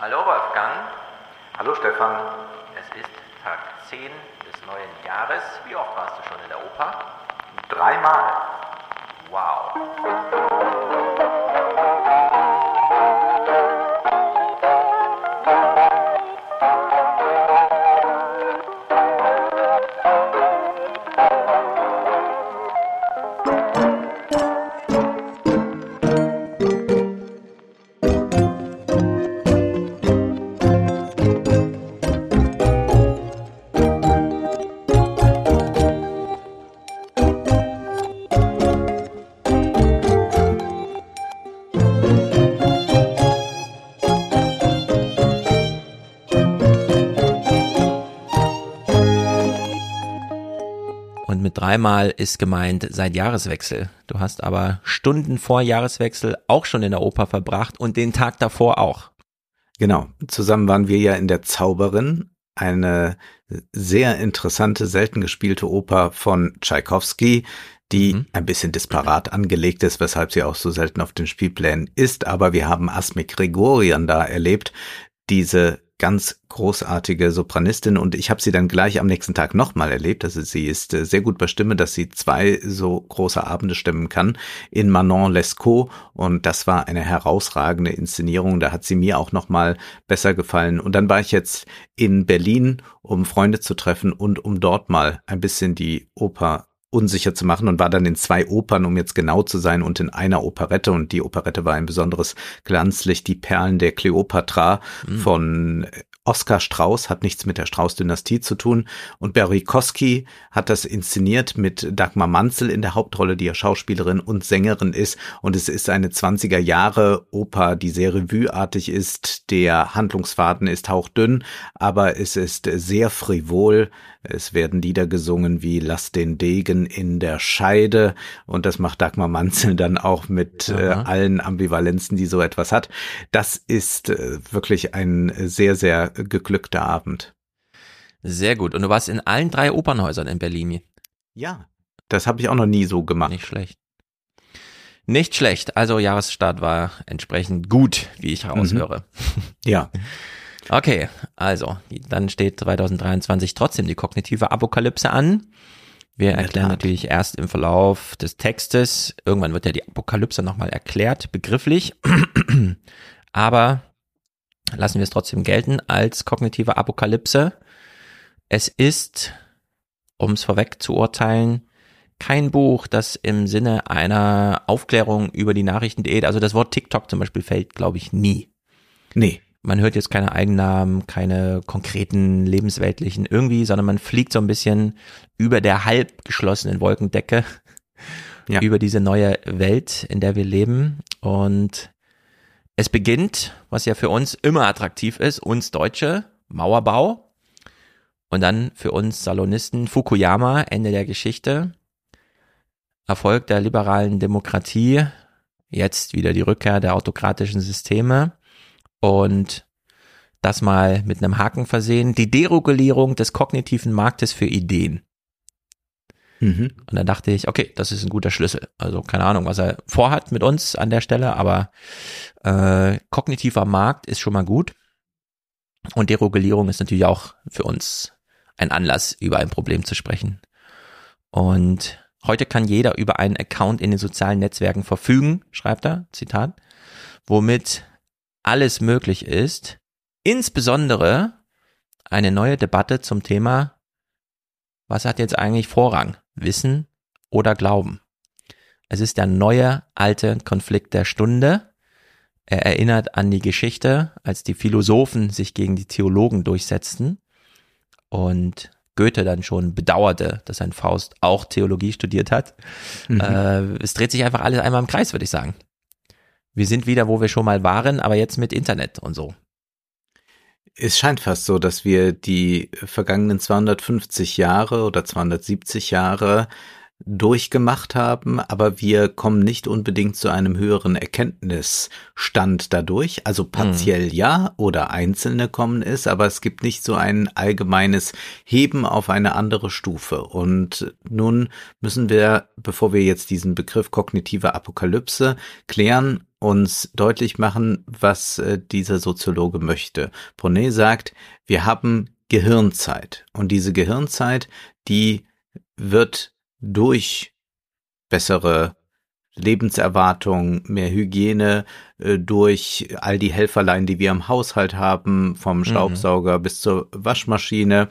Hallo Wolfgang, Hallo Stefan. es ist Tag 10 des neuen Jahres. Wie oft warst du schon in der Oper? Dreimal. Wow. Dreimal ist gemeint seit Jahreswechsel. Du hast aber Stunden vor Jahreswechsel auch schon in der Oper verbracht und den Tag davor auch. Genau. Zusammen waren wir ja in der Zauberin, eine sehr interessante, selten gespielte Oper von Tschaikowski, die Mhm. ein bisschen disparat angelegt ist, weshalb sie auch so selten auf den Spielplänen ist. Aber wir haben Asmik Gregorian da erlebt, diese ganz großartige Sopranistin und ich habe sie dann gleich am nächsten Tag nochmal erlebt. Also sie ist äh, sehr gut bei Stimme, dass sie zwei so große Abende stimmen kann in Manon Lescaut und das war eine herausragende Inszenierung. Da hat sie mir auch nochmal besser gefallen. Und dann war ich jetzt in Berlin, um Freunde zu treffen und um dort mal ein bisschen die Oper unsicher zu machen und war dann in zwei Opern, um jetzt genau zu sein, und in einer Operette. Und die Operette war ein besonderes Glanzlicht, die Perlen der Kleopatra von Oskar Strauß, hat nichts mit der Strauß-Dynastie zu tun. Und Berikowski hat das inszeniert mit Dagmar Manzel in der Hauptrolle, die ja Schauspielerin und Sängerin ist. Und es ist eine 20er Jahre Oper, die sehr revueartig ist. Der Handlungsfaden ist hauchdünn, aber es ist sehr frivol. Es werden Lieder gesungen wie Lass den Degen in der Scheide. Und das macht Dagmar Manzel dann auch mit äh, allen Ambivalenzen, die so etwas hat. Das ist äh, wirklich ein sehr, sehr geglückter Abend. Sehr gut. Und du warst in allen drei Opernhäusern in Berlin. Ja. Das habe ich auch noch nie so gemacht. Nicht schlecht. Nicht schlecht. Also Jahresstart war entsprechend gut, wie ich heraushöre. Ja. Okay, also dann steht 2023 trotzdem die kognitive Apokalypse an. Wir erklären natürlich erst im Verlauf des Textes. Irgendwann wird ja die Apokalypse nochmal erklärt, begrifflich. Aber lassen wir es trotzdem gelten als kognitive Apokalypse. Es ist, um es vorweg zu urteilen, kein Buch, das im Sinne einer Aufklärung über die Nachrichtendiät, also das Wort TikTok zum Beispiel fällt, glaube ich, nie. Nee. Man hört jetzt keine Eigennamen, keine konkreten lebensweltlichen irgendwie, sondern man fliegt so ein bisschen über der halb geschlossenen Wolkendecke Ja. über diese neue Welt, in der wir leben. Und es beginnt, was ja für uns immer attraktiv ist, uns Deutsche, Mauerbau. Und dann für uns Salonisten Fukuyama, Ende der Geschichte. Erfolg der liberalen Demokratie, jetzt wieder die Rückkehr der autokratischen Systeme und das mal mit einem Haken versehen, die Deregulierung des kognitiven Marktes für Ideen. Mhm. Und dann dachte ich, okay, das ist ein guter Schlüssel. Also keine Ahnung, was er vorhat mit uns an der Stelle, aber äh, kognitiver Markt ist schon mal gut. Und Deregulierung ist natürlich auch für uns ein Anlass, über ein Problem zu sprechen. Und heute kann jeder über einen Account in den sozialen Netzwerken verfügen, schreibt er, Zitat, womit alles möglich ist, insbesondere eine neue Debatte zum Thema, was hat jetzt eigentlich Vorrang, Wissen oder Glauben? Es ist der neue alte Konflikt der Stunde. Er erinnert an die Geschichte, als die Philosophen sich gegen die Theologen durchsetzten und Goethe dann schon bedauerte, dass sein Faust auch Theologie studiert hat. Mhm. Äh, es dreht sich einfach alles einmal im Kreis, würde ich sagen. Wir sind wieder, wo wir schon mal waren, aber jetzt mit Internet und so. Es scheint fast so, dass wir die vergangenen 250 Jahre oder 270 Jahre durchgemacht haben, aber wir kommen nicht unbedingt zu einem höheren Erkenntnisstand dadurch. Also partiell mhm. ja oder einzelne kommen es, aber es gibt nicht so ein allgemeines Heben auf eine andere Stufe. Und nun müssen wir, bevor wir jetzt diesen Begriff kognitive Apokalypse klären, uns deutlich machen, was äh, dieser Soziologe möchte. Bonnet sagt, wir haben Gehirnzeit. Und diese Gehirnzeit, die wird durch bessere Lebenserwartung, mehr Hygiene, äh, durch all die Helferlein, die wir im Haushalt haben, vom mhm. Staubsauger mhm. bis zur Waschmaschine,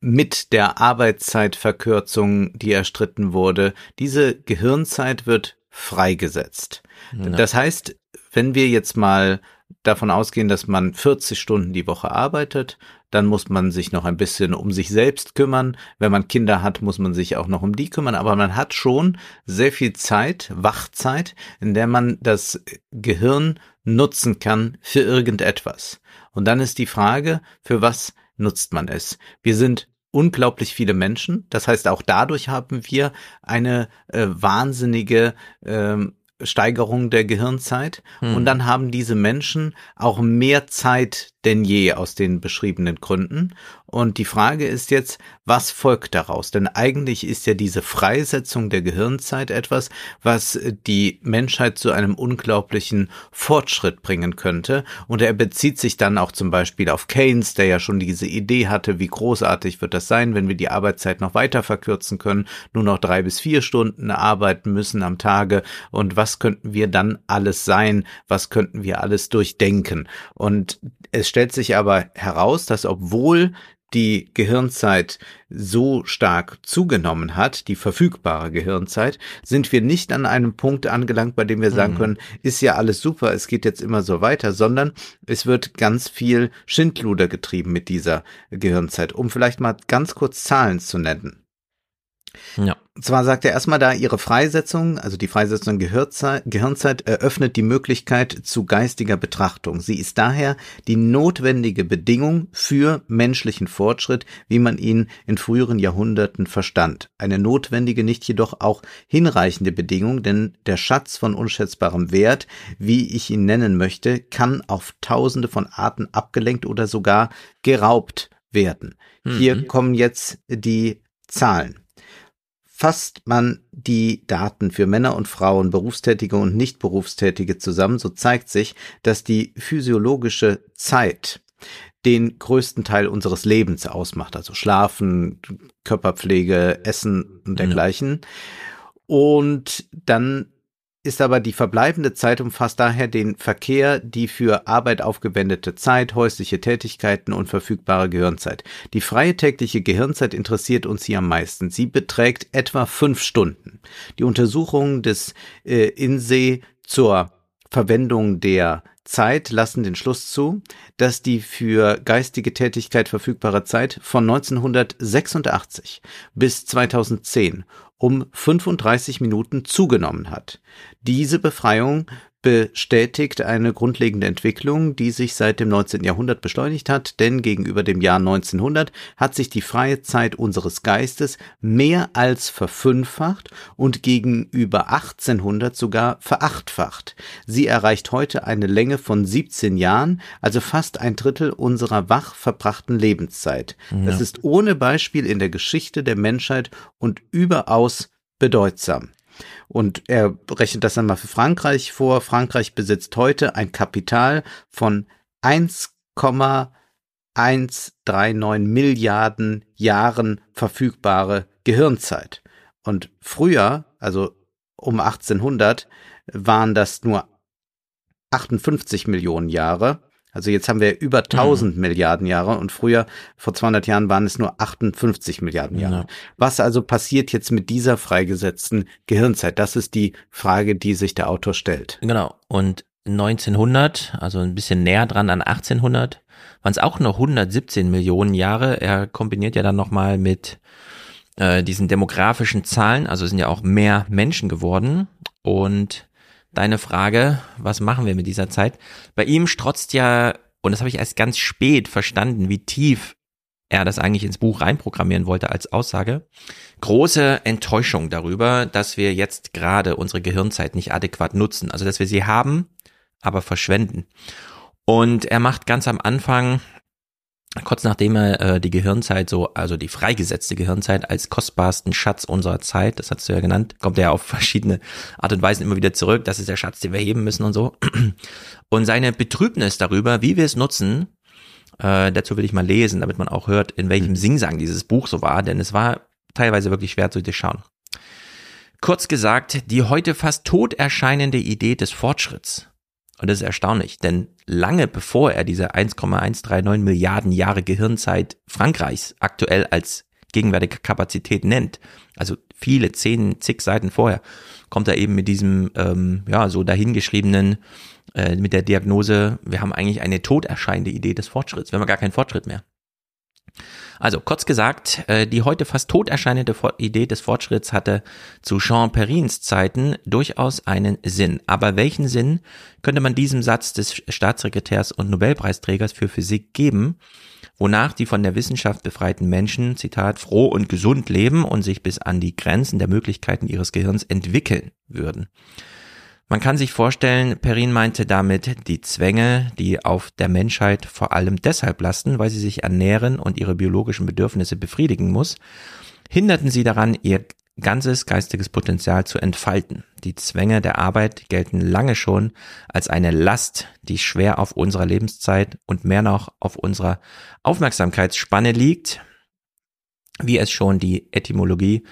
mit der Arbeitszeitverkürzung, die erstritten wurde. Diese Gehirnzeit wird freigesetzt. Ja. Das heißt, wenn wir jetzt mal davon ausgehen, dass man 40 Stunden die Woche arbeitet, dann muss man sich noch ein bisschen um sich selbst kümmern. Wenn man Kinder hat, muss man sich auch noch um die kümmern. Aber man hat schon sehr viel Zeit, Wachzeit, in der man das Gehirn nutzen kann für irgendetwas. Und dann ist die Frage, für was nutzt man es? Wir sind unglaublich viele Menschen. Das heißt, auch dadurch haben wir eine äh, wahnsinnige ähm, Steigerung der Gehirnzeit. Hm. Und dann haben diese Menschen auch mehr Zeit denn je aus den beschriebenen Gründen. Und die Frage ist jetzt, was folgt daraus? Denn eigentlich ist ja diese Freisetzung der Gehirnzeit etwas, was die Menschheit zu einem unglaublichen Fortschritt bringen könnte. Und er bezieht sich dann auch zum Beispiel auf Keynes, der ja schon diese Idee hatte, wie großartig wird das sein, wenn wir die Arbeitszeit noch weiter verkürzen können, nur noch drei bis vier Stunden arbeiten müssen am Tage. Und was könnten wir dann alles sein? Was könnten wir alles durchdenken? Und es stellt sich aber heraus, dass obwohl die Gehirnzeit so stark zugenommen hat, die verfügbare Gehirnzeit, sind wir nicht an einem Punkt angelangt, bei dem wir sagen mhm. können, ist ja alles super, es geht jetzt immer so weiter, sondern es wird ganz viel Schindluder getrieben mit dieser Gehirnzeit. Um vielleicht mal ganz kurz Zahlen zu nennen. Ja. Und zwar sagt er erstmal da, ihre Freisetzung, also die Freisetzung Gehirnzeit, Gehirnzeit eröffnet die Möglichkeit zu geistiger Betrachtung. Sie ist daher die notwendige Bedingung für menschlichen Fortschritt, wie man ihn in früheren Jahrhunderten verstand. Eine notwendige, nicht jedoch auch hinreichende Bedingung, denn der Schatz von unschätzbarem Wert, wie ich ihn nennen möchte, kann auf tausende von Arten abgelenkt oder sogar geraubt werden. Mhm. Hier kommen jetzt die Zahlen. Fasst man die Daten für Männer und Frauen, Berufstätige und Nichtberufstätige zusammen, so zeigt sich, dass die physiologische Zeit den größten Teil unseres Lebens ausmacht, also Schlafen, Körperpflege, Essen und dergleichen. Ja. Und dann ist aber die verbleibende Zeit umfasst daher den Verkehr, die für Arbeit aufgewendete Zeit, häusliche Tätigkeiten und verfügbare Gehirnzeit. Die freie tägliche Gehirnzeit interessiert uns hier am meisten. Sie beträgt etwa fünf Stunden. Die Untersuchungen des äh, INSEE zur Verwendung der Zeit lassen den Schluss zu, dass die für geistige Tätigkeit verfügbare Zeit von 1986 bis 2010 um 35 Minuten zugenommen hat. Diese Befreiung bestätigt eine grundlegende Entwicklung, die sich seit dem 19. Jahrhundert beschleunigt hat, denn gegenüber dem Jahr 1900 hat sich die freie Zeit unseres Geistes mehr als verfünffacht und gegenüber 1800 sogar verachtfacht. Sie erreicht heute eine Länge von 17 Jahren, also fast ein Drittel unserer wach verbrachten Lebenszeit. Ja. Das ist ohne Beispiel in der Geschichte der Menschheit und überaus bedeutsam. Und er rechnet das dann mal für Frankreich vor. Frankreich besitzt heute ein Kapital von 1,139 Milliarden Jahren verfügbare Gehirnzeit. Und früher, also um 1800, waren das nur 58 Millionen Jahre. Also jetzt haben wir über 1000 mhm. Milliarden Jahre und früher, vor 200 Jahren, waren es nur 58 Milliarden Jahre. Ja. Was also passiert jetzt mit dieser freigesetzten Gehirnzeit? Das ist die Frage, die sich der Autor stellt. Genau. Und 1900, also ein bisschen näher dran an 1800, waren es auch nur 117 Millionen Jahre. Er kombiniert ja dann nochmal mit äh, diesen demografischen Zahlen, also sind ja auch mehr Menschen geworden und deine Frage, was machen wir mit dieser Zeit? Bei ihm strotzt ja, und das habe ich erst ganz spät verstanden, wie tief er das eigentlich ins Buch reinprogrammieren wollte als Aussage. Große Enttäuschung darüber, dass wir jetzt gerade unsere Gehirnzeit nicht adäquat nutzen. Also, dass wir sie haben, aber verschwenden. Und er macht ganz am Anfang, kurz nachdem er äh, die Gehirnzeit so, also die freigesetzte Gehirnzeit als kostbarsten Schatz unserer Zeit, das hast du ja genannt, kommt er auf verschiedene Art und Weisen immer wieder zurück. Das ist der Schatz, den wir heben müssen und so. Und seine Betrübnis darüber, wie wir es nutzen, äh, dazu will ich mal lesen, damit man auch hört, in welchem mhm. Singsang dieses Buch so war, denn es war teilweise wirklich schwer zu durchschauen. Kurz gesagt, die heute fast tot erscheinende Idee des Fortschritts. Und das ist erstaunlich, denn lange bevor er diese 1,139 Milliarden Jahre Gehirnzeit Frankreichs aktuell als gegenwärtige Kapazität nennt, also viele, zehn, zig Seiten vorher, kommt er eben mit diesem, ähm, ja, so dahingeschriebenen äh, mit der Diagnose, wir haben eigentlich eine toderscheinende Idee des Fortschritts. Wir haben gar keinen Fortschritt mehr. Also kurz gesagt, äh, die heute fast tot erscheinende Idee des Fortschritts hatte zu Jean Perrins Zeiten durchaus einen Sinn. Aber welchen Sinn könnte man diesem Satz des Staatssekretärs und Nobelpreisträgers für Physik geben, wonach die von der Wissenschaft befreiten Menschen, Zitat, froh und gesund leben und sich bis an die Grenzen der Möglichkeiten ihres Gehirns entwickeln würden? Man kann sich vorstellen, Perrin meinte damit die Zwänge, die auf der Menschheit vor allem deshalb lasten, weil sie sich ernähren und ihre biologischen Bedürfnisse befriedigen muss, hinderten sie daran, ihr ganzes geistiges Potenzial zu entfalten. Die Zwänge der Arbeit gelten lange schon als eine Last, die schwer auf unserer Lebenszeit und mehr noch auf unserer Aufmerksamkeitsspanne liegt, wie es schon die Etymologie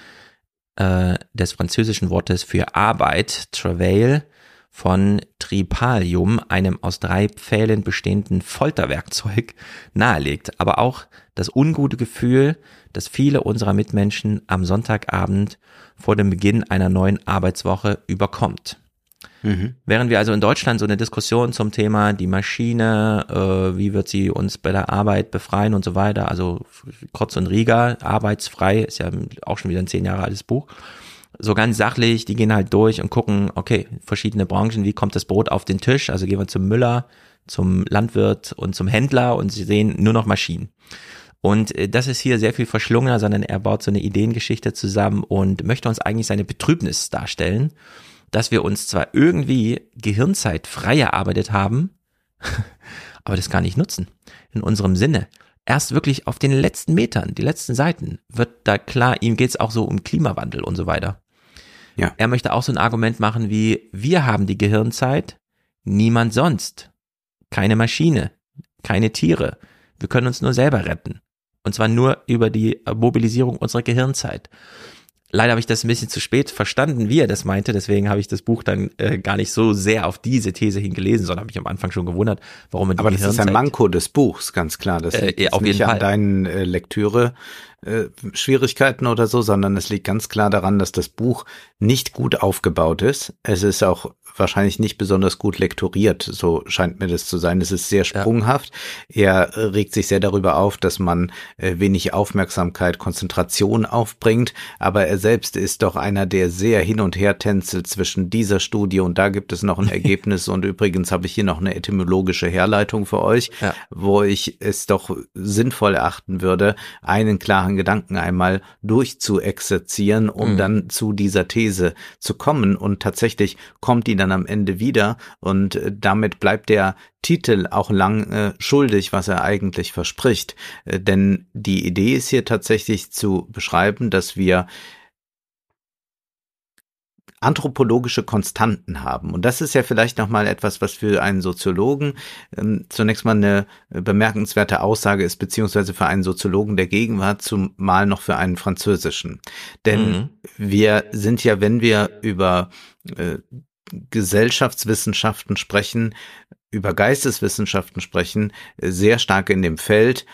äh, des französischen Wortes für Arbeit, Travail, von Tripalium, einem aus drei Pfählen bestehenden Folterwerkzeug, nahelegt, aber auch das ungute Gefühl, das viele unserer Mitmenschen am Sonntagabend vor dem Beginn einer neuen Arbeitswoche überkommt. Mhm. Während wir also in Deutschland so eine Diskussion zum Thema die Maschine, äh, wie wird sie uns bei der Arbeit befreien und so weiter, also Kotz und Rieger, arbeitsfrei, ist ja auch schon wieder ein zehn Jahre altes Buch, so ganz sachlich, die gehen halt durch und gucken, okay, verschiedene Branchen, wie kommt das Brot auf den Tisch? Also gehen wir zum Müller, zum Landwirt und zum Händler und sie sehen nur noch Maschinen. Und äh, das ist hier sehr viel verschlungener, sondern er baut so eine Ideengeschichte zusammen und möchte uns eigentlich seine Betrübnis darstellen, dass wir uns zwar irgendwie Gehirnzeit frei erarbeitet haben, aber das gar nicht nutzen. In unserem Sinne. Erst wirklich auf den letzten Metern, die letzten Seiten, wird da klar, ihm geht's auch so um Klimawandel und so weiter. Ja. Er möchte auch so ein Argument machen wie, wir haben die Gehirnzeit, niemand sonst. Keine Maschine, keine Tiere. Wir können uns nur selber retten. Und zwar nur über die Mobilisierung unserer Gehirnzeit. Leider habe ich das ein bisschen zu spät verstanden, wie er das meinte. Deswegen habe ich das Buch dann äh, gar nicht so sehr auf diese These hingelesen, sondern habe mich am Anfang schon gewundert, warum er die Aber das ist ein Manko des Buchs, ganz klar. Das liegt äh, auf nicht an deinen äh, Lektüre äh, Schwierigkeiten oder so, sondern es liegt ganz klar daran, dass das Buch nicht gut aufgebaut ist. Es ist auch wahrscheinlich nicht besonders gut lektoriert, so scheint mir das zu sein. Es ist sehr sprunghaft. Ja. Er regt sich sehr darüber auf, dass man äh, wenig Aufmerksamkeit, Konzentration aufbringt, aber er selbst ist doch einer, der sehr hin und her tänzelt zwischen dieser Studie und da gibt es noch ein Ergebnis und übrigens habe ich hier noch eine etymologische Herleitung für euch, ja. wo ich es doch sinnvoll erachten würde, einen klaren Gedanken einmal durchzuexerzieren, um mhm. dann zu dieser These zu kommen und tatsächlich kommt die dann dann am Ende wieder und äh, damit bleibt der Titel auch lang äh, schuldig, was er eigentlich verspricht. Äh, denn die Idee ist hier tatsächlich zu beschreiben, dass wir anthropologische Konstanten haben. Und das ist ja vielleicht nochmal etwas, was für einen Soziologen ähm, zunächst mal eine bemerkenswerte Aussage ist, beziehungsweise für einen Soziologen der Gegenwart, zumal noch für einen französischen. Denn mhm. wir sind ja, wenn wir über äh, Gesellschaftswissenschaften sprechen, über Geisteswissenschaften sprechen, sehr stark in dem Feld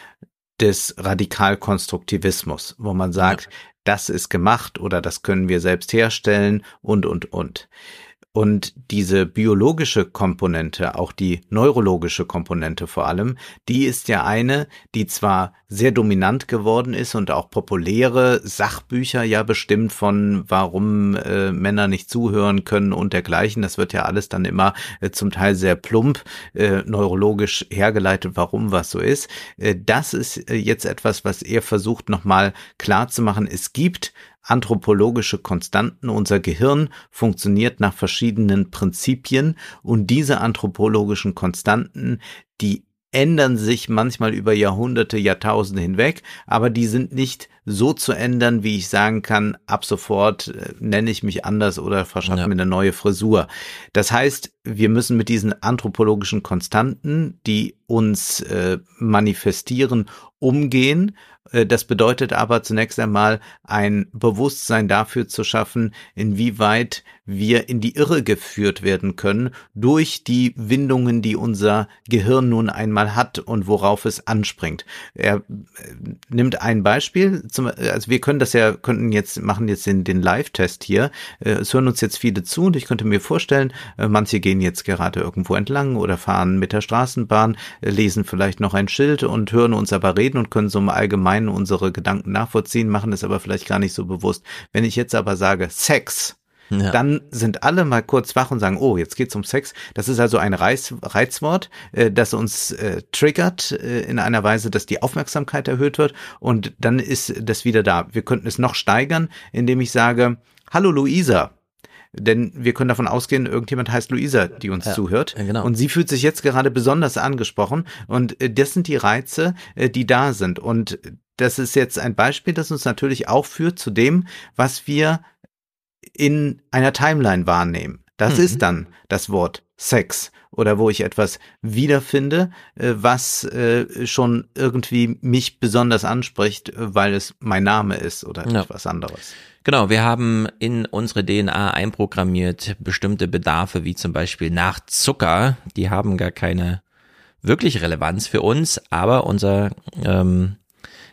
des Radikalkonstruktivismus, wo man sagt, ja. das ist gemacht oder das können wir selbst herstellen und, und, und. Und diese biologische Komponente, auch die neurologische Komponente vor allem, die ist ja eine, die zwar sehr dominant geworden ist und auch populäre Sachbücher ja bestimmt von, warum äh, Männer nicht zuhören können und dergleichen. Das wird ja alles dann immer äh, zum Teil sehr plump äh, neurologisch hergeleitet, warum was so ist. Äh, das ist äh, jetzt etwas, was er versucht nochmal klar zu machen. Es gibt anthropologische Konstanten. Unser Gehirn funktioniert nach verschiedenen Prinzipien und diese anthropologischen Konstanten, die ändern sich manchmal über Jahrhunderte, Jahrtausende hinweg, aber die sind nicht so zu ändern, wie ich sagen kann, ab sofort äh, nenne ich mich anders oder verschaffe ja. mir eine neue Frisur. Das heißt, wir müssen mit diesen anthropologischen Konstanten, die uns äh, manifestieren, umgehen das bedeutet aber zunächst einmal ein Bewusstsein dafür zu schaffen, inwieweit wir in die Irre geführt werden können durch die Windungen, die unser Gehirn nun einmal hat und worauf es anspringt. Er äh, nimmt ein Beispiel, also wir können das ja, könnten jetzt, machen jetzt den, den Live-Test hier. Äh, es hören uns jetzt viele zu und ich könnte mir vorstellen, manche gehen jetzt gerade irgendwo entlang oder fahren mit der Straßenbahn, lesen vielleicht noch ein Schild und hören uns aber reden und können so im Allgemeinen meinen, unsere Gedanken nachvollziehen, machen es aber vielleicht gar nicht so bewusst. Wenn ich jetzt aber sage Sex, ja. Dann sind alle mal kurz wach und sagen, oh, jetzt geht's um Sex. Das ist also ein Reiz, Reizwort, äh, das uns äh, triggert äh, in einer Weise, dass die Aufmerksamkeit erhöht wird und dann ist das wieder da. Wir könnten es noch steigern, indem ich sage, hallo Luisa, denn wir können davon ausgehen, irgendjemand heißt Luisa, die uns ja, zuhört. Genau. Und sie fühlt sich jetzt gerade besonders angesprochen. Und äh, das sind die Reize, äh, die da sind. Und das ist jetzt ein Beispiel, das uns natürlich auch führt zu dem, was wir in einer Timeline wahrnehmen. Das mhm. ist dann das Wort Sex oder wo ich etwas wiederfinde, äh, was schon irgendwie mich besonders anspricht, weil es mein Name ist oder ja. etwas anderes. Genau, wir haben in unsere DNA einprogrammiert bestimmte Bedarfe, wie zum Beispiel nach Zucker. Die haben gar keine wirklich Relevanz für uns, aber unser ähm,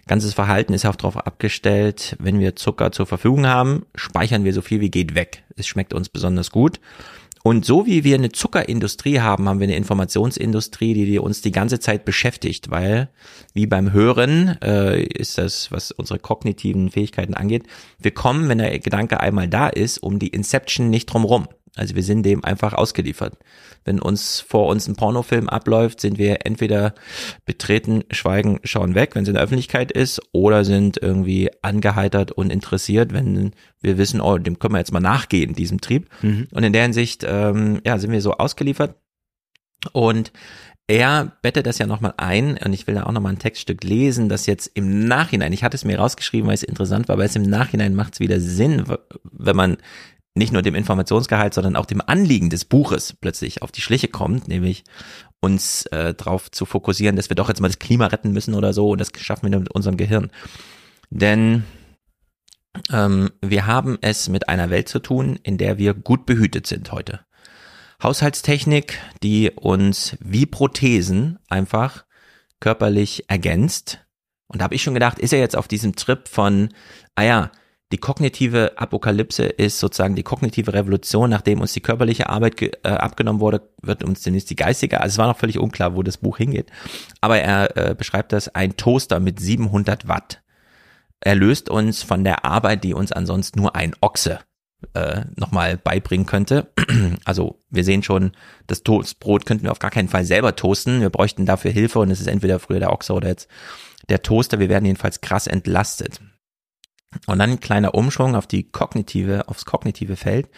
ganzes Verhalten ist auch darauf abgestellt, wenn wir Zucker zur Verfügung haben, speichern wir so viel wie geht weg. Es schmeckt uns besonders gut. Und so wie wir eine Zuckerindustrie haben, haben wir eine Informationsindustrie, die, die uns die ganze Zeit beschäftigt, weil wie beim Hören äh, ist das, was unsere kognitiven Fähigkeiten angeht, wir kommen, wenn der Gedanke einmal da ist, um die Inception nicht drumrum. Also wir sind dem einfach ausgeliefert. Wenn uns vor uns ein Pornofilm abläuft, sind wir entweder betreten, schweigen, schauen weg, wenn es in der Öffentlichkeit ist, oder sind irgendwie angeheitert und interessiert, wenn wir wissen, oh, dem können wir jetzt mal nachgehen, diesem Trieb. Mhm. Und in der Hinsicht, ähm, ja, sind wir so ausgeliefert. Und er bettet das ja nochmal ein, und ich will da auch nochmal ein Textstück lesen, das jetzt im Nachhinein, ich hatte es mir rausgeschrieben, weil es interessant war, aber es im Nachhinein macht es wieder Sinn, wenn man nicht nur dem Informationsgehalt, sondern auch dem Anliegen des Buches plötzlich auf die Schliche kommt, nämlich uns äh, darauf zu fokussieren, dass wir doch jetzt mal das Klima retten müssen oder so und das schaffen wir mit unserem Gehirn. Denn ähm, wir haben es mit einer Welt zu tun, in der wir gut behütet sind heute. Haushaltstechnik, die uns wie Prothesen einfach körperlich ergänzt. Und da habe ich schon gedacht, ist er jetzt auf diesem Trip von, ah ja, die kognitive Apokalypse ist sozusagen die kognitive Revolution, nachdem uns die körperliche Arbeit äh, abgenommen wurde, wird uns demnächst die geistige. Also es war noch völlig unklar, wo das Buch hingeht. Aber er äh, beschreibt das ein Toaster mit 700 Watt. Er löst uns von der Arbeit, die uns ansonsten nur ein Ochse äh, nochmal beibringen könnte. Also wir sehen schon, das Toastbrot könnten wir auf gar keinen Fall selber toasten. Wir bräuchten dafür Hilfe und es ist entweder früher der Ochse oder jetzt der Toaster. Wir werden jedenfalls krass entlastet. Und dann ein kleiner Umschwung auf die kognitive, aufs kognitive Feld.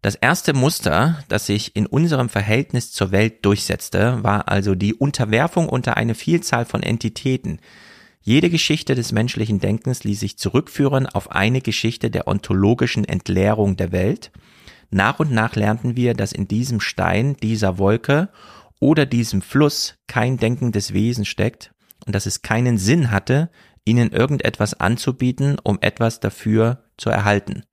Das erste Muster, das sich in unserem Verhältnis zur Welt durchsetzte, war also die Unterwerfung unter eine Vielzahl von Entitäten. Jede Geschichte des menschlichen Denkens ließ sich zurückführen auf eine Geschichte der ontologischen Entleerung der Welt. Nach und nach lernten wir, dass in diesem Stein, dieser Wolke oder diesem Fluss kein denkendes Wesen steckt und dass es keinen Sinn hatte, ihnen irgendetwas anzubieten, um etwas dafür zu erhalten.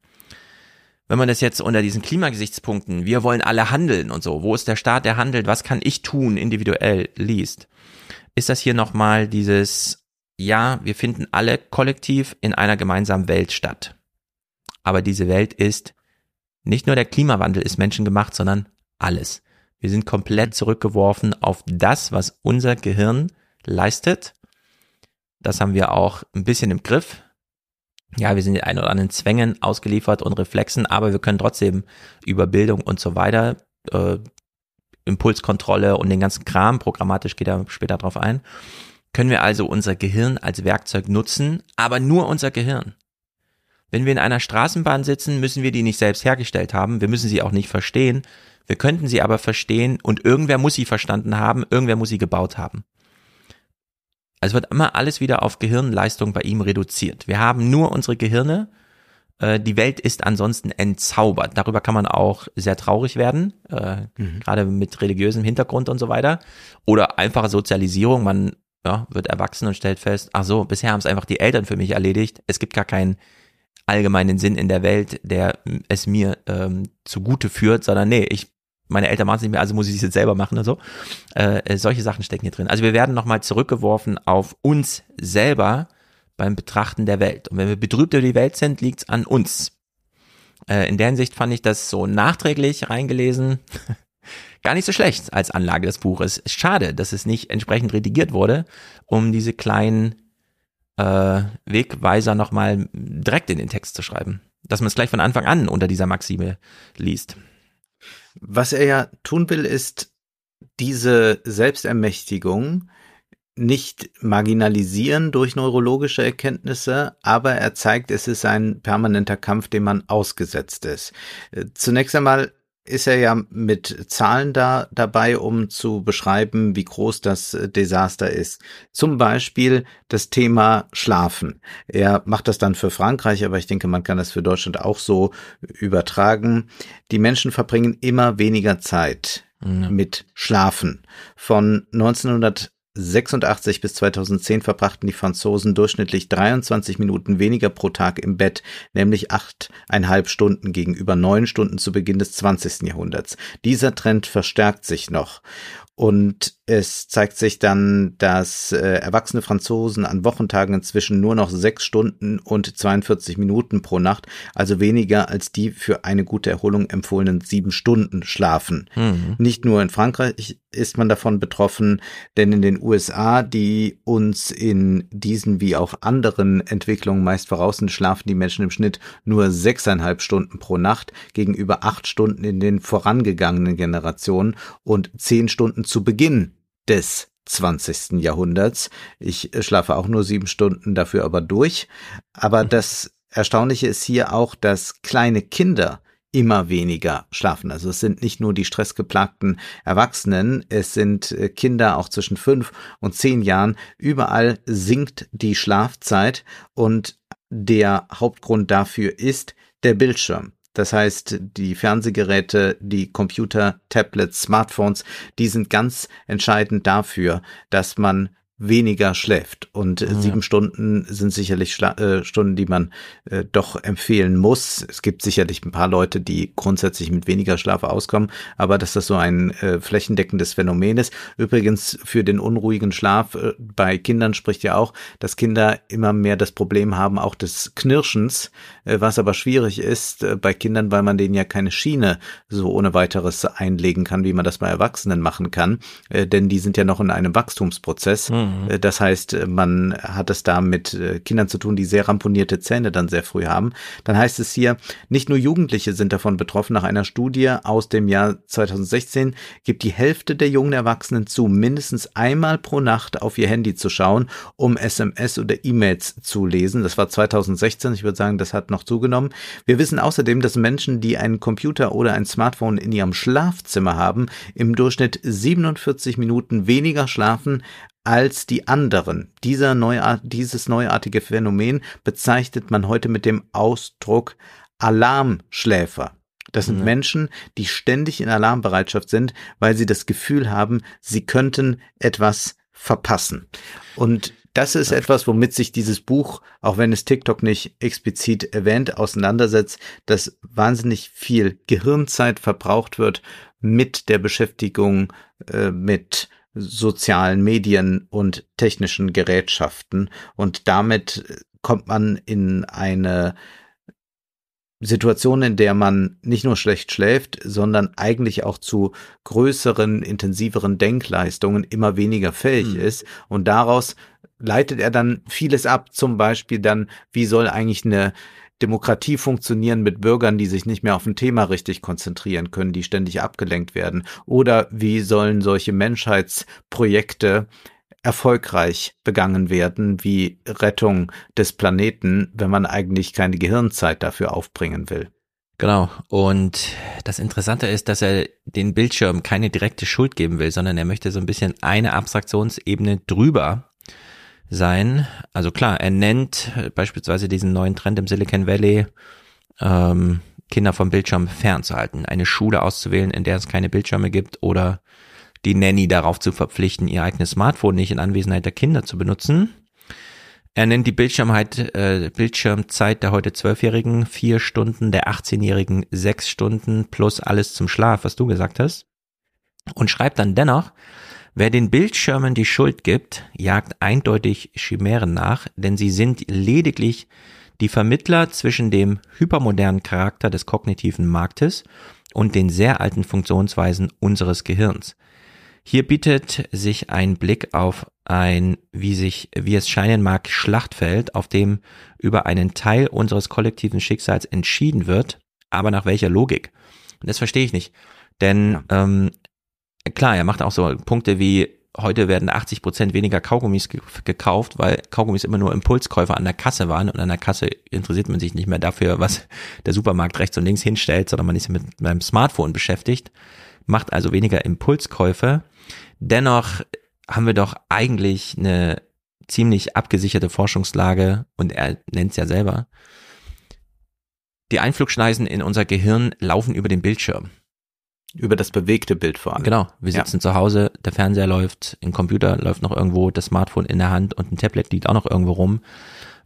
Wenn man das jetzt unter diesen Klimagesichtspunkten, wir wollen alle handeln und so, wo ist der Staat, der handelt, was kann ich tun, individuell liest, ist das hier nochmal dieses, ja, wir finden alle kollektiv in einer gemeinsamen Welt statt. Aber diese Welt ist Nicht nur der Klimawandel ist menschengemacht, sondern alles. Wir sind komplett zurückgeworfen auf das, was unser Gehirn leistet. Das haben wir auch ein bisschen im Griff. Ja, wir sind den ein oder anderen Zwängen ausgeliefert und Reflexen, aber wir können trotzdem über Bildung und so weiter, äh, Impulskontrolle und den ganzen Kram, programmatisch geht er später drauf ein, können wir also unser Gehirn als Werkzeug nutzen, aber nur unser Gehirn. Wenn wir in einer Straßenbahn sitzen, müssen wir die nicht selbst hergestellt haben, wir müssen sie auch nicht verstehen, wir könnten sie aber verstehen und irgendwer muss sie verstanden haben, irgendwer muss sie gebaut haben. Also wird immer alles wieder auf Gehirnleistung bei ihm reduziert. Wir haben nur unsere Gehirne. Äh, die Welt ist ansonsten entzaubert. Darüber kann man auch sehr traurig werden, äh, mhm. gerade mit religiösem Hintergrund und so weiter. Oder einfache Sozialisierung. Man ja, wird erwachsen und stellt fest, ach so, bisher haben es einfach die Eltern für mich erledigt. Es gibt gar keinen allgemeinen Sinn in der Welt, der es mir ähm, zugute führt, sondern nee, ich meine Eltern machen es nicht mehr, also muss ich es jetzt selber machen und so. Äh, äh, solche Sachen stecken hier drin. Also wir werden nochmal zurückgeworfen auf uns selber beim Betrachten der Welt. Und wenn wir betrübt über die Welt sind, liegt's an uns. Äh, in der Hinsicht fand ich das so nachträglich reingelesen gar nicht so schlecht als Anlage des Buches. Schade, dass es nicht entsprechend redigiert wurde, um diese kleinen äh, Wegweiser nochmal direkt in den Text zu schreiben. Dass man es gleich von Anfang an unter dieser Maxime liest. Was er ja tun will, ist diese Selbstermächtigung nicht marginalisieren durch neurologische Erkenntnisse, aber er zeigt, es ist ein permanenter Kampf, dem man ausgesetzt ist. Äh, zunächst einmal ist er ja mit Zahlen da dabei, um zu beschreiben, wie groß das äh, Desaster ist. Zum Beispiel das Thema Schlafen. Er macht das dann für Frankreich, aber ich denke, man kann das für Deutschland auch so übertragen. Die Menschen verbringen immer weniger Zeit mit Schlafen. Von 1900 86 bis 2010 verbrachten die Franzosen durchschnittlich 23 Minuten weniger pro Tag im Bett, nämlich achteinhalb Stunden gegenüber neun Stunden zu Beginn des 20. Jahrhunderts. Dieser Trend verstärkt sich noch. Und es zeigt sich dann, dass äh, erwachsene Franzosen an Wochentagen inzwischen nur noch sechs Stunden und 42 Minuten pro Nacht, also weniger als die für eine gute Erholung empfohlenen sieben Stunden schlafen. Mhm. Nicht nur in Frankreich ist man davon betroffen, denn in den USA, die uns in diesen wie auch anderen Entwicklungen meist voraus sind, schlafen die Menschen im Schnitt nur sechseinhalb Stunden pro Nacht gegenüber acht Stunden in den vorangegangenen Generationen und zehn Stunden zu Beginn des 20. Jahrhunderts. Ich äh, schlafe auch nur sieben Stunden dafür aber durch. Aber mhm. das Erstaunliche ist hier auch, dass kleine Kinder immer weniger schlafen. Also es sind nicht nur die stressgeplagten Erwachsenen, es sind äh, Kinder auch zwischen fünf und zehn Jahren. Überall sinkt die Schlafzeit und der Hauptgrund dafür ist der Bildschirm. Das heißt, die Fernsehgeräte, die Computer, Tablets, Smartphones, die sind ganz entscheidend dafür, dass man weniger schläft. Und ja. sieben Stunden sind sicherlich Schla äh, Stunden, die man äh, doch empfehlen muss. Es gibt sicherlich ein paar Leute, die grundsätzlich mit weniger Schlaf auskommen, aber dass das so ein äh, flächendeckendes Phänomen ist. Übrigens für den unruhigen Schlaf äh, bei Kindern spricht ja auch, dass Kinder immer mehr das Problem haben, auch des Knirschens, äh, was aber schwierig ist äh, bei Kindern, weil man denen ja keine Schiene so ohne weiteres einlegen kann, wie man das bei Erwachsenen machen kann, äh, denn die sind ja noch in einem Wachstumsprozess. Mhm. Mhm. Äh, das heißt, äh, man hat es da mit äh, Kindern zu tun, die sehr ramponierte Zähne dann sehr früh haben. Dann heißt es hier, nicht nur Jugendliche sind davon betroffen. Nach einer Studie aus dem Jahr 2016 gibt die Hälfte der jungen Erwachsenen zu, mindestens einmal pro Nacht auf ihr Handy zu schauen, um SMS oder E-Mails zu lesen. Das war 2016. Ich würde sagen, das hat noch zugenommen. Wir wissen außerdem, dass Menschen, die einen Computer oder ein Smartphone in ihrem Schlafzimmer haben, im Durchschnitt 47 Minuten weniger schlafen als die anderen. Dieser neuart, dieses neuartige Phänomen bezeichnet man heute mit dem Ausdruck Alarmschläfer. Das sind mhm. Menschen, die ständig in Alarmbereitschaft sind, weil sie das Gefühl haben, sie könnten etwas verpassen. Und das ist etwas, womit sich dieses Buch, auch wenn es TikTok nicht explizit erwähnt, auseinandersetzt, dass wahnsinnig viel Gehirnzeit verbraucht wird mit der Beschäftigung äh, mit sozialen Medien und technischen Gerätschaften und damit kommt man in eine Situation, in der man nicht nur schlecht schläft, sondern eigentlich auch zu größeren, intensiveren Denkleistungen immer weniger fähig hm. ist. Und daraus leitet er dann vieles ab. Zum Beispiel dann, wie soll eigentlich eine Demokratie funktionieren mit Bürgern, die sich nicht mehr auf ein Thema richtig konzentrieren können, die ständig abgelenkt werden? Oder wie sollen solche Menschheitsprojekte erfolgreich begangen werden, wie Rettung des Planeten, wenn man eigentlich keine Gehirnzeit dafür aufbringen will? Genau. Und das Interessante ist, dass er den Bildschirm keine direkte Schuld geben will, sondern er möchte so ein bisschen eine Abstraktionsebene drüber sein. Also klar, er nennt beispielsweise diesen neuen Trend im Silicon Valley, ähm, Kinder vom Bildschirm fernzuhalten, eine Schule auszuwählen, in der es keine Bildschirme gibt oder die Nanny darauf zu verpflichten, ihr eigenes Smartphone nicht in Anwesenheit der Kinder zu benutzen. Er nennt die Bildschirmheit, äh, Bildschirmzeit der heute Zwölfjährigen vier Stunden, der 18-Jährigen sechs Stunden plus alles zum Schlaf, was du gesagt hast. Und schreibt dann dennoch, Wer den Bildschirmen die Schuld gibt, jagt eindeutig Chimären nach, denn sie sind lediglich die Vermittler zwischen dem hypermodernen Charakter des kognitiven Marktes und den sehr alten Funktionsweisen unseres Gehirns. Hier bietet sich ein Blick auf ein, wie sich, wie es scheinen mag, Schlachtfeld, auf dem über einen Teil unseres kollektiven Schicksals entschieden wird, aber nach welcher Logik? Und das verstehe ich nicht. Denn ähm, klar, er macht auch so Punkte wie, heute werden 80 Prozent weniger Kaugummis gekauft, weil Kaugummis immer nur Impulskäufer an der Kasse waren und an der Kasse interessiert man sich nicht mehr dafür, was der Supermarkt rechts und links hinstellt, sondern man ist mit seinem Smartphone beschäftigt, macht also weniger Impulskäufe. Dennoch haben wir doch eigentlich eine ziemlich abgesicherte Forschungslage und er nennt es ja selber. Die Einflugschneisen in unser Gehirn laufen über den Bildschirm. Über das bewegte Bild vor allem. Genau. Wir sitzen ja. zu Hause, der Fernseher läuft, ein Computer läuft noch irgendwo, das Smartphone in der Hand und ein Tablet liegt auch noch irgendwo rum.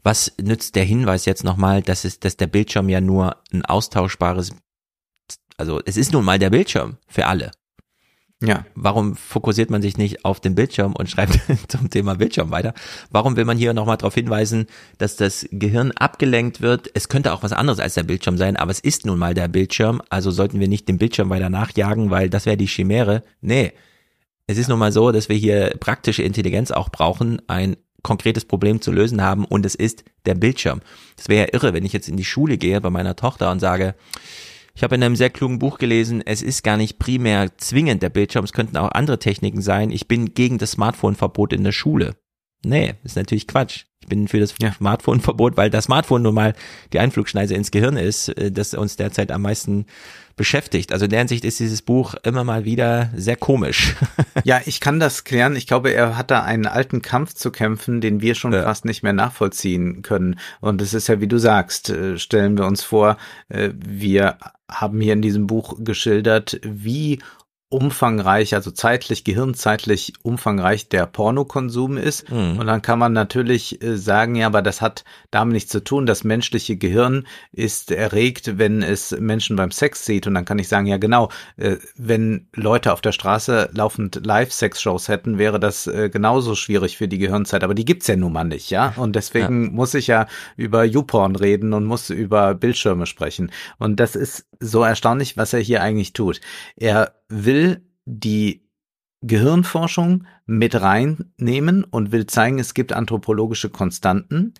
Was nützt der Hinweis jetzt nochmal, dass es, dass der Bildschirm ja nur ein austauschbares, also es ist nun mal der Bildschirm für alle. Ja. Warum fokussiert man sich nicht auf den Bildschirm und schreibt zum Thema Bildschirm weiter? Warum will man hier nochmal darauf hinweisen, dass das Gehirn abgelenkt wird? Es könnte auch was anderes als der Bildschirm sein, aber es ist nun mal der Bildschirm, also sollten wir nicht den Bildschirm weiter nachjagen, weil das wäre die Chimäre. Nee. Es ist nun mal so, dass wir hier praktische Intelligenz auch brauchen, ein konkretes Problem zu lösen haben und es ist der Bildschirm. Das wäre ja irre, wenn ich jetzt in die Schule gehe bei meiner Tochter und sage, ich habe in einem sehr klugen Buch gelesen, es ist gar nicht primär zwingend der Bildschirm, es könnten auch andere Techniken sein. Ich bin gegen das Smartphone-Verbot in der Schule. Nee, ist natürlich Quatsch. Ich bin für das ja. Smartphone-Verbot, weil das Smartphone nun mal die Einflugschneise ins Gehirn ist, äh, das uns derzeit am meisten beschäftigt. Also in der Hinsicht ist dieses Buch immer mal wieder sehr komisch. ja, ich kann das klären. Ich glaube, er hat da einen alten Kampf zu kämpfen, den wir schon ja. fast nicht mehr nachvollziehen können. Und es ist ja, wie du sagst, äh, stellen wir uns vor, äh, wir haben hier in diesem Buch geschildert, wie umfangreich, also zeitlich, gehirnzeitlich umfangreich der Pornokonsum ist. Mhm. Und dann kann man natürlich äh, sagen, ja, aber das hat damit nichts zu tun. Das menschliche Gehirn ist erregt, wenn es Menschen beim Sex sieht. Und dann kann ich sagen, ja genau, äh, wenn Leute auf der Straße laufend Live-Sex-Shows hätten, wäre das äh, genauso schwierig für die Gehirnzeit. Aber die gibt's ja nun mal nicht, ja. Und deswegen ja. muss ich ja über YouPorn reden und muss über Bildschirme sprechen. Und das ist so erstaunlich, was er hier eigentlich tut. Er will die Gehirnforschung mit reinnehmen und will zeigen, es gibt anthropologische Konstanten.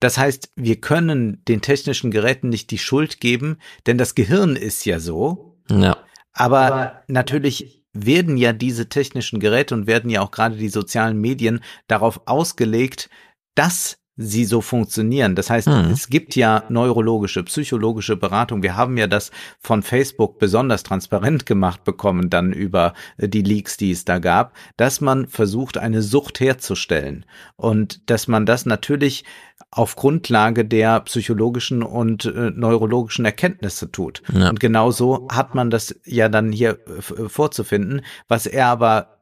Das heißt, wir können den technischen Geräten nicht die Schuld geben, denn das Gehirn ist ja so. Ja. Aber, Aber natürlich werden ja diese technischen Geräte und werden ja auch gerade die sozialen Medien darauf ausgelegt, dass sie so funktionieren. Das heißt, mhm. es gibt ja neurologische, psychologische Beratung. Wir haben ja das von Facebook besonders transparent gemacht bekommen, dann über äh, die Leaks, die es da gab, dass man versucht, eine Sucht herzustellen und dass man das natürlich auf Grundlage der psychologischen und äh, neurologischen Erkenntnisse tut. Ja. Und genauso hat man das ja dann hier äh, vorzufinden. Was er aber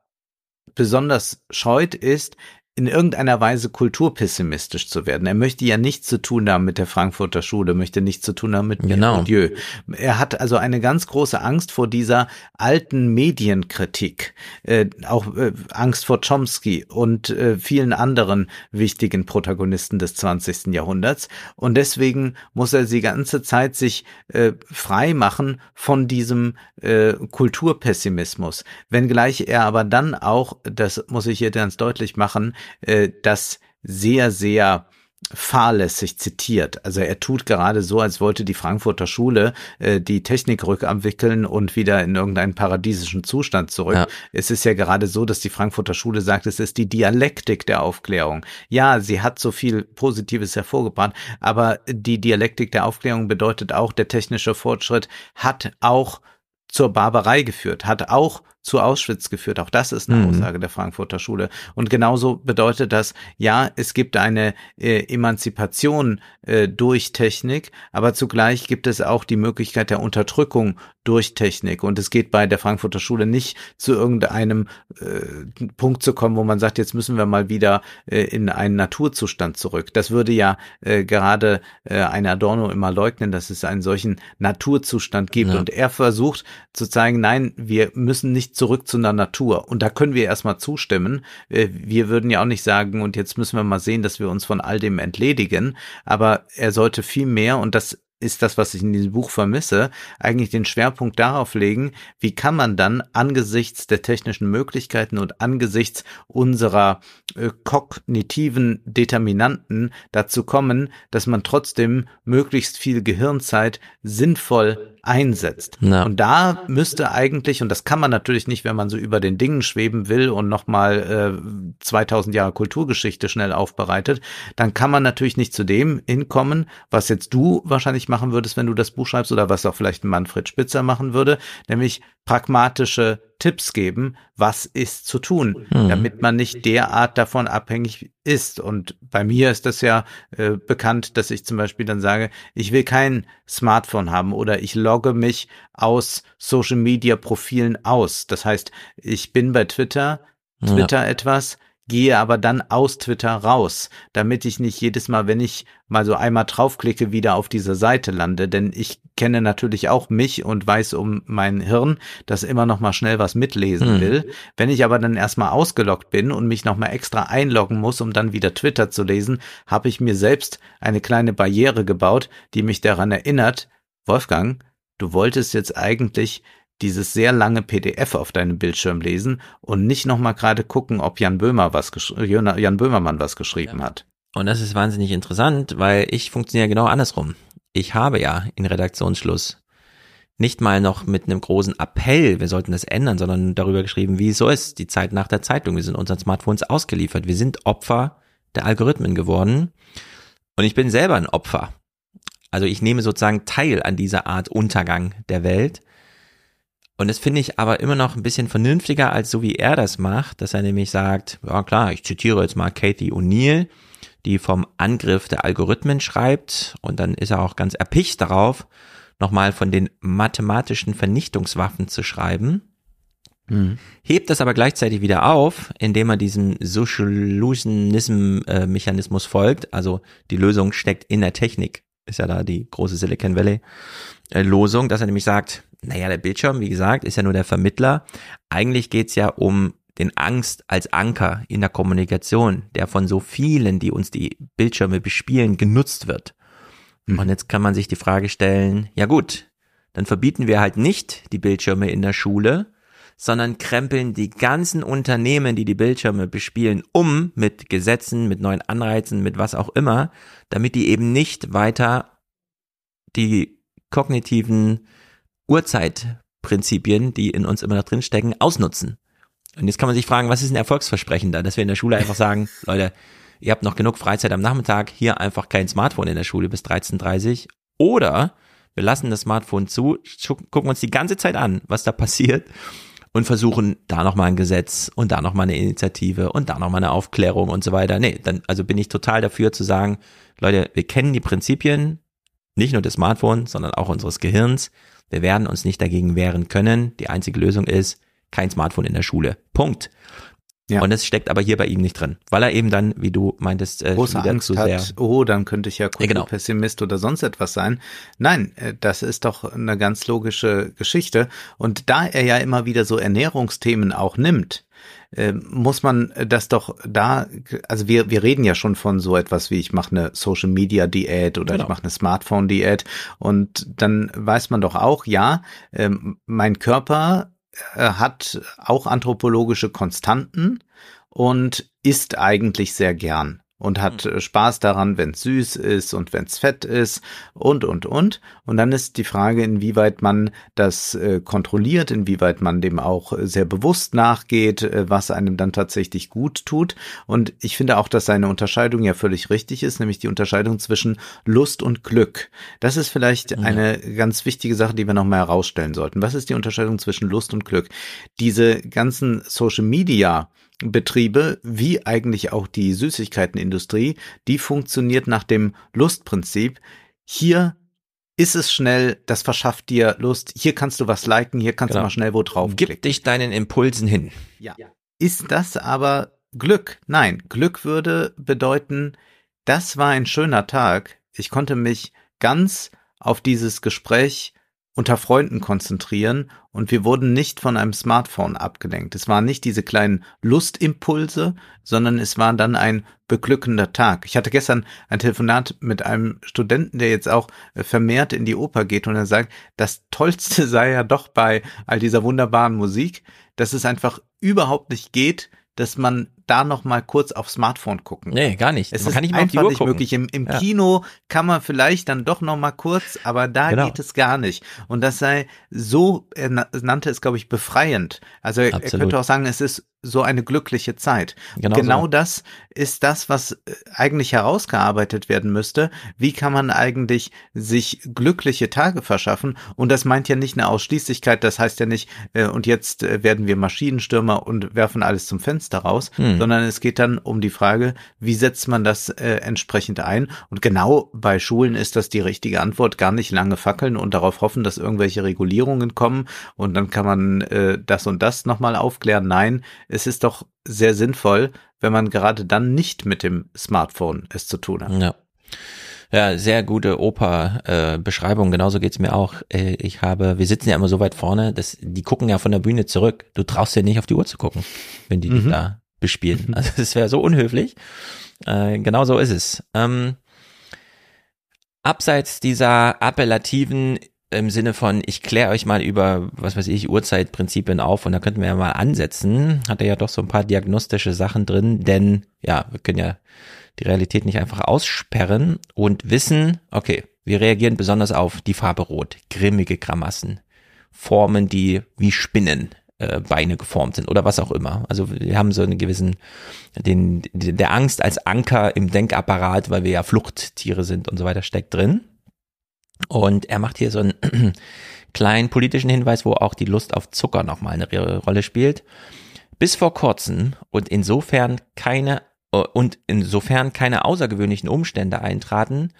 besonders scheut, ist, in irgendeiner Weise kulturpessimistisch zu werden. Er möchte ja nichts zu tun haben mit der Frankfurter Schule, möchte nichts zu tun haben mit genau. Dieu. Er hat also eine ganz große Angst vor dieser alten Medienkritik, äh, auch äh, Angst vor Chomsky und äh, vielen anderen wichtigen Protagonisten des 20. Jahrhunderts. Und deswegen muss er die ganze Zeit sich äh, frei machen von diesem äh, Kulturpessimismus. Wenngleich er aber dann auch, das muss ich hier ganz deutlich machen, äh, das sehr, sehr fahrlässig zitiert. Also er tut gerade so, als wollte die Frankfurter Schule äh, die Technik rückabwickeln und wieder in irgendeinen paradiesischen Zustand zurück. Ja. Es ist ja gerade so, dass die Frankfurter Schule sagt, es ist die Dialektik der Aufklärung. Ja, sie hat so viel Positives hervorgebracht, aber die Dialektik der Aufklärung bedeutet auch, der technische Fortschritt hat auch zur Barbarei geführt, hat auch zu Auschwitz geführt. Auch das ist eine mhm. Aussage der Frankfurter Schule. Und genauso bedeutet das, ja, es gibt eine äh, Emanzipation äh, durch Technik, aber zugleich gibt es auch die Möglichkeit der Unterdrückung durch Technik. Und es geht bei der Frankfurter Schule nicht zu irgendeinem äh, Punkt zu kommen, wo man sagt, jetzt müssen wir mal wieder äh, in einen Naturzustand zurück. Das würde ja äh, gerade äh, ein Adorno immer leugnen, dass es einen solchen Naturzustand gibt. Ja. Und er versucht zu zeigen, nein, wir müssen nicht zurück zu einer Natur. Und da können wir erstmal zustimmen. Äh, wir würden ja auch nicht sagen, und jetzt müssen wir mal sehen, dass wir uns von all dem entledigen. Aber er sollte viel mehr, und das ist das, was ich in diesem Buch vermisse, eigentlich den Schwerpunkt darauf legen, wie kann man dann angesichts der technischen Möglichkeiten und angesichts unserer äh, kognitiven Determinanten dazu kommen, dass man trotzdem möglichst viel Gehirnzeit sinnvoll einsetzt. Ja. Und da müsste eigentlich, und das kann man natürlich nicht, wenn man so über den Dingen schweben will und nochmal äh, 2000 Jahre Kulturgeschichte schnell aufbereitet, dann kann man natürlich nicht zu dem hinkommen, was jetzt du wahrscheinlich machen würdest, wenn du das Buch schreibst oder was auch vielleicht Manfred Spitzer machen würde, nämlich pragmatische Tipps geben, was ist zu tun, mhm. damit man nicht derart davon abhängig ist. Und bei mir ist das ja äh, bekannt, dass ich zum Beispiel dann sage, ich will kein Smartphone haben oder ich logge mich aus Social Media Profilen aus. Das heißt, ich bin bei Twitter, Twitter ja. etwas, gehe aber dann aus Twitter raus, damit ich nicht jedes Mal, wenn ich mal so einmal draufklicke, wieder auf diese Seite lande, denn ich kenne natürlich auch mich und weiß um mein Hirn, das immer noch mal schnell was mitlesen hm. will. Wenn ich aber dann erstmal ausgeloggt bin und mich noch mal extra einloggen muss, um dann wieder Twitter zu lesen, habe ich mir selbst eine kleine Barriere gebaut, die mich daran erinnert, Wolfgang, du wolltest jetzt eigentlich dieses sehr lange PDF auf deinem Bildschirm lesen und nicht nochmal gerade gucken, ob Jan Böhmer was Jan Böhmermann was geschrieben ja. hat. Und das ist wahnsinnig interessant, weil ich funktioniere genau andersrum. Ich habe ja in Redaktionsschluss nicht mal noch mit einem großen Appell, wir sollten das ändern, sondern darüber geschrieben, wie es so ist, die Zeit nach der Zeitung. Wir sind unseren Smartphones ausgeliefert. Wir sind Opfer der Algorithmen geworden. Und ich bin selber ein Opfer. Also ich nehme sozusagen teil an dieser Art Untergang der Welt. Und das finde ich aber immer noch ein bisschen vernünftiger, als so wie er das macht, dass er nämlich sagt, ja klar, ich zitiere jetzt mal Kathy O'Neill, die vom Angriff der Algorithmen schreibt und dann ist er auch ganz erpicht darauf, nochmal von den mathematischen Vernichtungswaffen zu schreiben. Mhm. Hebt das aber gleichzeitig wieder auf, indem er diesem Solutionism-Mechanismus folgt. Also die Lösung steckt in der Technik, ist ja da die große Silicon Valley-Losung, dass er nämlich sagt, naja, der Bildschirm, wie gesagt, ist ja nur der Vermittler. Eigentlich geht's ja um den Angst als Anker in der Kommunikation, der von so vielen, die uns die Bildschirme bespielen, genutzt wird. Mhm. Und jetzt kann man sich die Frage stellen, ja gut, dann verbieten wir halt nicht die Bildschirme in der Schule, sondern krempeln die ganzen Unternehmen, die die Bildschirme bespielen, um mit Gesetzen, mit neuen Anreizen, mit was auch immer, damit die eben nicht weiter die kognitiven Urzeitprinzipien, die in uns immer noch drinstecken, ausnutzen. Und jetzt kann man sich fragen, was ist ein Erfolgsversprechen da, dass wir in der Schule einfach sagen, Leute, ihr habt noch genug Freizeit am Nachmittag, hier einfach kein Smartphone in der Schule bis 13.30 oder wir lassen das Smartphone zu, gucken uns die ganze Zeit an, was da passiert und versuchen da nochmal ein Gesetz und da nochmal eine Initiative und da nochmal eine Aufklärung und so weiter. Nee, dann, also bin ich total dafür zu sagen, Leute, wir kennen die Prinzipien, nicht nur des Smartphones, sondern auch unseres Gehirns. Wir werden uns nicht dagegen wehren können. Die einzige Lösung ist kein Smartphone in der Schule. Punkt. Ja. Und es steckt aber hier bei ihm nicht drin, weil er eben dann, wie du meintest, äh, große Angst hat, oh, dann könnte ich ja, ja genau. Pessimist oder sonst etwas sein. Nein, äh, das ist doch eine ganz logische Geschichte. Und da er ja immer wieder so Ernährungsthemen auch nimmt, äh, muss man das doch da, also wir, wir reden ja schon von so etwas wie ich mache eine Social Media Diät oder genau. ich mache eine Smartphone Diät und dann weiß man doch auch, ja, äh, mein Körper äh, hat auch anthropologische Konstanten und isst eigentlich sehr gern und hat mhm. Spaß daran, wenn es süß ist und wenn es fett ist und, und, und. Und dann ist die Frage, inwieweit man das äh, kontrolliert, inwieweit man dem auch sehr bewusst nachgeht, äh, was einem dann tatsächlich gut tut. Und ich finde auch, dass seine Unterscheidung ja völlig richtig ist, nämlich die Unterscheidung zwischen Lust und Glück. Das ist vielleicht ja. eine ganz wichtige Sache, die wir nochmal herausstellen sollten. Was ist die Unterscheidung zwischen Lust und Glück? Diese ganzen Social Media Betriebe, wie eigentlich auch die Süßigkeitenindustrie, die funktioniert nach dem Lustprinzip. Hier ist es schnell, das verschafft dir Lust. Hier kannst du was liken, hier kannst genau. du mal schnell wo drauf Gib dich deinen Impulsen hin. Ja. Ist das aber Glück? Nein, Glück würde bedeuten, das war ein schöner Tag. Ich konnte mich ganz auf dieses Gespräch unter Freunden konzentrieren und wir wurden nicht von einem Smartphone abgelenkt. Es waren nicht diese kleinen Lustimpulse, sondern es war dann ein beglückender Tag. Ich hatte gestern ein Telefonat mit einem Studenten, der jetzt auch äh, vermehrt in die Oper geht und er sagt, das Tollste sei ja doch bei all dieser wunderbaren Musik, dass es einfach überhaupt nicht geht, dass man da noch mal kurz aufs Smartphone gucken. Nee, gar nicht. Es man ist kann nicht mal einfach nicht möglich. Im, im ja. Kino kann man vielleicht dann doch noch mal kurz, aber da genau. geht es gar nicht. Und das sei so, er nannte es, glaube ich, befreiend. Also Absolut. er könnte auch sagen, es ist so eine glückliche Zeit. Genau, genau so. das ist das, was äh, eigentlich herausgearbeitet werden müsste. Wie kann man eigentlich sich glückliche Tage verschaffen? Und das meint ja nicht eine Ausschließlichkeit. Das heißt ja nicht, äh, und jetzt äh, werden wir Maschinenstürmer und werfen alles zum Fenster raus, hm. Sondern es geht dann um die Frage, wie setzt man das äh, entsprechend ein? Und genau bei Schulen ist das die richtige Antwort. Gar nicht lange fackeln und darauf hoffen, dass irgendwelche Regulierungen kommen und dann kann man äh, das und das nochmal aufklären. Nein, es ist doch sehr sinnvoll, wenn man gerade dann nicht mit dem Smartphone es zu tun hat. Ja. Ja, sehr gute Oper-Beschreibung. Äh, Genauso geht's mir auch. Äh, ich habe, wir sitzen ja immer so weit vorne, dass die gucken ja von der Bühne zurück. Du traust ja nicht auf die Uhr zu gucken, wenn die mhm. dich da bespielen. Also das wäre so unhöflich. Äh, genau so ist es. Ähm, abseits dieser appellativen im Sinne von, ich kläre euch mal über, was weiß ich, Uhrzeitprinzipien auf und da könnten wir ja mal ansetzen, hat er ja doch so ein paar diagnostische Sachen drin, denn ja, wir können ja die Realität nicht einfach aussperren und wissen, okay, wir reagieren besonders auf die Farbe Rot, grimmige Grammassen, Formen, die wie Spinnen äh, Beine geformt sind oder was auch immer. Also wir haben so einen gewissen, den, der Angst als Anker im Denkapparat, weil wir ja Fluchttiere sind und so weiter, steckt drin. Und er macht hier so einen kleinen politischen Hinweis, wo auch die Lust auf Zucker nochmal eine Rolle spielt. Bis vor kurzem und insofern keine äh, und insofern keine außergewöhnlichen Umstände eintraten,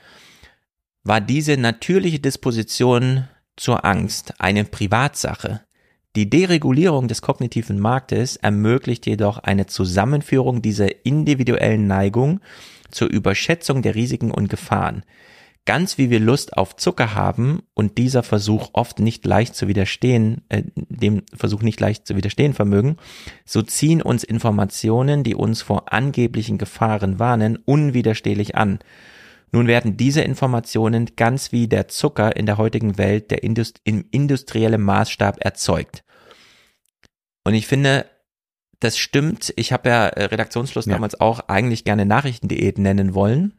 war diese natürliche Disposition zur Angst eine Privatsache. Die Deregulierung des kognitiven Marktes ermöglicht jedoch eine Zusammenführung dieser individuellen Neigung zur Überschätzung der Risiken und Gefahren. Ganz wie wir Lust auf Zucker haben und dieser Versuch oft nicht leicht zu widerstehen, äh, dem Versuch nicht leicht zu widerstehen vermögen, so ziehen uns Informationen, die uns vor angeblichen Gefahren warnen, unwiderstehlich an. Nun werden diese Informationen ganz wie der Zucker in der heutigen Welt der Indust im industriellen Maßstab erzeugt. Und ich finde, das stimmt. Ich habe ja äh, Redaktionsschluss ja. damals auch eigentlich gerne Nachrichtendiät nennen wollen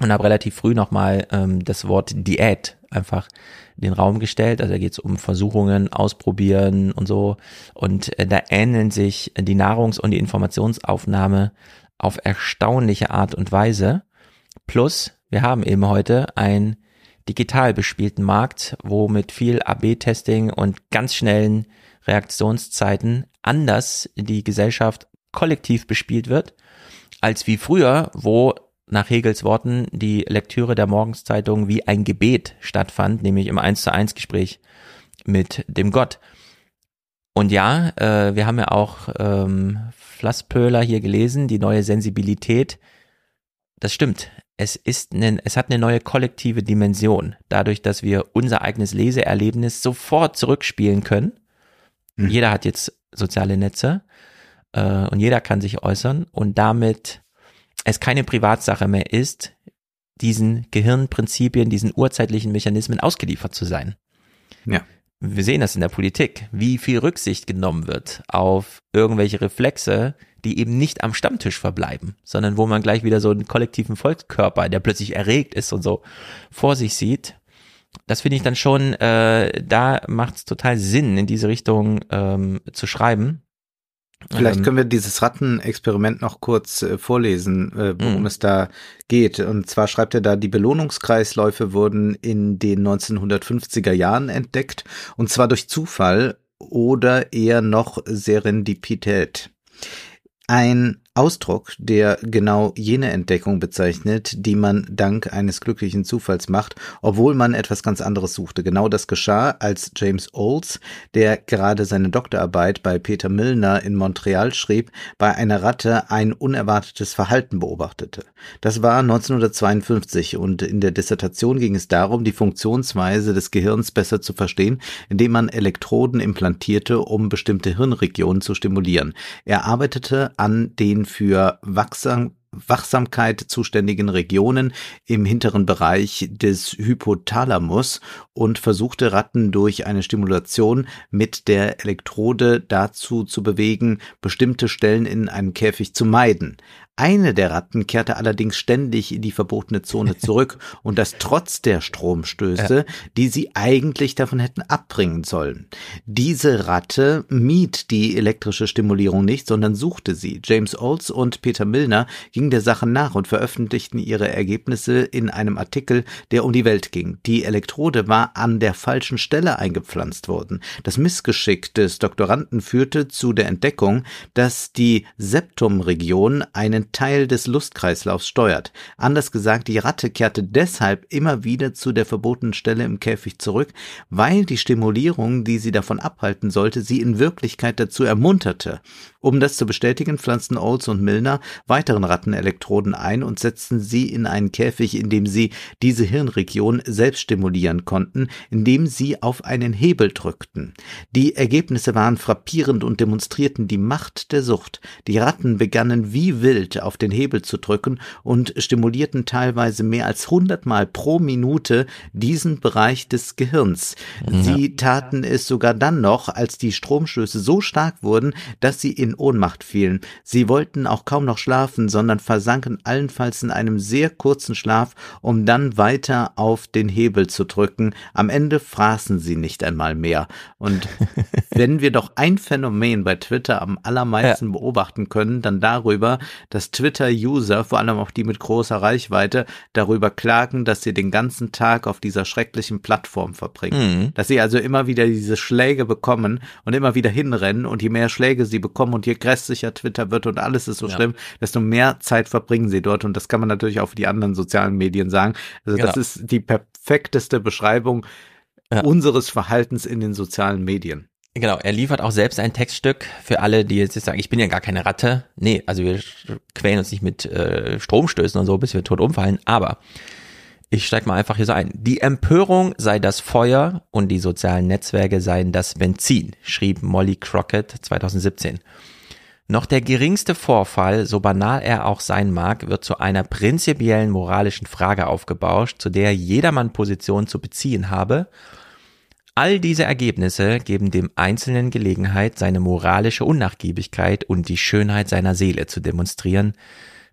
und habe relativ früh nochmal ähm, das Wort Diät einfach in den Raum gestellt. Also da geht es um Versuchungen, Ausprobieren und so. Und äh, da ähneln sich die Nahrungs- und die Informationsaufnahme auf erstaunliche Art und Weise. Plus, wir haben eben heute einen digital bespielten Markt, wo mit viel AB-Testing und ganz schnellen Reaktionszeiten anders die Gesellschaft kollektiv bespielt wird, als wie früher, wo nach Hegels Worten die Lektüre der Morgenszeitung wie ein Gebet stattfand, nämlich im 1 zu 1 Gespräch mit dem Gott. Und ja, äh, wir haben ja auch ähm, Flasspöhler hier gelesen, die neue Sensibilität. Das stimmt. Es ist eine, es hat eine neue kollektive Dimension, dadurch, dass wir unser eigenes Leseerlebnis sofort zurückspielen können. Mhm. Jeder hat jetzt soziale Netze äh, und jeder kann sich äußern und damit es keine Privatsache mehr ist, diesen Gehirnprinzipien, diesen urzeitlichen Mechanismen ausgeliefert zu sein. Ja. Wir sehen das in der Politik, wie viel Rücksicht genommen wird auf irgendwelche Reflexe, die eben nicht am Stammtisch verbleiben, sondern wo man gleich wieder so einen kollektiven Volkskörper, der plötzlich erregt ist und so vor sich sieht. Das finde ich dann schon, äh, da macht es total Sinn, in diese Richtung ähm, zu schreiben. Vielleicht ähm, können wir dieses Rattenexperiment noch kurz äh, vorlesen, äh, worum mhm. es da geht. Und zwar schreibt er da, die Belohnungskreisläufe wurden in den 1950er Jahren entdeckt, und zwar durch Zufall oder eher noch Serendipität. Ein Ausdruck, der genau jene Entdeckung bezeichnet, die man dank eines glücklichen Zufalls macht, obwohl man etwas ganz anderes suchte. Genau das geschah, als James Olds, der gerade seine Doktorarbeit bei Peter Milner in Montreal schrieb, bei einer Ratte ein unerwartetes Verhalten beobachtete. Das war 1952 und in der Dissertation ging es darum, die Funktionsweise des Gehirns besser zu verstehen, indem man Elektroden implantierte, um bestimmte Hirnregionen zu stimulieren. Er arbeitete an den für Wachsam Wachsamkeit zuständigen Regionen im hinteren Bereich des Hypothalamus und versuchte Ratten durch eine Stimulation mit der Elektrode dazu zu bewegen, bestimmte Stellen in einem Käfig zu meiden. Eine der Ratten kehrte allerdings ständig in die verbotene Zone zurück und das trotz der Stromstöße, ja. die sie eigentlich davon hätten abbringen sollen. Diese Ratte mied die elektrische Stimulierung nicht, sondern suchte sie. James Olds und Peter Milner gingen der Sache nach und veröffentlichten ihre Ergebnisse in einem Artikel, der um die Welt ging. Die Elektrode war an der falschen Stelle eingepflanzt worden. Das Missgeschick des Doktoranden führte zu der Entdeckung, dass die Septumregion einen einen Teil des Lustkreislaufs steuert. Anders gesagt, die Ratte kehrte deshalb immer wieder zu der verbotenen Stelle im Käfig zurück, weil die Stimulierung, die sie davon abhalten sollte, sie in Wirklichkeit dazu ermunterte. Um das zu bestätigen, pflanzten Olds und Milner weiteren Rattenelektroden ein und setzten sie in einen Käfig, in dem sie diese Hirnregion selbst stimulieren konnten, indem sie auf einen Hebel drückten. Die Ergebnisse waren frappierend und demonstrierten die Macht der Sucht. Die Ratten begannen wie wild auf den Hebel zu drücken und stimulierten teilweise mehr als hundertmal pro Minute diesen Bereich des Gehirns. Sie taten es sogar dann noch, als die Stromstöße so stark wurden, dass sie in Ohnmacht fielen. Sie wollten auch kaum noch schlafen, sondern versanken allenfalls in einem sehr kurzen Schlaf, um dann weiter auf den Hebel zu drücken. Am Ende fraßen sie nicht einmal mehr. Und wenn wir doch ein Phänomen bei Twitter am allermeisten ja. beobachten können, dann darüber, dass Twitter-User, vor allem auch die mit großer Reichweite, darüber klagen, dass sie den ganzen Tag auf dieser schrecklichen Plattform verbringen. Mhm. Dass sie also immer wieder diese Schläge bekommen und immer wieder hinrennen und je mehr Schläge sie bekommen und je grässlicher Twitter wird und alles ist so ja. schlimm, desto mehr Zeit verbringen sie dort. Und das kann man natürlich auch für die anderen sozialen Medien sagen. Also genau. das ist die perfekteste Beschreibung ja. unseres Verhaltens in den sozialen Medien. Genau, er liefert auch selbst ein Textstück für alle, die jetzt sagen, ich bin ja gar keine Ratte. Nee, also wir quälen uns nicht mit äh, Stromstößen und so, bis wir tot umfallen. Aber ich steig mal einfach hier so ein. Die Empörung sei das Feuer und die sozialen Netzwerke seien das Benzin, schrieb Molly Crockett 2017. Noch der geringste Vorfall, so banal er auch sein mag, wird zu einer prinzipiellen moralischen Frage aufgebauscht, zu der jedermann Position zu beziehen habe. All diese Ergebnisse geben dem Einzelnen Gelegenheit, seine moralische Unnachgiebigkeit und die Schönheit seiner Seele zu demonstrieren.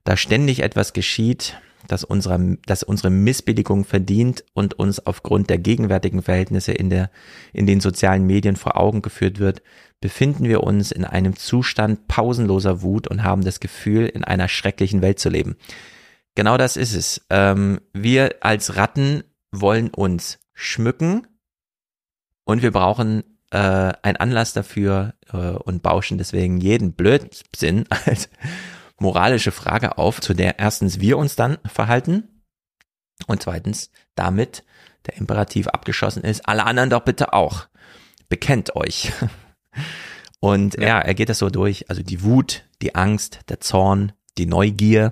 Da ständig etwas geschieht, das, unserer, das unsere Missbilligung verdient und uns aufgrund der gegenwärtigen Verhältnisse in, der, in den sozialen Medien vor Augen geführt wird, befinden wir uns in einem Zustand pausenloser Wut und haben das Gefühl, in einer schrecklichen Welt zu leben. Genau das ist es. Ähm, wir als Ratten wollen uns schmücken und wir brauchen äh, einen Anlass dafür äh, und bauschen deswegen jeden Blödsinn als moralische Frage auf, zu der erstens wir uns dann verhalten und zweitens damit der Imperativ abgeschossen ist, alle anderen doch bitte auch. Bekennt euch. Und ja. ja, er geht das so durch. Also die Wut, die Angst, der Zorn, die Neugier,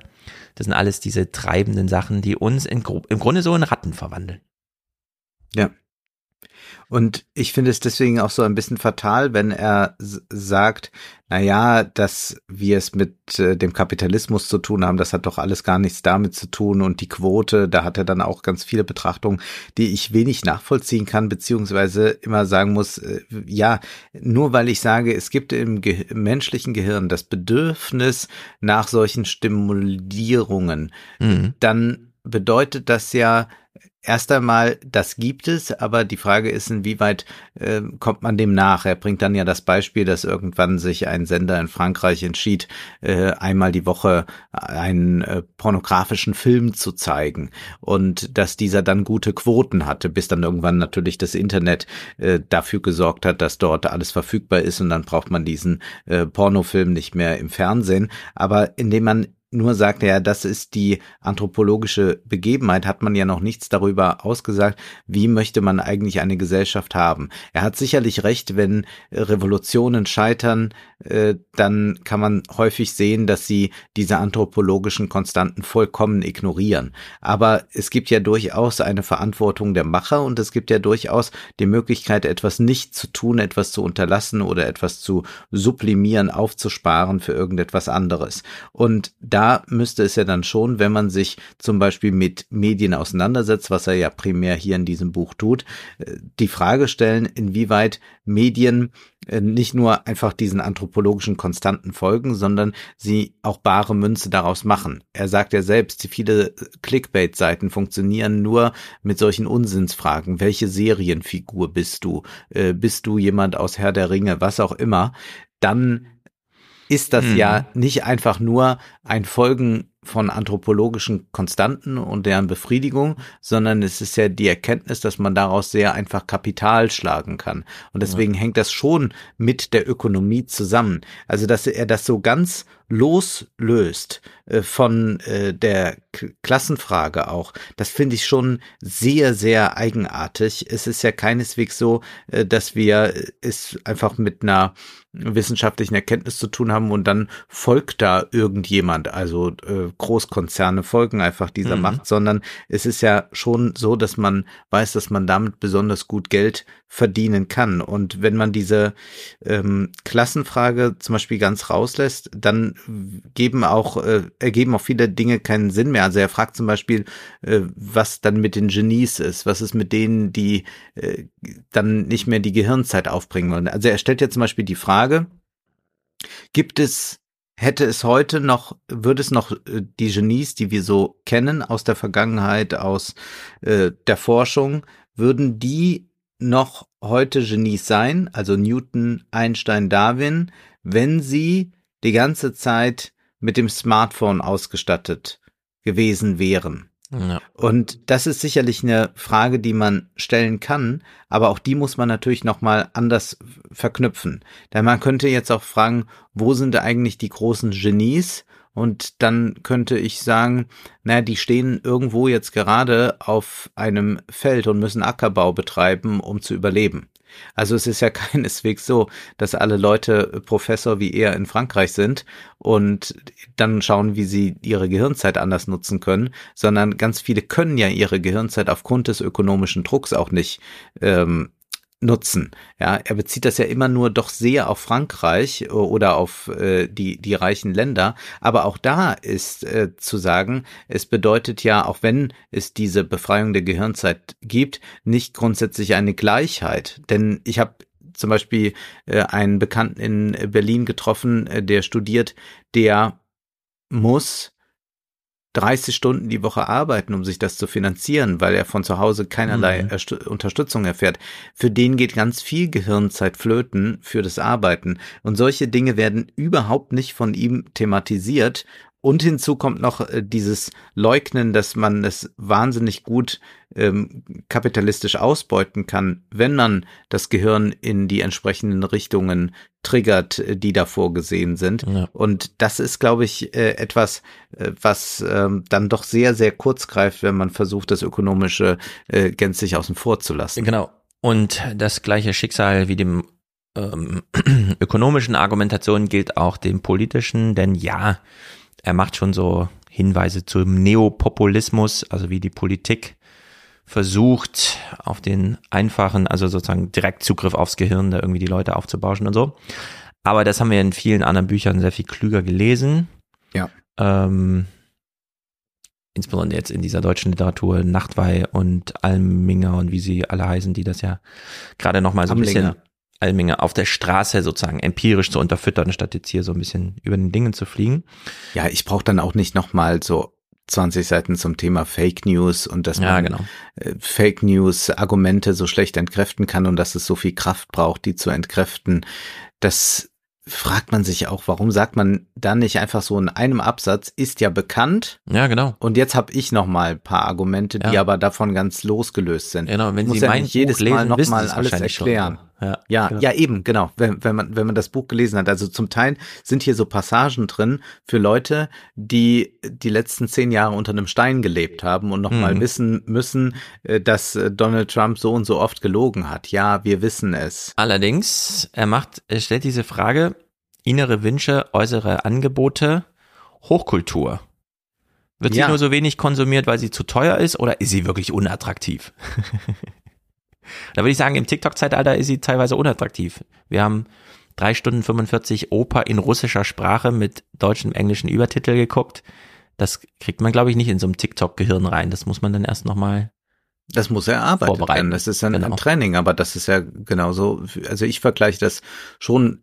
das sind alles diese treibenden Sachen, die uns in, im Grunde so in Ratten verwandeln. Ja. Und ich finde es deswegen auch so ein bisschen fatal, wenn er sagt, na ja, dass wir es mit äh, dem Kapitalismus zu tun haben, das hat doch alles gar nichts damit zu tun und die Quote, da hat er dann auch ganz viele Betrachtungen, die ich wenig nachvollziehen kann, beziehungsweise immer sagen muss, äh, ja, nur weil ich sage, es gibt im Ge menschlichen Gehirn das Bedürfnis nach solchen Stimulierungen, mhm. dann bedeutet das ja, erst einmal, das gibt es, aber die Frage ist, inwieweit äh, kommt man dem nach? Er bringt dann ja das Beispiel, dass irgendwann sich ein Sender in Frankreich entschied, äh, einmal die Woche einen äh, pornografischen Film zu zeigen und dass dieser dann gute Quoten hatte, bis dann irgendwann natürlich das Internet äh, dafür gesorgt hat, dass dort alles verfügbar ist und dann braucht man diesen äh, Pornofilm nicht mehr im Fernsehen. Aber indem man nur sagt er, das ist die anthropologische Begebenheit, hat man ja noch nichts darüber ausgesagt, wie möchte man eigentlich eine Gesellschaft haben. Er hat sicherlich recht, wenn Revolutionen scheitern, äh, dann kann man häufig sehen, dass sie diese anthropologischen Konstanten vollkommen ignorieren. Aber es gibt ja durchaus eine Verantwortung der Macher und es gibt ja durchaus die Möglichkeit, etwas nicht zu tun, etwas zu unterlassen oder etwas zu sublimieren, aufzusparen für irgendetwas anderes. Und da müsste es ja dann schon, wenn man sich zum Beispiel mit Medien auseinandersetzt, was er ja primär hier in diesem Buch tut, äh, die Frage stellen, inwieweit Medien äh, nicht nur einfach diesen anthropologischen Konstanten folgen, sondern sie auch bare Münze daraus machen. Er sagt ja selbst, viele Clickbait-Seiten funktionieren nur mit solchen Unsinnsfragen. Welche Serienfigur bist du? Äh, bist du jemand aus Herr der Ringe? Was auch immer. Dann ist das mhm. ja nicht einfach nur ein Folgen von anthropologischen Konstanten und deren Befriedigung, sondern es ist ja die Erkenntnis, dass man daraus sehr einfach Kapital schlagen kann. Und deswegen ja. hängt das schon mit der Ökonomie zusammen. Also, dass er das so ganz loslöst äh, von äh, der K Klassenfrage auch, das finde ich schon sehr, sehr eigenartig. Es ist ja keineswegs so, äh, dass wir es einfach mit einer wissenschaftlichen Erkenntnis zu tun haben und dann folgt da irgendjemand, also äh, Großkonzerne folgen einfach dieser mhm. Macht, sondern es ist ja schon so, dass man weiß, dass man damit besonders gut Geld verdienen kann. Und wenn man diese ähm, Klassenfrage zum Beispiel ganz rauslässt, dann geben auch, äh, ergeben auch viele Dinge keinen Sinn mehr. Also er fragt zum Beispiel, äh, was dann mit den Genies ist, was ist mit denen, die äh, dann nicht mehr die Gehirnzeit aufbringen wollen. Also er stellt ja zum Beispiel die Frage, gibt es Hätte es heute noch, würde es noch äh, die Genies, die wir so kennen aus der Vergangenheit, aus äh, der Forschung, würden die noch heute Genies sein, also Newton, Einstein, Darwin, wenn sie die ganze Zeit mit dem Smartphone ausgestattet gewesen wären. Ja. Und das ist sicherlich eine Frage, die man stellen kann, aber auch die muss man natürlich nochmal anders verknüpfen. Denn man könnte jetzt auch fragen, wo sind eigentlich die großen Genies? Und dann könnte ich sagen, naja, die stehen irgendwo jetzt gerade auf einem Feld und müssen Ackerbau betreiben, um zu überleben. Also es ist ja keineswegs so, dass alle Leute Professor wie er in Frankreich sind und dann schauen, wie sie ihre Gehirnzeit anders nutzen können, sondern ganz viele können ja ihre Gehirnzeit aufgrund des ökonomischen Drucks auch nicht ähm, nutzen. Ja, er bezieht das ja immer nur doch sehr auf Frankreich äh, oder auf äh, die die reichen Länder, aber auch da ist äh, zu sagen, es bedeutet ja, auch wenn es diese Befreiung der Gehirnzeit gibt, nicht grundsätzlich eine Gleichheit. Denn ich habe zum Beispiel äh, einen Bekannten in Berlin getroffen, äh, der studiert, der muss 30 Stunden die Woche arbeiten, um sich das zu finanzieren, weil er von zu Hause keinerlei mhm. Unterstützung erfährt. Für den geht ganz viel Gehirnzeit flöten für das Arbeiten. Und solche Dinge werden überhaupt nicht von ihm thematisiert und hinzu kommt noch äh, dieses Leugnen, dass man es wahnsinnig gut ähm, kapitalistisch ausbeuten kann, wenn man das Gehirn in die entsprechenden Richtungen triggert, äh, die da vorgesehen sind. Ja. Und das ist, glaube ich, äh, etwas, äh, was ähm, dann doch sehr, sehr kurz greift, wenn man versucht, das Ökonomische äh, gänzlich außen vor zu lassen. Genau. Und das gleiche Schicksal wie dem ähm, ökonomischen Argumentation gilt auch dem politischen, denn ja, er macht schon so Hinweise zum Neopopulismus, also wie die Politik versucht, auf den einfachen, also sozusagen Direktzugriff aufs Gehirn, da irgendwie die Leute aufzubauschen und so. Aber das haben wir in vielen anderen Büchern sehr viel klüger gelesen. Ja. Ähm, insbesondere jetzt in dieser deutschen Literatur, Nachtwey und Alminger und wie sie alle heißen, die das ja gerade nochmal so ein bisschen Alminger auf der Straße sozusagen empirisch zu unterfüttern, statt jetzt hier so ein bisschen über den Dingen zu fliegen. Ja, ich brauche dann auch nicht nochmal so 20 Seiten zum Thema Fake News und dass man Ja, genau. äh, Fake News Argumente so schlecht entkräften kann und dass es so viel Kraft braucht, die zu entkräften. Das fragt man sich auch, warum sagt man dann nicht einfach so in einem Absatz, ist ja bekannt Ja, genau. und jetzt habe ich noch mal ein paar Argumente, die Ja. aber davon ganz losgelöst sind. Genau, wenn Sie ja mein nicht jedes Buch lesen, Mal noch mal alles erklären. Schon. Ja, Ja, genau. ja, eben, genau. Wenn, wenn man, wenn man das Buch gelesen hat. Also zum Teil sind hier so Passagen drin für Leute, die die letzten zehn Jahre unter einem Stein gelebt haben und nochmal Mhm. wissen müssen, äh, dass äh, Donald Trump so und so oft gelogen hat. Ja, wir wissen es. Allerdings, er macht, er stellt diese Frage, innere Wünsche, äußere Angebote, Hochkultur. Wird sie Ja. nur so wenig konsumiert, weil sie zu teuer ist oder ist sie wirklich unattraktiv? da würde ich sagen, im TikTok-Zeitalter ist sie teilweise unattraktiv. Wir haben drei Stunden 45 Oper in russischer Sprache mit deutschen, englischen Übertitel geguckt. Das kriegt man, glaube ich, nicht in so einem TikTok-Gehirn rein. Das muss man dann erst nochmal Das muss er arbeiten. Das ist ein, Genau. ein Training, aber das ist ja genauso. Also ich vergleiche das schon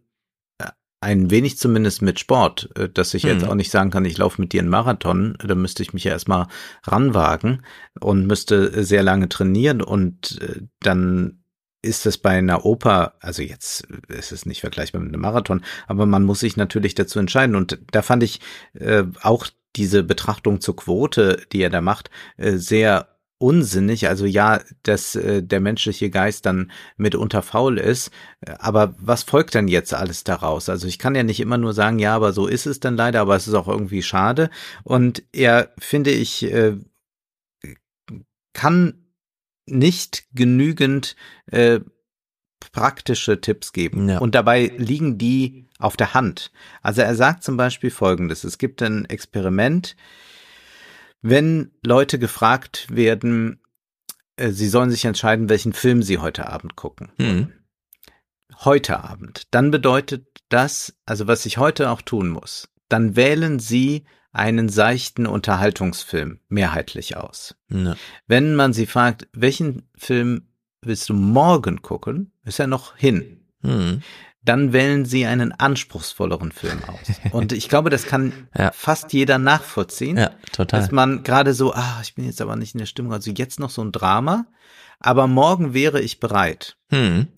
ein wenig zumindest mit Sport, äh, dass ich jetzt Mhm. auch nicht sagen kann, ich laufe mit dir einen Marathon, da müsste ich mich ja erstmal ranwagen und müsste sehr lange trainieren. Und äh, dann ist es bei einer Oper, also jetzt ist es nicht vergleichbar mit einem Marathon, aber man muss sich natürlich dazu entscheiden. Und da fand ich äh, auch diese Betrachtung zur Quote, die er da macht, äh, sehr unsinnig. Also ja, dass äh, der menschliche Geist dann mitunter faul ist, aber was folgt denn jetzt alles daraus? Also ich kann ja nicht immer nur sagen, ja, aber so ist es dann leider, aber es ist auch irgendwie schade. Und er, finde ich, äh, kann nicht genügend äh, praktische Tipps geben. Ja. Und dabei liegen die auf der Hand. Also er sagt zum Beispiel Folgendes. Es gibt ein Experiment, wenn Leute gefragt werden, äh, sie sollen sich entscheiden, welchen Film sie heute Abend gucken. Hm. Heute Abend. Dann bedeutet das, also was ich heute auch tun muss, dann wählen sie einen seichten Unterhaltungsfilm mehrheitlich aus. Ja. Wenn man sie fragt, welchen Film willst du morgen gucken, ist er noch hin. Hm. Dann wählen sie einen anspruchsvolleren Film aus. Und ich glaube, das kann Ja. fast jeder nachvollziehen. ja, total. Dass man gerade so, ah, ich bin jetzt aber nicht in der Stimmung, also jetzt noch so ein Drama, aber morgen wäre ich bereit. Hm.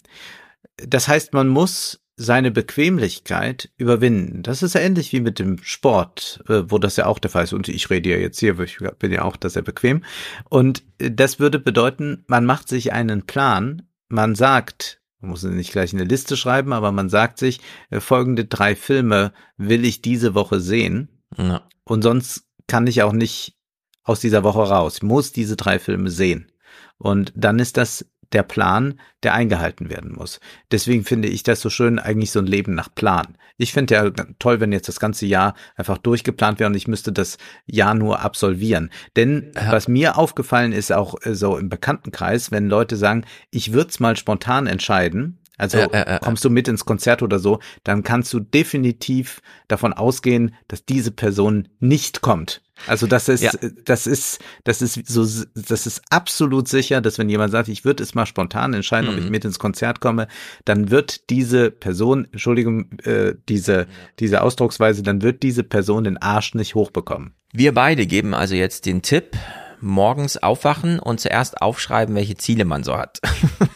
Das heißt, man muss seine Bequemlichkeit überwinden. Das ist ja ähnlich wie mit dem Sport, äh, wo das ja auch der Fall ist. Und ich rede ja jetzt hier, weil ich bin ja auch da sehr bequem. Und äh, das würde bedeuten, man macht sich einen Plan, man sagt, man muss nicht gleich eine Liste schreiben, aber man sagt sich, äh, folgende drei Filme will ich diese Woche sehen. Ja. Und sonst kann ich auch nicht aus dieser Woche raus. Ich muss diese drei Filme sehen. Und dann ist das der Plan, der eingehalten werden muss. Deswegen finde ich das so schön, eigentlich so ein Leben nach Plan. Ich finde ja toll, wenn jetzt das ganze Jahr einfach durchgeplant wäre und ich müsste das Jahr nur absolvieren. Denn Ja. was mir aufgefallen ist, auch äh, so im Bekanntenkreis, wenn Leute sagen, ich würde es mal spontan entscheiden, also Ja, ja, ja. kommst du mit ins Konzert oder so, dann kannst du definitiv davon ausgehen, dass diese Person nicht kommt. Also das ist, das ist, das ist so, das ist absolut sicher, dass wenn jemand sagt, ich würde es mal spontan entscheiden, ob ich Mhm. mit ins Konzert komme, dann wird diese Person, Entschuldigung, äh, diese, diese Ausdrucksweise, dann wird diese Person den Arsch nicht hochbekommen. Wir beide geben also jetzt den Tipp, morgens aufwachen und zuerst aufschreiben, welche Ziele man so hat.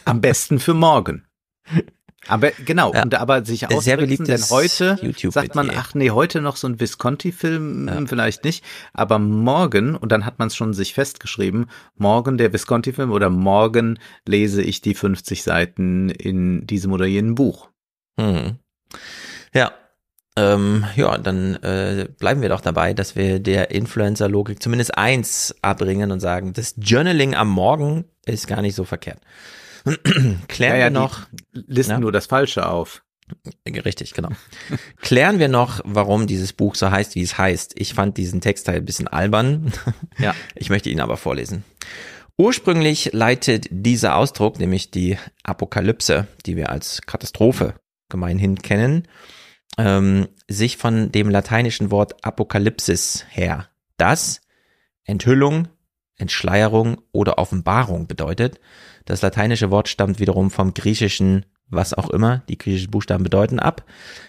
Am besten für morgen. Aber genau, Ja. und aber sich Sehr ausrichten, denn heute YouTube-Video. sagt man, ach nee, heute noch so ein Visconti-Film, Ja. hm, vielleicht nicht, aber morgen, und dann hat man es schon sich festgeschrieben, morgen der Visconti-Film oder morgen lese ich die 50 Seiten in diesem oder jenem Buch. Hm. Ja. Ähm, ja, dann äh, bleiben wir doch dabei, dass wir der Influencer-Logik zumindest eins abbringen und sagen, das Journaling am Morgen ist gar nicht so verkehrt. Klären wir die noch. listen Ja. nur das Falsche auf. Richtig, genau. Klären wir noch, warum dieses Buch so heißt, wie es heißt. Ich fand diesen Textteil ein bisschen albern. Ja. Ich möchte ihn aber vorlesen. Ursprünglich leitet dieser Ausdruck, nämlich die Apokalypse, die wir als Katastrophe gemeinhin kennen, ähm, sich von dem lateinischen Wort Apokalypsis her, das Enthüllung, Entschleierung oder Offenbarung bedeutet. Das lateinische Wort stammt wiederum vom griechischen, was auch immer die griechischen Buchstaben bedeuten, ab,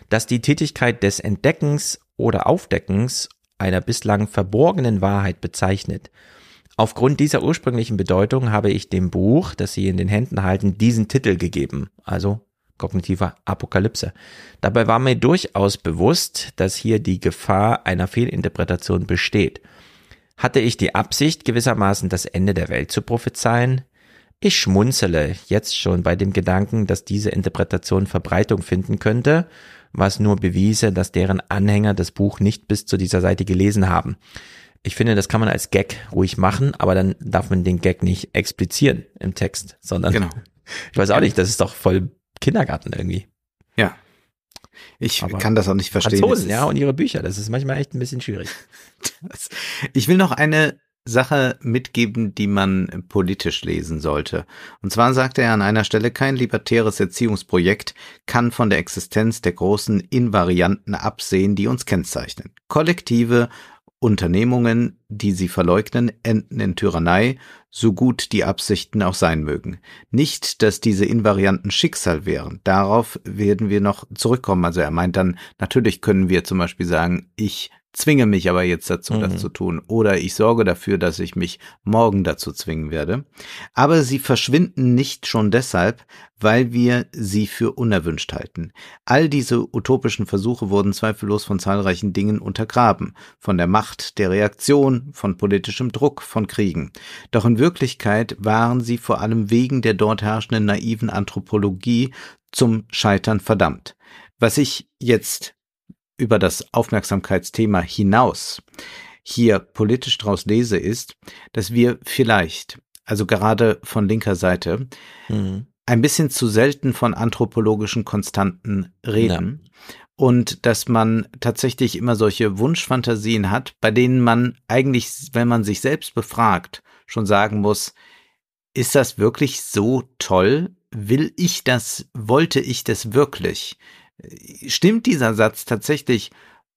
das die Tätigkeit des Entdeckens oder Aufdeckens einer bislang verborgenen Wahrheit bezeichnet. Aufgrund dieser ursprünglichen Bedeutung habe ich dem Buch, das Sie in den Händen halten, diesen Titel gegeben, also kognitiver Apokalypse. Dabei war mir durchaus bewusst, dass hier die Gefahr einer Fehlinterpretation besteht. Hatte ich die Absicht, gewissermaßen das Ende der Welt zu prophezeien? Ich schmunzele jetzt schon bei dem Gedanken, dass diese Interpretation Verbreitung finden könnte, was nur bewiese, dass deren Anhänger das Buch nicht bis zu dieser Seite gelesen haben. Ich finde, das kann man als Gag ruhig machen, aber dann darf man den Gag nicht explizieren im Text, sondern genau. ich weiß auch nicht, das ist doch voll Kindergarten irgendwie. Ja. Ich aber kann das auch nicht verstehen. Franzosen, ja, und ihre Bücher, das ist manchmal echt ein bisschen schwierig. Das, ich will noch eine Sache mitgeben, die man politisch lesen sollte. Und zwar sagt er an einer Stelle, kein libertäres Erziehungsprojekt kann von der Existenz der großen Invarianten absehen, die uns kennzeichnen. Kollektive Unternehmungen, die sie verleugnen, enden in Tyrannei, so gut die Absichten auch sein mögen. Nicht, dass diese Invarianten Schicksal wären. Darauf werden wir noch zurückkommen. Also er meint dann, natürlich können wir zum Beispiel sagen, ich zwinge mich aber jetzt dazu, mhm. das zu tun. Oder ich sorge dafür, dass ich mich morgen dazu zwingen werde. Aber sie verschwinden nicht schon deshalb, weil wir sie für unerwünscht halten. All diese utopischen Versuche wurden zweifellos von zahlreichen Dingen untergraben. Von der Macht der Reaktion, von politischem Druck, von Kriegen. Doch in Wirklichkeit waren sie vor allem wegen der dort herrschenden naiven Anthropologie zum Scheitern verdammt. Was ich jetzt über das Aufmerksamkeitsthema hinaus hier politisch draus lese, ist, dass wir vielleicht, also gerade von linker Seite, mhm. ein bisschen zu selten von anthropologischen Konstanten reden. Ja. Und dass man tatsächlich immer solche Wunschfantasien hat, bei denen man eigentlich, wenn man sich selbst befragt, schon sagen muss, ist das wirklich so toll? Will ich das, wollte ich das wirklich? Stimmt dieser Satz tatsächlich,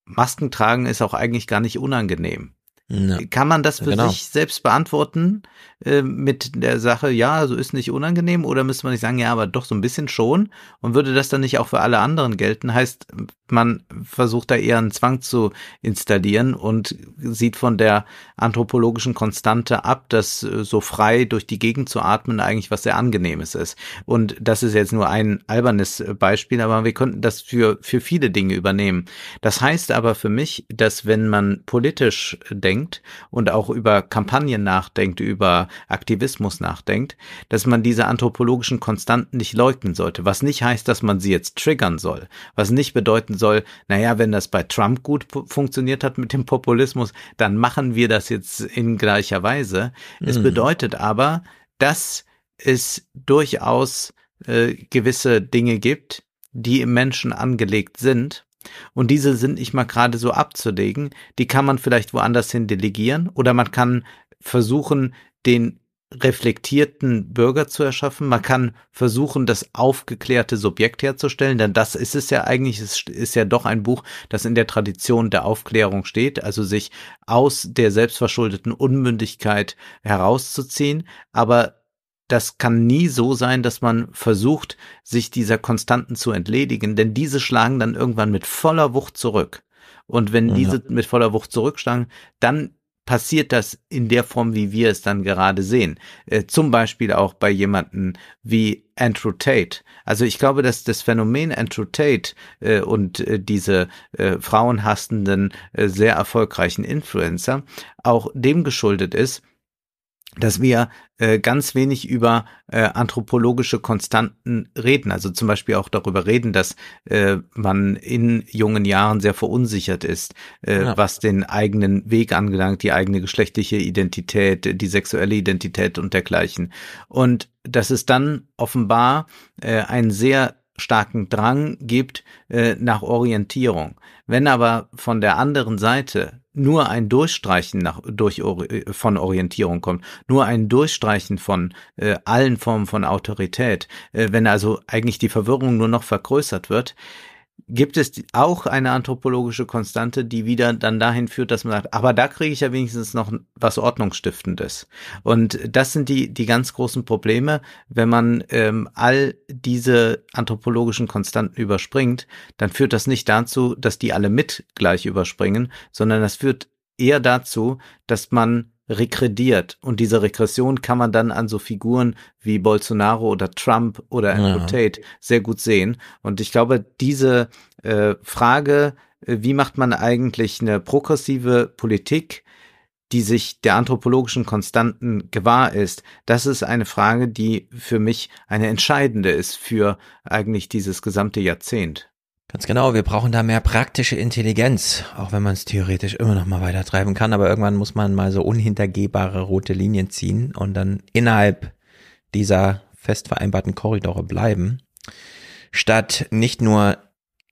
Masken tragen ist auch eigentlich gar nicht unangenehm. Ja. Kann man das für genau. sich selbst beantworten äh, mit der Sache, ja, so ist nicht unangenehm oder müsste man nicht sagen, ja, aber doch so ein bisschen schon und würde das dann nicht auch für alle anderen gelten? Heißt, man versucht da eher einen Zwang zu installieren und sieht von der anthropologischen Konstante ab, dass äh, so frei durch die Gegend zu atmen eigentlich was sehr angenehmes ist. Und das ist jetzt nur ein albernes Beispiel, aber wir könnten das für, für viele Dinge übernehmen. Das heißt aber für mich, dass wenn man politisch denkt, denkt und auch über Kampagnen nachdenkt, über Aktivismus nachdenkt, dass man diese anthropologischen Konstanten nicht leugnen sollte. Was nicht heißt, dass man sie jetzt triggern soll. Was nicht bedeuten soll, naja, wenn das bei Trump gut funktioniert hat mit dem Populismus, dann machen wir das jetzt in gleicher Weise. Mhm. Es bedeutet aber, dass es durchaus äh, gewisse Dinge gibt, die im Menschen angelegt sind und diese sind nicht mal gerade so abzulegen. Die kann man vielleicht woanders hin delegieren oder man kann versuchen, den reflektierten Bürger zu erschaffen. Man kann versuchen, das aufgeklärte Subjekt herzustellen, denn das ist es ja eigentlich, es ist ja doch ein Buch, das in der Tradition der Aufklärung steht, also sich aus der selbstverschuldeten Unmündigkeit herauszuziehen, aber das kann nie so sein, dass man versucht, sich dieser Konstanten zu entledigen, denn diese schlagen dann irgendwann mit voller Wucht zurück. Und wenn ja. diese mit voller Wucht zurückschlagen, dann passiert das in der Form, wie wir es dann gerade sehen. Äh, zum Beispiel auch bei jemanden wie Andrew Tate. Also ich glaube, dass das Phänomen Andrew Tate äh, und äh, diese äh, frauenhassenden, äh, sehr erfolgreichen Influencer auch dem geschuldet ist, dass wir äh, ganz wenig über äh, anthropologische Konstanten reden. Also zum Beispiel auch darüber reden, dass äh, man in jungen Jahren sehr verunsichert ist, äh, ja. was den eigenen Weg angelangt, die eigene geschlechtliche Identität, die sexuelle Identität und dergleichen. Und dass es dann offenbar äh, ein sehr starken Drang gibt äh, nach Orientierung. Wenn aber von der anderen Seite nur ein Durchstreichen nach, durch, äh, von Orientierung kommt, nur ein Durchstreichen von äh, allen Formen von Autorität, äh, wenn also eigentlich die Verwirrung nur noch vergrößert wird, gibt es auch eine anthropologische Konstante, die wieder dann dahin führt, dass man sagt, aber da kriege ich ja wenigstens noch was Ordnungsstiftendes. Und das sind die, die ganz großen Probleme, wenn man ähm, all diese anthropologischen Konstanten überspringt, dann führt das nicht dazu, dass die alle mit gleich überspringen, sondern das führt eher dazu, dass man regrediert. Und diese Regression kann man dann an so Figuren wie Bolsonaro oder Trump oder Andrew ja. Tate sehr gut sehen. Und ich glaube, diese äh, Frage, äh, wie macht man eigentlich eine progressive Politik, die sich der anthropologischen Konstanten gewahr ist, das ist eine Frage, die für mich eine entscheidende ist für eigentlich dieses gesamte Jahrzehnt. Ganz genau, wir brauchen da mehr praktische Intelligenz, auch wenn man es theoretisch immer noch mal weiter treiben kann, aber irgendwann muss man mal so unhintergehbare rote Linien ziehen und dann innerhalb dieser fest vereinbarten Korridore bleiben, statt nicht nur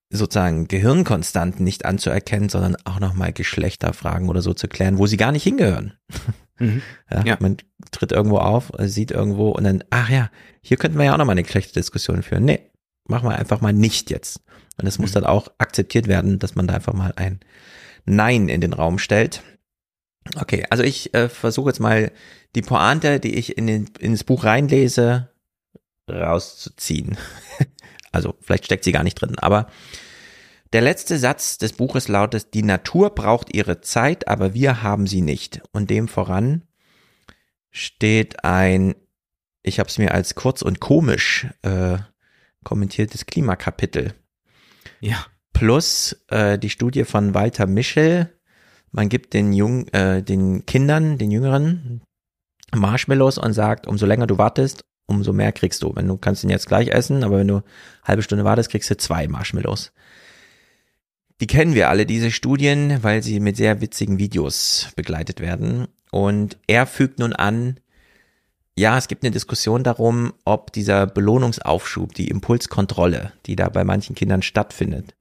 sozusagen Gehirnkonstanten nicht anzuerkennen, sondern auch nochmal Geschlechterfragen oder so zu klären, wo sie gar nicht hingehören. Mhm. Ja, ja, Man tritt irgendwo auf, sieht irgendwo und dann, ach ja, hier könnten wir ja auch nochmal eine Geschlechterdiskussion führen. Nee, machen wir einfach mal nicht jetzt. Und es muss mhm. dann auch akzeptiert werden, dass man da einfach mal ein Nein in den Raum stellt. Okay, also ich äh, versuche jetzt mal die Pointe, die ich in den, ins Buch reinlese, rauszuziehen. also vielleicht steckt sie gar nicht drin, aber der letzte Satz des Buches lautet, die Natur braucht ihre Zeit, aber wir haben sie nicht. Und dem voran steht ein, ich habe es mir als kurz und komisch äh, kommentiertes Klimakapitel ja. Plus äh, die Studie von Walter Mischel. Man gibt den Jung, äh, den Kindern, den Jüngeren, Marshmallows und sagt, umso länger du wartest, umso mehr kriegst du. Wenn du kannst ihn jetzt gleich essen, aber wenn du halbe Stunde wartest, kriegst du zwei Marshmallows. Die kennen wir alle, diese Studien, weil sie mit sehr witzigen Videos begleitet werden. Und er fügt nun an, ja, es gibt eine Diskussion darum, ob dieser Belohnungsaufschub, die Impulskontrolle, die da bei manchen Kindern stattfindet,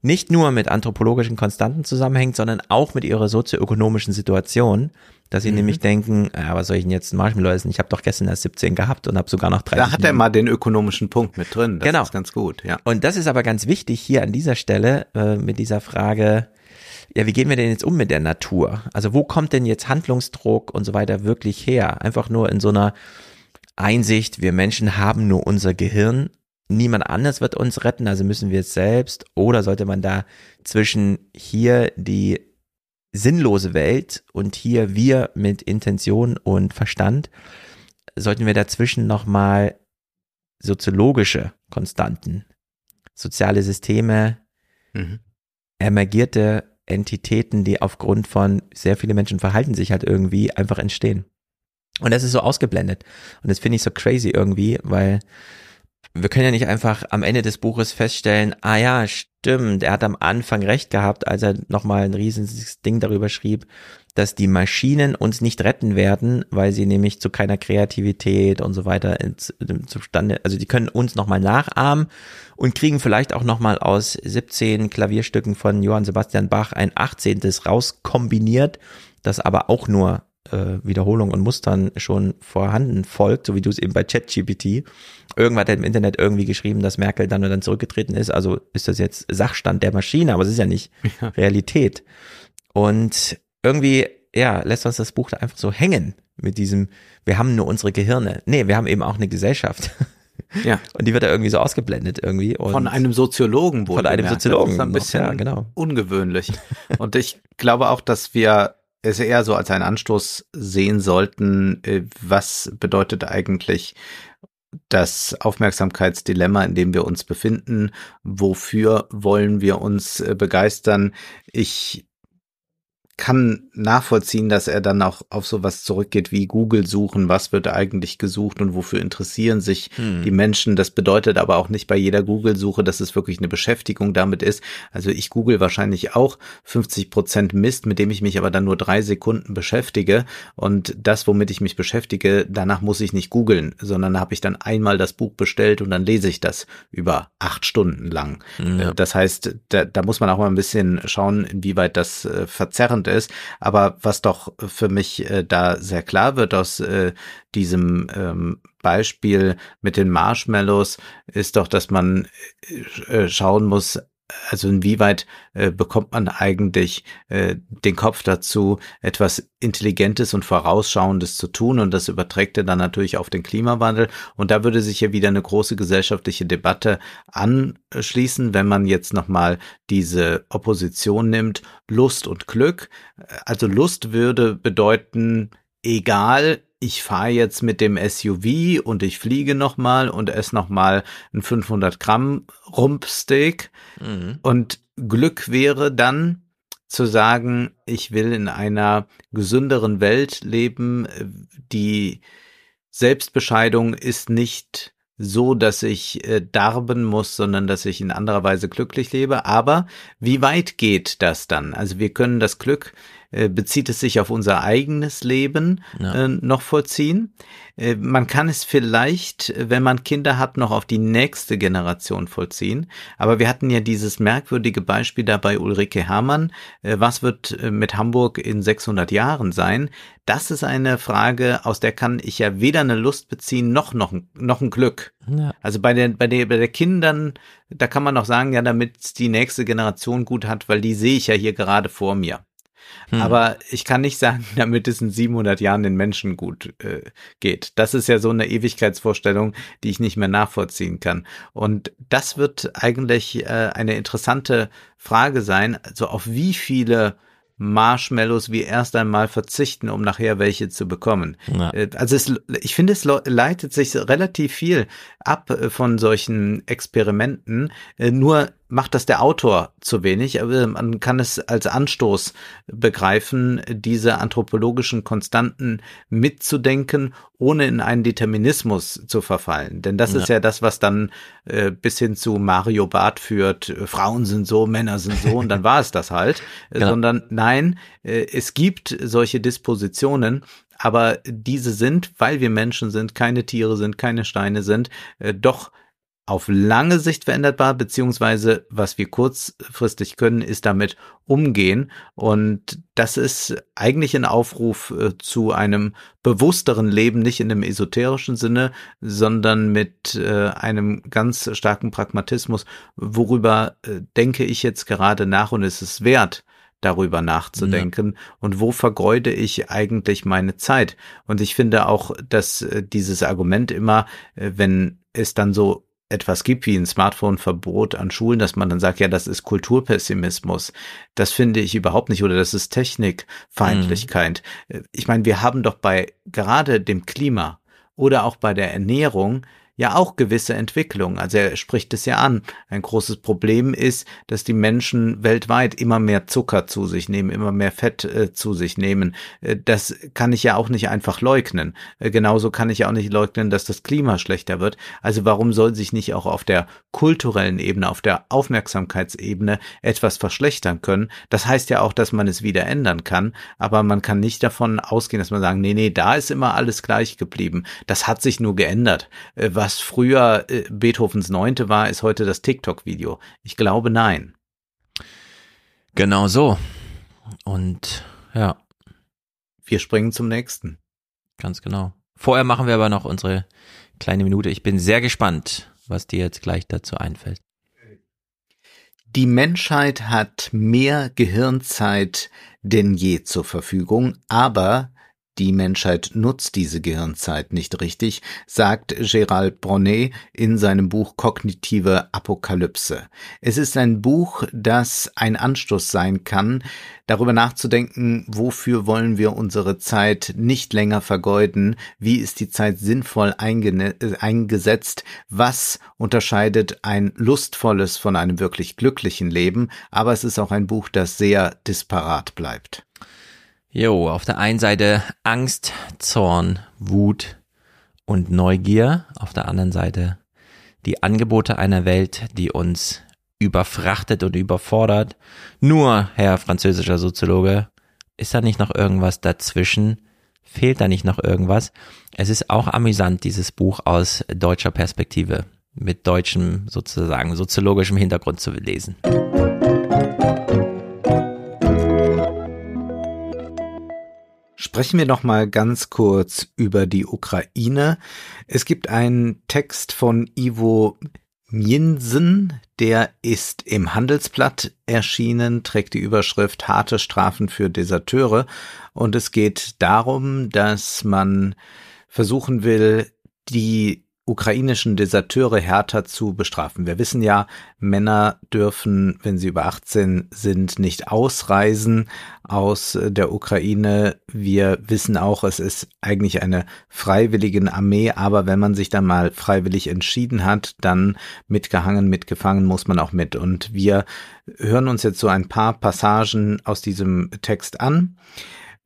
nicht nur mit anthropologischen Konstanten zusammenhängt, sondern auch mit ihrer sozioökonomischen Situation, dass sie mhm. nämlich denken, ja, was soll ich denn jetzt ein Marshmallow essen? Ich habe doch gestern erst 17 gehabt und habe sogar noch 30. Da hat er mal den ökonomischen Punkt mit drin. Das genau. ist ganz gut, ja. Und das ist aber ganz wichtig hier an dieser Stelle äh, mit dieser Frage, ja, wie gehen wir denn jetzt um mit der Natur? Also wo kommt denn jetzt Handlungsdruck und so weiter wirklich her? Einfach nur in so einer Einsicht, wir Menschen haben nur unser Gehirn, niemand anders wird uns retten, also müssen wir es selbst. Oder sollte man da zwischen hier die sinnlose Welt und hier wir mit Intention und Verstand, sollten wir dazwischen nochmal soziologische Konstanten, soziale Systeme, mhm. emergierte Entitäten, die aufgrund von sehr viele Menschen verhalten sich halt irgendwie einfach entstehen. Und das ist so ausgeblendet. Und das finde ich so crazy irgendwie, weil wir können ja nicht einfach am Ende des Buches feststellen, ah ja, stimmt, er hat am Anfang recht gehabt, als er nochmal ein riesiges Ding darüber schrieb, dass die Maschinen uns nicht retten werden, weil sie nämlich zu keiner Kreativität und so weiter ins, zustande, also die können uns nochmal nachahmen und kriegen vielleicht auch nochmal aus 17 Klavierstücken von Johann Sebastian Bach ein 18. rauskombiniert, das aber auch nur äh, Wiederholung und Mustern schon vorhanden folgt, so wie du es eben bei ChatGPT. Irgendwann hat er im Internet irgendwie geschrieben, dass Merkel dann und dann zurückgetreten ist. Also ist das jetzt Sachstand der Maschine, aber es ist ja nicht ja. Realität. Und irgendwie, ja, lässt uns das Buch da einfach so hängen mit diesem, wir haben nur unsere Gehirne. Nee, wir haben eben auch eine Gesellschaft. Ja. Und die wird da irgendwie so ausgeblendet irgendwie. Und von einem Soziologen wohl. Von einem gemerkt. Soziologen. Das ist ein bisschen noch, ja, genau. ungewöhnlich. Und ich glaube auch, dass wir es eher so als einen Anstoß sehen sollten, äh, was bedeutet eigentlich das Aufmerksamkeitsdilemma, in dem wir uns befinden, wofür wollen wir uns äh, begeistern. Ich kann nachvollziehen, dass er dann auch auf sowas zurückgeht wie Google suchen, was wird eigentlich gesucht und wofür interessieren sich hm. die Menschen. Das bedeutet aber auch nicht bei jeder Google-Suche, dass es wirklich eine Beschäftigung damit ist. Also ich google wahrscheinlich auch 50 Prozent Mist, mit dem ich mich aber dann nur drei Sekunden beschäftige. Und das, womit ich mich beschäftige, danach muss ich nicht googeln, sondern habe ich dann einmal das Buch bestellt und dann lese ich das über acht Stunden lang. Ja. Das heißt, da, da muss man auch mal ein bisschen schauen, inwieweit das äh, verzerrend ist. Aber was doch für mich äh, da sehr klar wird aus äh, diesem ähm, Beispiel mit den Marshmallows, ist doch, dass man äh, schauen muss, also inwieweit äh, bekommt man eigentlich äh, den Kopf dazu, etwas Intelligentes und Vorausschauendes zu tun? Und das überträgt er dann natürlich auf den Klimawandel. Und da würde sich ja wieder eine große gesellschaftliche Debatte anschließen, wenn man jetzt nochmal diese Opposition nimmt, Lust und Glück. Also Lust würde bedeuten, egal, ich fahre jetzt mit dem SUV und ich fliege nochmal und esse nochmal ein 500 Gramm Rumpsteak. Mhm. Und Glück wäre dann zu sagen, ich will in einer gesünderen Welt leben. Die Selbstbescheidung ist nicht so, dass ich äh, darben muss, sondern dass ich in anderer Weise glücklich lebe. Aber wie weit geht das dann? Also wir können das Glück äh, bezieht es sich auf unser eigenes Leben ja. äh, noch vollziehen. Äh, man kann es vielleicht, wenn man Kinder hat, noch auf die nächste Generation vollziehen. Aber wir hatten ja dieses merkwürdige Beispiel da bei Ulrike Herrmann. Äh, was wird mit Hamburg in 600 Jahren sein? Das ist eine Frage, aus der kann ich ja weder eine Lust beziehen noch noch, noch ein Glück. Ja. Also bei den bei den bei den Kindern, da kann man noch sagen, ja, damit die nächste Generation gut hat, weil die sehe ich ja hier gerade vor mir. Hm. Aber ich kann nicht sagen, damit es in 700 Jahren den Menschen gut äh, geht. Das ist ja so eine Ewigkeitsvorstellung, die ich nicht mehr nachvollziehen kann. Und das wird eigentlich äh, eine interessante Frage sein. Also auf wie viele Marshmallows wie erst einmal verzichten, um nachher welche zu bekommen. Ja. Äh, also es, ich finde, es leitet sich relativ viel ab äh, von solchen Experimenten. Äh, nur macht das der Autor zu wenig, aber man kann es als Anstoß begreifen, diese anthropologischen Konstanten mitzudenken, ohne in einen Determinismus zu verfallen. Denn das ja. ist ja das, was dann äh, bis hin zu Mario Barth führt, Frauen sind so, Männer sind so und dann war es das halt. Ja. Sondern nein, äh, es gibt solche Dispositionen, aber diese sind, weil wir Menschen sind, keine Tiere sind, keine Steine sind, äh, doch auf lange Sicht veränderbar, beziehungsweise was wir kurzfristig können, ist damit umgehen. Und das ist eigentlich ein Aufruf äh, zu einem bewussteren Leben, nicht in einem esoterischen Sinne, sondern mit äh, einem ganz starken Pragmatismus. Worüber äh, denke ich jetzt gerade nach und ist es wert, darüber nachzudenken ja. und wo vergeude ich eigentlich meine Zeit. Und ich finde auch, dass äh, dieses Argument immer, wenn es dann so etwas gibt wie ein Smartphone-Verbot an Schulen, dass man dann sagt, ja, das ist Kulturpessimismus. Das finde ich überhaupt nicht oder das ist Technikfeindlichkeit. Mhm. Ich meine, wir haben doch bei gerade dem Klima oder auch bei der Ernährung ja auch gewisse Entwicklungen. Also er spricht es ja an. Ein großes Problem ist, dass die Menschen weltweit immer mehr Zucker zu sich nehmen, immer mehr Fett äh, zu sich nehmen. Äh, das kann ich ja auch nicht einfach leugnen. Äh, genauso kann ich ja auch nicht leugnen, dass das Klima schlechter wird. Also warum soll sich nicht auch auf der kulturellen Ebene, auf der Aufmerksamkeitsebene etwas verschlechtern können? Das heißt ja auch, dass man es wieder ändern kann, aber man kann nicht davon ausgehen, dass man sagen, nee, nee, da ist immer alles gleich geblieben. Das hat sich nur geändert. Äh, was was früher äh, Beethovens Neunte war, ist heute das TikTok-Video? Ich glaube nein. Genau so. Und ja. Wir springen zum nächsten. Ganz genau. Vorher machen wir aber noch unsere kleine Minute. Ich bin sehr gespannt, was dir jetzt gleich dazu einfällt. Die Menschheit hat mehr Gehirnzeit denn je zur Verfügung, aber die Menschheit nutzt diese Gehirnzeit nicht richtig, sagt Gérald Bronnet in seinem Buch Kognitive Apokalypse. Es ist ein Buch, das ein Anstoß sein kann, darüber nachzudenken, wofür wollen wir unsere Zeit nicht länger vergeuden, wie ist die Zeit sinnvoll eingesetzt, was unterscheidet ein lustvolles von einem wirklich glücklichen Leben, aber es ist auch ein Buch, das sehr disparat bleibt. Jo, auf der einen Seite Angst, Zorn, Wut und Neugier, auf der anderen Seite die Angebote einer Welt, die uns überfrachtet und überfordert. Nur, Herr französischer Soziologe, ist da nicht noch irgendwas dazwischen? Fehlt da nicht noch irgendwas? Es ist auch amüsant, dieses Buch aus deutscher Perspektive mit deutschem sozusagen soziologischem Hintergrund zu lesen. Sprechen wir noch mal ganz kurz über die Ukraine. Es gibt einen Text von Ivo Mjinsen, der ist im Handelsblatt erschienen, trägt die Überschrift Harte Strafen für Deserteure und es geht darum, dass man versuchen will, die ukrainischen Deserteure härter zu bestrafen. Wir wissen ja, Männer dürfen, wenn sie über 18 sind, nicht ausreisen aus der Ukraine. Wir wissen auch, es ist eigentlich eine freiwillige Armee, aber wenn man sich dann mal freiwillig entschieden hat, dann mitgehangen, mitgefangen muss man auch mit. Und wir hören uns jetzt so ein paar Passagen aus diesem Text an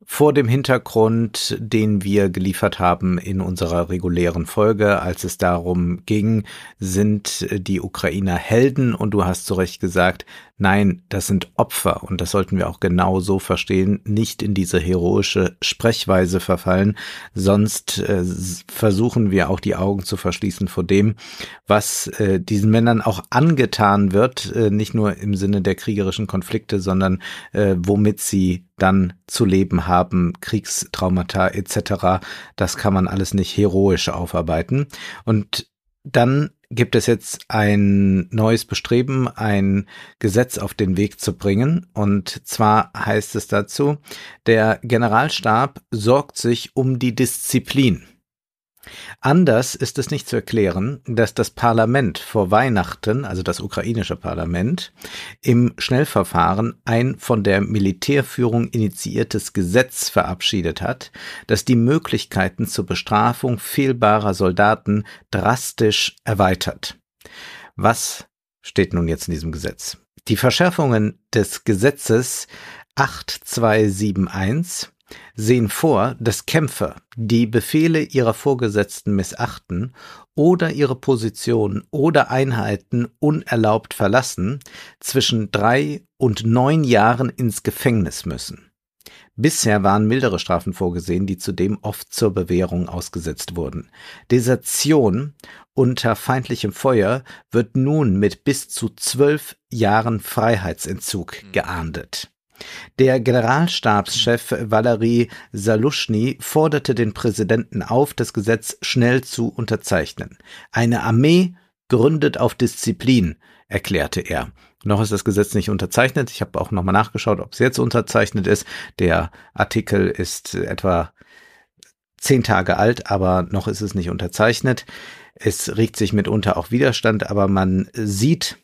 vor dem Hintergrund, den wir geliefert haben in unserer regulären Folge, als es darum ging, sind die Ukrainer Helden? Und du hast zu Recht gesagt, Nein, das sind Opfer und das sollten wir auch genau so verstehen, nicht in diese heroische Sprechweise verfallen, sonst äh, versuchen wir auch die Augen zu verschließen vor dem, was äh, diesen Männern auch angetan wird, äh, nicht nur im Sinne der kriegerischen Konflikte, sondern äh, womit sie dann zu leben haben, Kriegstraumata etc. Das kann man alles nicht heroisch aufarbeiten. Und dann gibt es jetzt ein neues Bestreben, ein Gesetz auf den Weg zu bringen. Und zwar heißt es dazu, der Generalstab sorgt sich um die Disziplin. Anders ist es nicht zu erklären, dass das Parlament vor Weihnachten, also das ukrainische Parlament, im Schnellverfahren ein von der Militärführung initiiertes Gesetz verabschiedet hat, das die Möglichkeiten zur Bestrafung fehlbarer Soldaten drastisch erweitert. Was steht nun jetzt in diesem Gesetz? Die Verschärfungen des Gesetzes 8271 sehen vor, dass Kämpfer, die Befehle ihrer Vorgesetzten missachten oder ihre Position oder Einheiten unerlaubt verlassen, zwischen drei und neun Jahren ins Gefängnis müssen. Bisher waren mildere Strafen vorgesehen, die zudem oft zur Bewährung ausgesetzt wurden. Desertion unter feindlichem Feuer wird nun mit bis zu zwölf Jahren Freiheitsentzug hm. geahndet. Der Generalstabschef Valery Saluschny forderte den Präsidenten auf, das Gesetz schnell zu unterzeichnen. Eine Armee gründet auf Disziplin, erklärte er. Noch ist das Gesetz nicht unterzeichnet. Ich habe auch nochmal nachgeschaut, ob es jetzt unterzeichnet ist. Der Artikel ist etwa zehn Tage alt, aber noch ist es nicht unterzeichnet. Es regt sich mitunter auch Widerstand, aber man sieht,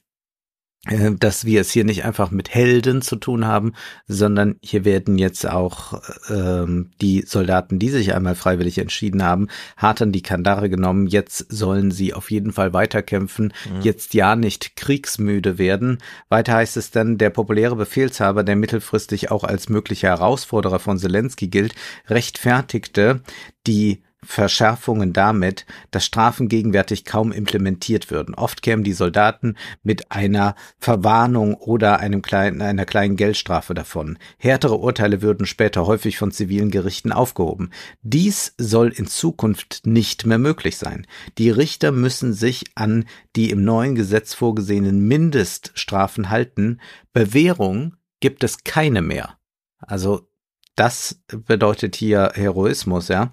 dass wir es hier nicht einfach mit Helden zu tun haben, sondern hier werden jetzt auch ähm, die Soldaten, die sich einmal freiwillig entschieden haben, hart an die Kandare genommen. Jetzt sollen sie auf jeden Fall weiterkämpfen, mhm. jetzt ja nicht kriegsmüde werden. Weiter heißt es dann, der populäre Befehlshaber, der mittelfristig auch als möglicher Herausforderer von Zelensky gilt, rechtfertigte die Verschärfungen damit, dass Strafen gegenwärtig kaum implementiert würden. Oft kämen die Soldaten mit einer Verwarnung oder einem kleinen, einer kleinen Geldstrafe davon. Härtere Urteile würden später häufig von zivilen Gerichten aufgehoben. Dies soll in Zukunft nicht mehr möglich sein. Die Richter müssen sich an die im neuen Gesetz vorgesehenen Mindeststrafen halten. Bewährung gibt es keine mehr. Also das bedeutet hier Heroismus, ja.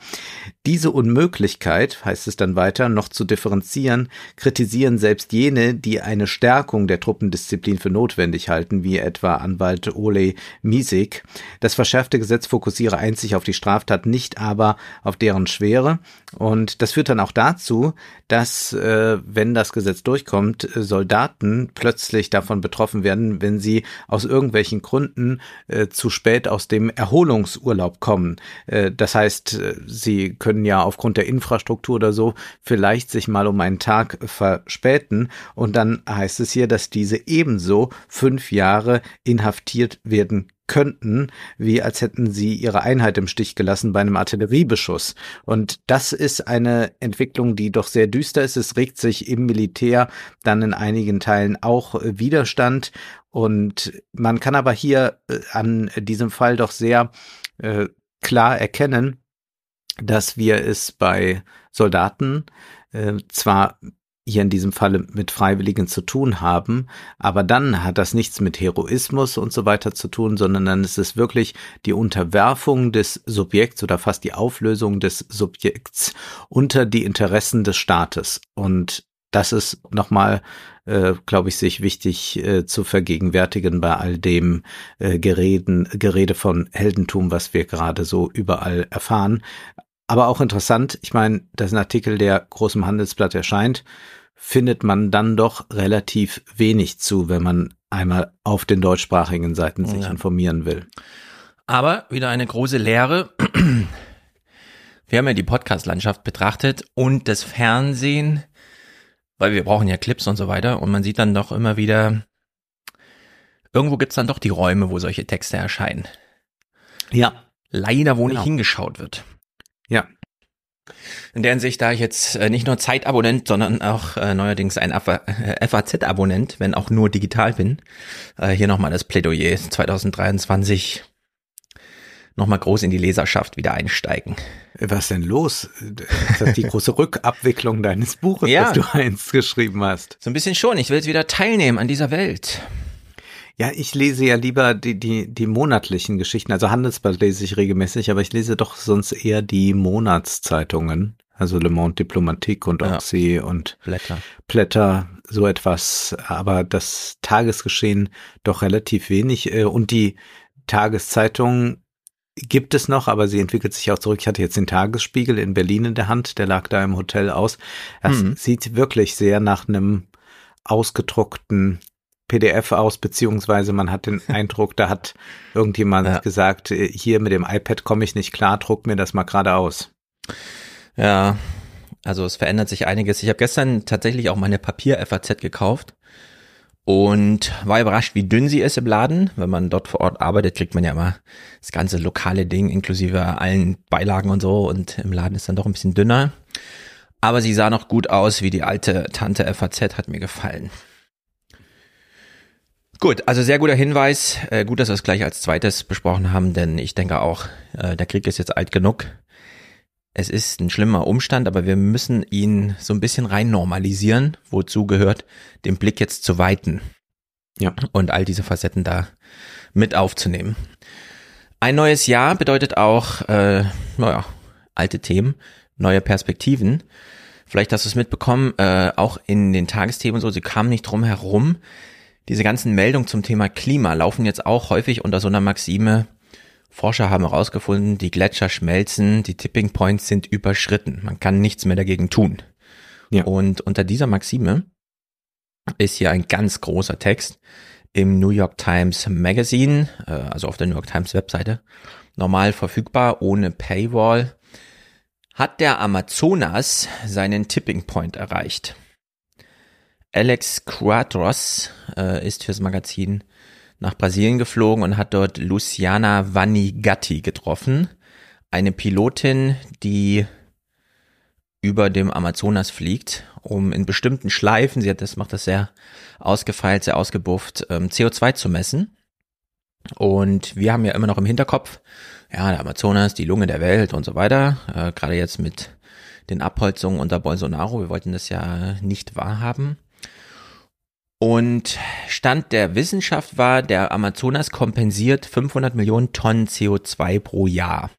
Diese Unmöglichkeit, heißt es dann weiter, noch zu differenzieren, kritisieren selbst jene, die eine Stärkung der Truppendisziplin für notwendig halten, wie etwa Anwalt Ole Miesig. Das verschärfte Gesetz fokussiere einzig auf die Straftat, nicht aber auf deren Schwere. Und das führt dann auch dazu, dass, äh, wenn das Gesetz durchkommt, Soldaten plötzlich davon betroffen werden, wenn sie aus irgendwelchen Gründen äh, zu spät aus dem Erholungsurlaub kommen. Äh, das heißt, äh, sie können ja aufgrund der Infrastruktur oder so vielleicht sich mal um einen Tag verspäten. Und dann heißt es hier, dass diese ebenso fünf Jahre inhaftiert werden könnten, wie als hätten sie ihre Einheit im Stich gelassen bei einem Artilleriebeschuss. Und das ist eine Entwicklung, die doch sehr düster ist. Es regt sich im Militär dann in einigen Teilen auch Widerstand. Und man kann aber hier äh, an diesem Fall doch sehr äh, klar erkennen, dass wir es bei Soldaten äh, zwar hier in diesem Falle mit Freiwilligen zu tun haben. Aber dann hat das nichts mit Heroismus und so weiter zu tun, sondern dann ist es wirklich die Unterwerfung des Subjekts oder fast die Auflösung des Subjekts unter die Interessen des Staates. Und das ist nochmal, äh, glaube ich, sich wichtig äh, zu vergegenwärtigen bei all dem äh, Gereden, Gerede von Heldentum, was wir gerade so überall erfahren. Aber auch interessant, ich meine, das ist ein Artikel, der groß im Handelsblatt erscheint, findet man dann doch relativ wenig zu, wenn man einmal auf den deutschsprachigen Seiten sich ja. informieren will. Aber wieder eine große Lehre. Wir haben ja die Podcast-Landschaft betrachtet und das Fernsehen, weil wir brauchen ja Clips und so weiter und man sieht dann doch immer wieder, irgendwo gibt's dann doch die Räume, wo solche Texte erscheinen. Ja. Leider, wo genau. nicht hingeschaut wird. Ja. In der Hinsicht, da ich jetzt äh, nicht nur Zeitabonnent, sondern auch äh, neuerdings ein FAZ-Abonnent, äh, wenn auch nur digital bin, äh, hier nochmal das Plädoyer 2023 nochmal groß in die Leserschaft wieder einsteigen. Was denn los? Ist das die große Rückabwicklung deines Buches, ja. das du eins geschrieben hast? So ein bisschen schon. Ich will wieder teilnehmen an dieser Welt. Ja, ich lese ja lieber die, die, die monatlichen Geschichten. Also Handelsblatt lese ich regelmäßig, aber ich lese doch sonst eher die Monatszeitungen. Also Le Monde Diplomatique und Oxy ja. und Blätter. Blätter, so etwas. Aber das Tagesgeschehen doch relativ wenig. Äh, und die Tageszeitung gibt es noch, aber sie entwickelt sich auch zurück. Ich hatte jetzt den Tagesspiegel in Berlin in der Hand, der lag da im Hotel aus. Das mhm. sieht wirklich sehr nach einem ausgedruckten PDF aus, beziehungsweise man hat den Eindruck, da hat irgendjemand ja. gesagt, äh, hier mit dem iPad komme ich nicht klar, druck mir das mal gerade aus. Ja, also es verändert sich einiges. Ich habe gestern tatsächlich auch meine Papier-FAZ gekauft und war überrascht, wie dünn sie ist im Laden. Wenn man dort vor Ort arbeitet, kriegt man ja immer das ganze lokale Ding inklusive allen Beilagen und so und im Laden ist dann doch ein bisschen dünner. Aber sie sah noch gut aus, wie die alte Tante FAZ hat mir gefallen. Gut, also sehr guter Hinweis. Äh, gut, dass wir es gleich als zweites besprochen haben, denn ich denke auch, äh, der Krieg ist jetzt alt genug. Es ist ein schlimmer Umstand, aber wir müssen ihn so ein bisschen rein normalisieren, wozu gehört, den Blick jetzt zu weiten. Ja. Und all diese Facetten da mit aufzunehmen. Ein neues Jahr bedeutet auch, äh, naja, alte Themen, neue Perspektiven. Vielleicht hast du es mitbekommen, äh, auch in den Tagesthemen so, sie kamen nicht drum herum, diese ganzen Meldungen zum Thema Klima laufen jetzt auch häufig unter so einer Maxime, Forscher haben herausgefunden, die Gletscher schmelzen, die Tipping Points sind überschritten. Man kann nichts mehr dagegen tun. Ja. Und unter dieser Maxime ist hier ein ganz großer Text im New York Times Magazine, äh, also auf der New York Times Webseite, normal verfügbar, ohne Paywall. Hat der Amazonas seinen Tipping Point erreicht? Alex Quadros äh, ist fürs Magazin nach Brasilien geflogen und hat dort Luciana Vanigatti getroffen, eine Pilotin, die über dem Amazonas fliegt, um in bestimmten Schleifen, sie hat das macht das sehr ausgefeilt, sehr ausgebufft, ähm, CO2 zu messen. Und wir haben ja immer noch im Hinterkopf, ja, der Amazonas, die Lunge der Welt und so weiter, äh, gerade jetzt mit den Abholzungen unter Bolsonaro, wir wollten das ja nicht wahrhaben. Und Stand der Wissenschaft war, der Amazonas kompensiert 500 Millionen Tonnen CO2 pro Jahr.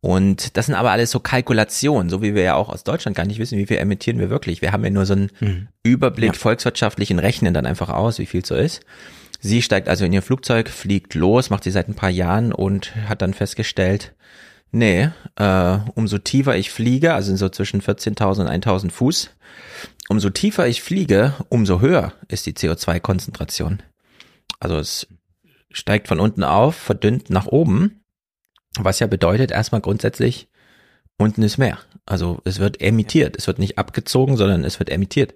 Und das sind aber alles so Kalkulationen, so wie wir ja auch aus Deutschland gar nicht wissen, wie viel emittieren wir wirklich. Wir haben ja nur so einen mhm. Überblick ja. volkswirtschaftlichen Rechnen dann einfach aus, wie viel so ist. Sie steigt also in ihr Flugzeug, fliegt los, macht sie seit ein paar Jahren und hat dann festgestellt, nee, äh, umso tiefer ich fliege, also so zwischen 14.000 und 1.000 Fuß, umso tiefer ich fliege, umso höher ist die CO2-Konzentration. Also es steigt von unten auf, verdünnt nach oben, was ja bedeutet erstmal grundsätzlich, unten ist Meer. Also es wird emittiert. Es wird nicht abgezogen, sondern es wird emittiert.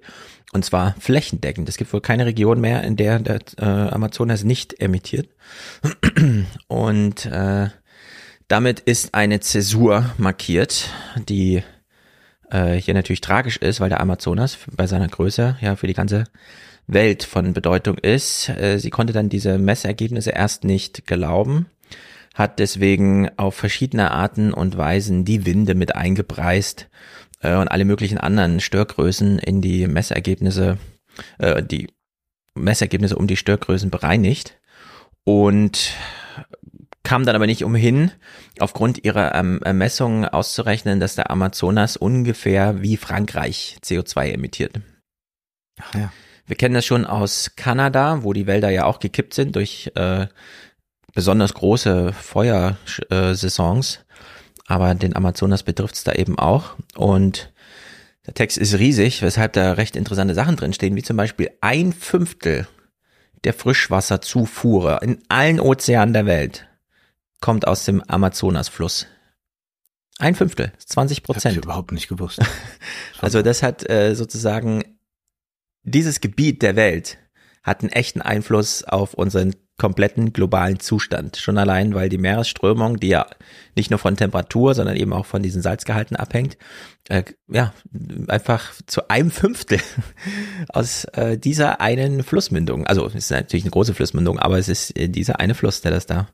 Und zwar flächendeckend. Es gibt wohl keine Region mehr, in der der äh, Amazonas nicht emittiert. Und äh, damit ist eine Zäsur markiert, die äh, hier natürlich tragisch ist, weil der Amazonas bei seiner Größe ja für die ganze Welt von Bedeutung ist. Äh, sie konnte dann diese Messergebnisse erst nicht glauben, hat deswegen auf verschiedene Arten und Weisen die Winde mit eingepreist äh, und alle möglichen anderen Störgrößen in die Messergebnisse, äh, die Messergebnisse um die Störgrößen bereinigt und kam dann aber nicht umhin, aufgrund ihrer ähm, Ermessungen auszurechnen, dass der Amazonas ungefähr wie Frankreich CO2 emittiert. Ach ja. Wir kennen das schon aus Kanada, wo die Wälder ja auch gekippt sind durch äh, besonders große Feuersaisons. Aber den Amazonas betrifft es da eben auch. Und der Text ist riesig, weshalb da recht interessante Sachen drinstehen, wie zum Beispiel ein Fünftel der Frischwasserzufuhre in allen Ozeanen der Welt kommt aus dem Amazonasfluss. Ein Fünftel, 20 Prozent. Hab ich überhaupt nicht gewusst. also das hat äh, sozusagen dieses Gebiet der Welt hat einen echten Einfluss auf unseren kompletten globalen Zustand. Schon allein, weil die Meeresströmung, die ja nicht nur von Temperatur, sondern eben auch von diesen Salzgehalten abhängt, äh, ja, einfach zu einem Fünftel aus äh, dieser einen Flussmündung, also es ist natürlich eine große Flussmündung, aber es ist äh, dieser eine Fluss, der das da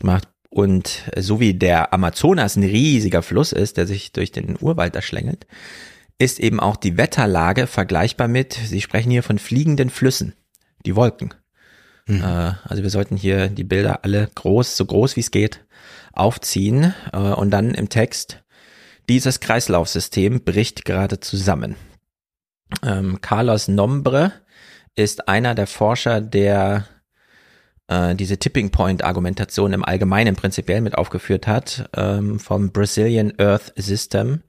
macht. Und so wie der Amazonas ein riesiger Fluss ist, der sich durch den Urwald erschlängelt, ist eben auch die Wetterlage vergleichbar mit, Sie sprechen hier von fliegenden Flüssen, die Wolken. Mhm. Äh, also wir sollten hier die Bilder alle groß, so groß wie es geht, aufziehen äh, und dann im Text, dieses Kreislaufsystem bricht gerade zusammen. Ähm, Carlos Nombre ist einer der Forscher, der äh, diese Tipping Point Argumentation im Allgemeinen prinzipiell mit aufgeführt hat, ähm, vom Brazilian Earth System.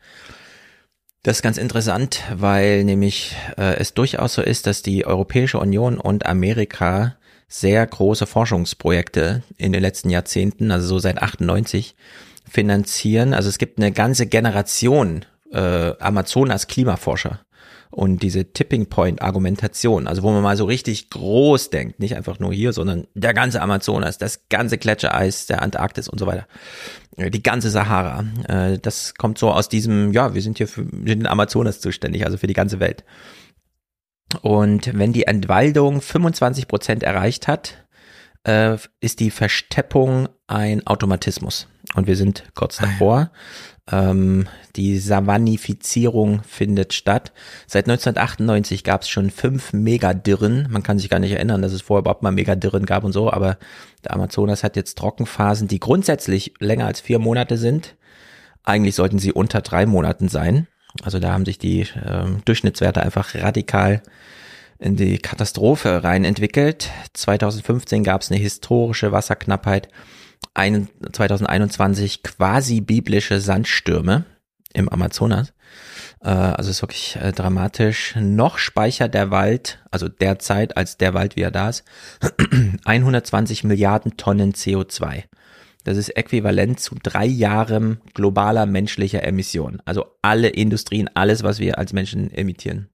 Das ist ganz interessant, weil nämlich äh, es durchaus so ist, dass die Europäische Union und Amerika sehr große Forschungsprojekte in den letzten Jahrzehnten, also so seit 98, finanzieren. Also es gibt eine ganze Generation äh, Amazonas Klimaforscher und diese Tipping Point Argumentation, also wo man mal so richtig groß denkt, nicht einfach nur hier, sondern der ganze Amazonas, das ganze Gletschereis der Antarktis und so weiter, äh, die ganze Sahara, äh, das kommt so aus diesem, ja, wir sind hier für den Amazonas zuständig, also für die ganze Welt. Und wenn die Entwaldung 25 Prozent erreicht hat, äh, ist die Versteppung ein Automatismus. Und wir sind kurz ah, davor. Ähm, die Savannifizierung findet statt. Seit 1998 gab es schon fünf Megadirren. Man kann sich gar nicht erinnern, dass es vorher überhaupt mal Megadirren gab und so, aber der Amazonas hat jetzt Trockenphasen, die grundsätzlich länger als vier Monate sind. Eigentlich sollten sie unter drei Monaten sein. Also da haben sich die ähm, Durchschnittswerte einfach radikal in die Katastrophe rein entwickelt. 2015 gab es eine historische Wasserknappheit, ein, 2021 quasi biblische Sandstürme im Amazonas. Äh, also ist wirklich äh, dramatisch. Noch speichert der Wald, also derzeit als der Wald, wie er da ist, 120 Milliarden Tonnen CO2. Das ist äquivalent zu drei Jahren globaler menschlicher Emissionen. Also alle Industrien, alles, was wir als Menschen emittieren.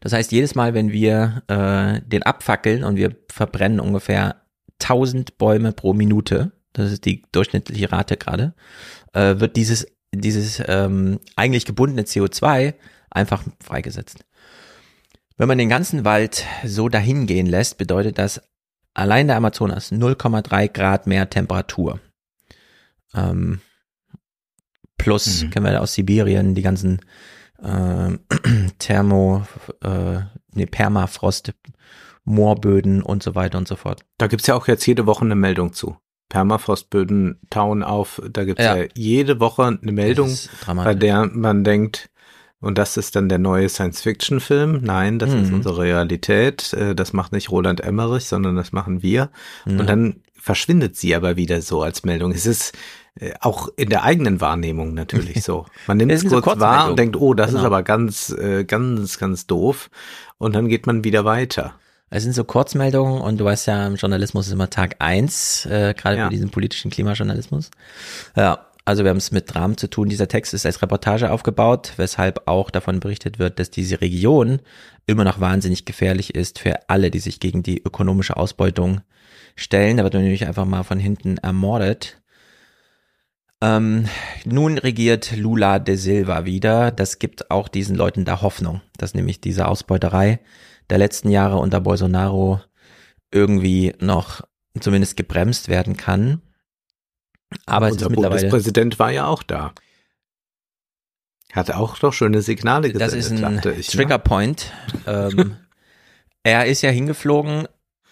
Das heißt, jedes Mal, wenn wir äh, den abfackeln und wir verbrennen ungefähr 1000 Bäume pro Minute, das ist die durchschnittliche Rate gerade, äh, wird dieses, dieses ähm, eigentlich gebundene CO2 einfach freigesetzt. Wenn man den ganzen Wald so dahingehen lässt, bedeutet das allein der Amazonas 0,3 Grad mehr Temperatur. Ähm, plus mhm. kennen wir aus Sibirien die ganzen äh, Thermo, äh, ne, Permafrost, Moorböden und so weiter und so fort. Da gibt's ja auch jetzt jede Woche eine Meldung zu. Permafrostböden tauen auf. Da gibt's ja. ja jede Woche eine Meldung, bei der man denkt, und das ist dann der neue Science-Fiction-Film. Nein, das mhm. ist unsere Realität. Äh, das macht nicht Roland Emmerich, sondern das machen wir. Mhm. Und dann verschwindet sie aber wieder so als Meldung. Es ist äh, auch in der eigenen Wahrnehmung natürlich so. Man nimmt es kurz wahr und denkt, oh, das genau. ist aber ganz, äh, ganz, ganz doof. Und dann geht man wieder weiter. Es sind so Kurzmeldungen und du weißt ja, im Journalismus ist immer Tag eins, äh, gerade ja. für diesen politischen Klimajournalismus. Ja, Also wir haben es mit Dramen zu tun. Dieser Text ist als Reportage aufgebaut, weshalb auch davon berichtet wird, dass diese Region immer noch wahnsinnig gefährlich ist für alle, die sich gegen die ökonomische Ausbeutung stellen. Da wird man nämlich einfach mal von hinten ermordet. Ähm, nun regiert Lula de Silva wieder. Das gibt auch diesen Leuten da Hoffnung, dass nämlich diese Ausbeuterei der letzten Jahre unter Bolsonaro irgendwie noch zumindest gebremst werden kann. Aber es Unser ist mittlerweile. Bundespräsident war ja auch da. Hatte auch doch schöne Signale gesendet, Das ist ein ich. Trigger Ne? Point. ähm, er ist ja hingeflogen,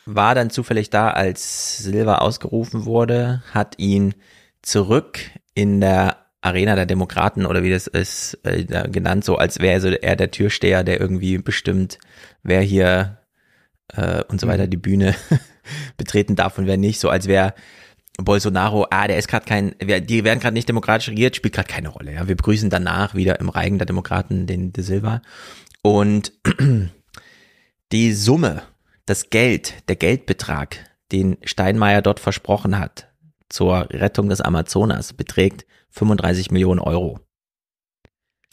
war dann zufällig da, als Silva ausgerufen wurde, hat ihn zurück in der Arena der Demokraten oder wie das ist äh, genannt, so als wäre so er der Türsteher, der irgendwie bestimmt, wer hier äh, und so weiter Mhm. die Bühne betreten darf und wer nicht, so als wäre Bolsonaro, ah, der ist gerade kein, die werden gerade nicht demokratisch regiert, spielt gerade keine Rolle. Ja, wir begrüßen danach wieder im Reigen der Demokraten den De Silva und die Summe, das Geld, der Geldbetrag, den Steinmeier dort versprochen hat zur Rettung des Amazonas, beträgt 35 Millionen Euro.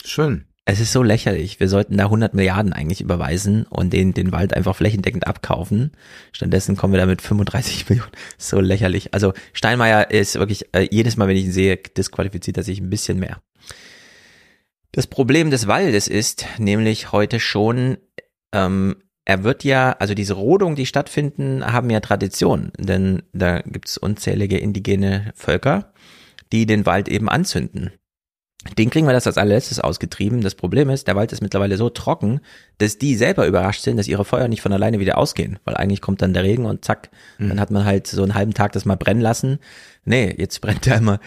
Schön. Es ist so lächerlich. Wir sollten da 100 Milliarden eigentlich überweisen und den, den Wald einfach flächendeckend abkaufen. Stattdessen kommen wir da mit 35 Millionen. So lächerlich. Also Steinmeier ist wirklich, äh, jedes Mal, wenn ich ihn sehe, disqualifiziert er sich ein bisschen mehr. Das Problem des Waldes ist nämlich heute schon, ähm, er wird ja, also diese Rodungen, die stattfinden, haben ja Tradition, denn da gibt's unzählige indigene Völker, die den Wald eben anzünden. Den kriegen wir das als allerletztes ausgetrieben. Das Problem ist, der Wald ist mittlerweile so trocken, dass die selber überrascht sind, dass ihre Feuer nicht von alleine wieder ausgehen. Weil eigentlich kommt dann der Regen und zack, dann hat man halt so einen halben Tag das mal brennen lassen. Nee, jetzt brennt da immer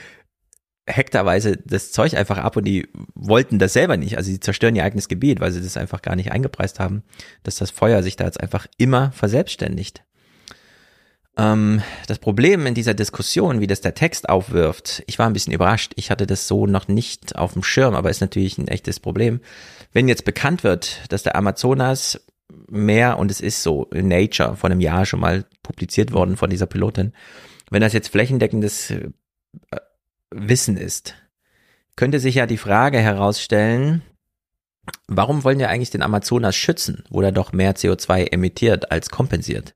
hektarweise das Zeug einfach ab und die wollten das selber nicht. Also sie zerstören ihr eigenes Gebiet, weil sie das einfach gar nicht eingepreist haben, dass das Feuer sich da jetzt einfach immer verselbstständigt. Ähm, das Problem in dieser Diskussion, wie das der Text aufwirft, ich war ein bisschen überrascht. Ich hatte das so noch nicht auf dem Schirm, aber ist natürlich ein echtes Problem. Wenn jetzt bekannt wird, dass der Amazonas mehr, und es ist so in Nature vor einem Jahr schon mal publiziert worden von dieser Pilotin, wenn das jetzt flächendeckendes äh, Wissen ist, könnte sich ja die Frage herausstellen, warum wollen wir eigentlich den Amazonas schützen, wo er doch mehr CO2 emittiert als kompensiert?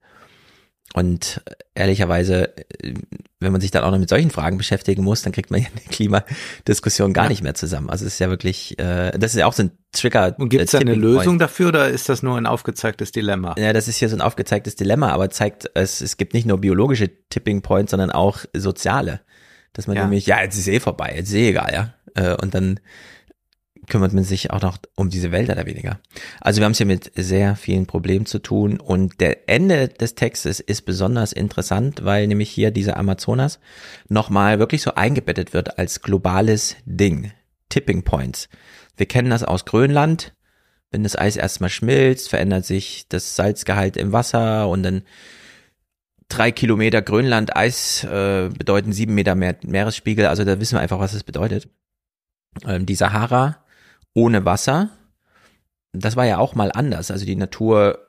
Und äh, ehrlicherweise, äh, wenn man sich dann auch noch mit solchen Fragen beschäftigen muss, dann kriegt man ja eine Klimadiskussion gar Ja. nicht mehr zusammen. Also es ist ja wirklich, äh, das ist ja auch so ein Trigger. Und gibt es äh, da eine. Lösung dafür oder ist das nur ein aufgezeigtes Dilemma? Ja, das ist hier so ein aufgezeigtes Dilemma, aber zeigt, es, es gibt nicht nur biologische Tipping Points, sondern auch soziale. Dass man Ja. nämlich, ja, jetzt ist eh vorbei, jetzt ist eh egal, ja. Und dann kümmert man sich auch noch um diese Wälder da weniger. Also wir haben es hier mit sehr vielen Problemen zu tun und der Ende des Textes ist besonders interessant, weil nämlich hier dieser Amazonas nochmal wirklich so eingebettet wird als globales Ding. Tipping Points. Wir kennen das aus Grönland. Wenn das Eis erstmal schmilzt, verändert sich das Salzgehalt im Wasser und dann drei Kilometer Grönland Eis äh, bedeuten sieben Meter mehr Meeresspiegel. Also da wissen wir einfach, was es bedeutet. Ähm, die Sahara ohne Wasser, das war ja auch mal anders. Also die Natur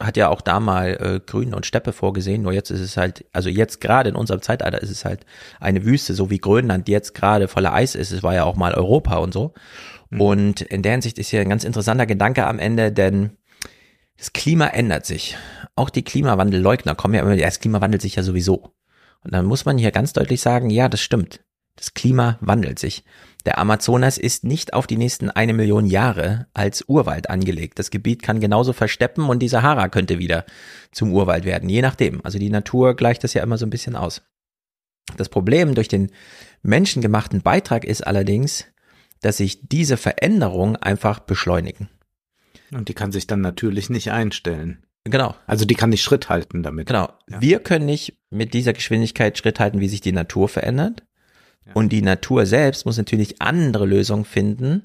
hat ja auch da mal äh, Grün und Steppe vorgesehen, nur jetzt ist es halt, also jetzt gerade in unserem Zeitalter ist es halt eine Wüste, so wie Grönland jetzt gerade voller Eis ist. Es war ja auch mal Europa und so. Und in der Hinsicht ist hier ein ganz interessanter Gedanke am Ende, denn das Klima ändert sich. Auch die Klimawandelleugner kommen ja immer, ja, das Klima wandelt sich ja sowieso. Und dann muss man hier ganz deutlich sagen, ja, das stimmt. Das Klima wandelt sich. Der Amazonas ist nicht auf die nächsten eine Million Jahre als Urwald angelegt. Das Gebiet kann genauso versteppen und die Sahara könnte wieder zum Urwald werden, je nachdem. Also die Natur gleicht das ja immer so ein bisschen aus. Das Problem durch den menschengemachten Beitrag ist allerdings, dass sich diese Veränderungen einfach beschleunigen. Und die kann sich dann natürlich nicht einstellen. Genau. Also die kann nicht Schritt halten damit. Genau. Ja. Wir können nicht mit dieser Geschwindigkeit Schritt halten, wie sich die Natur verändert. Und die Natur selbst muss natürlich andere Lösungen finden,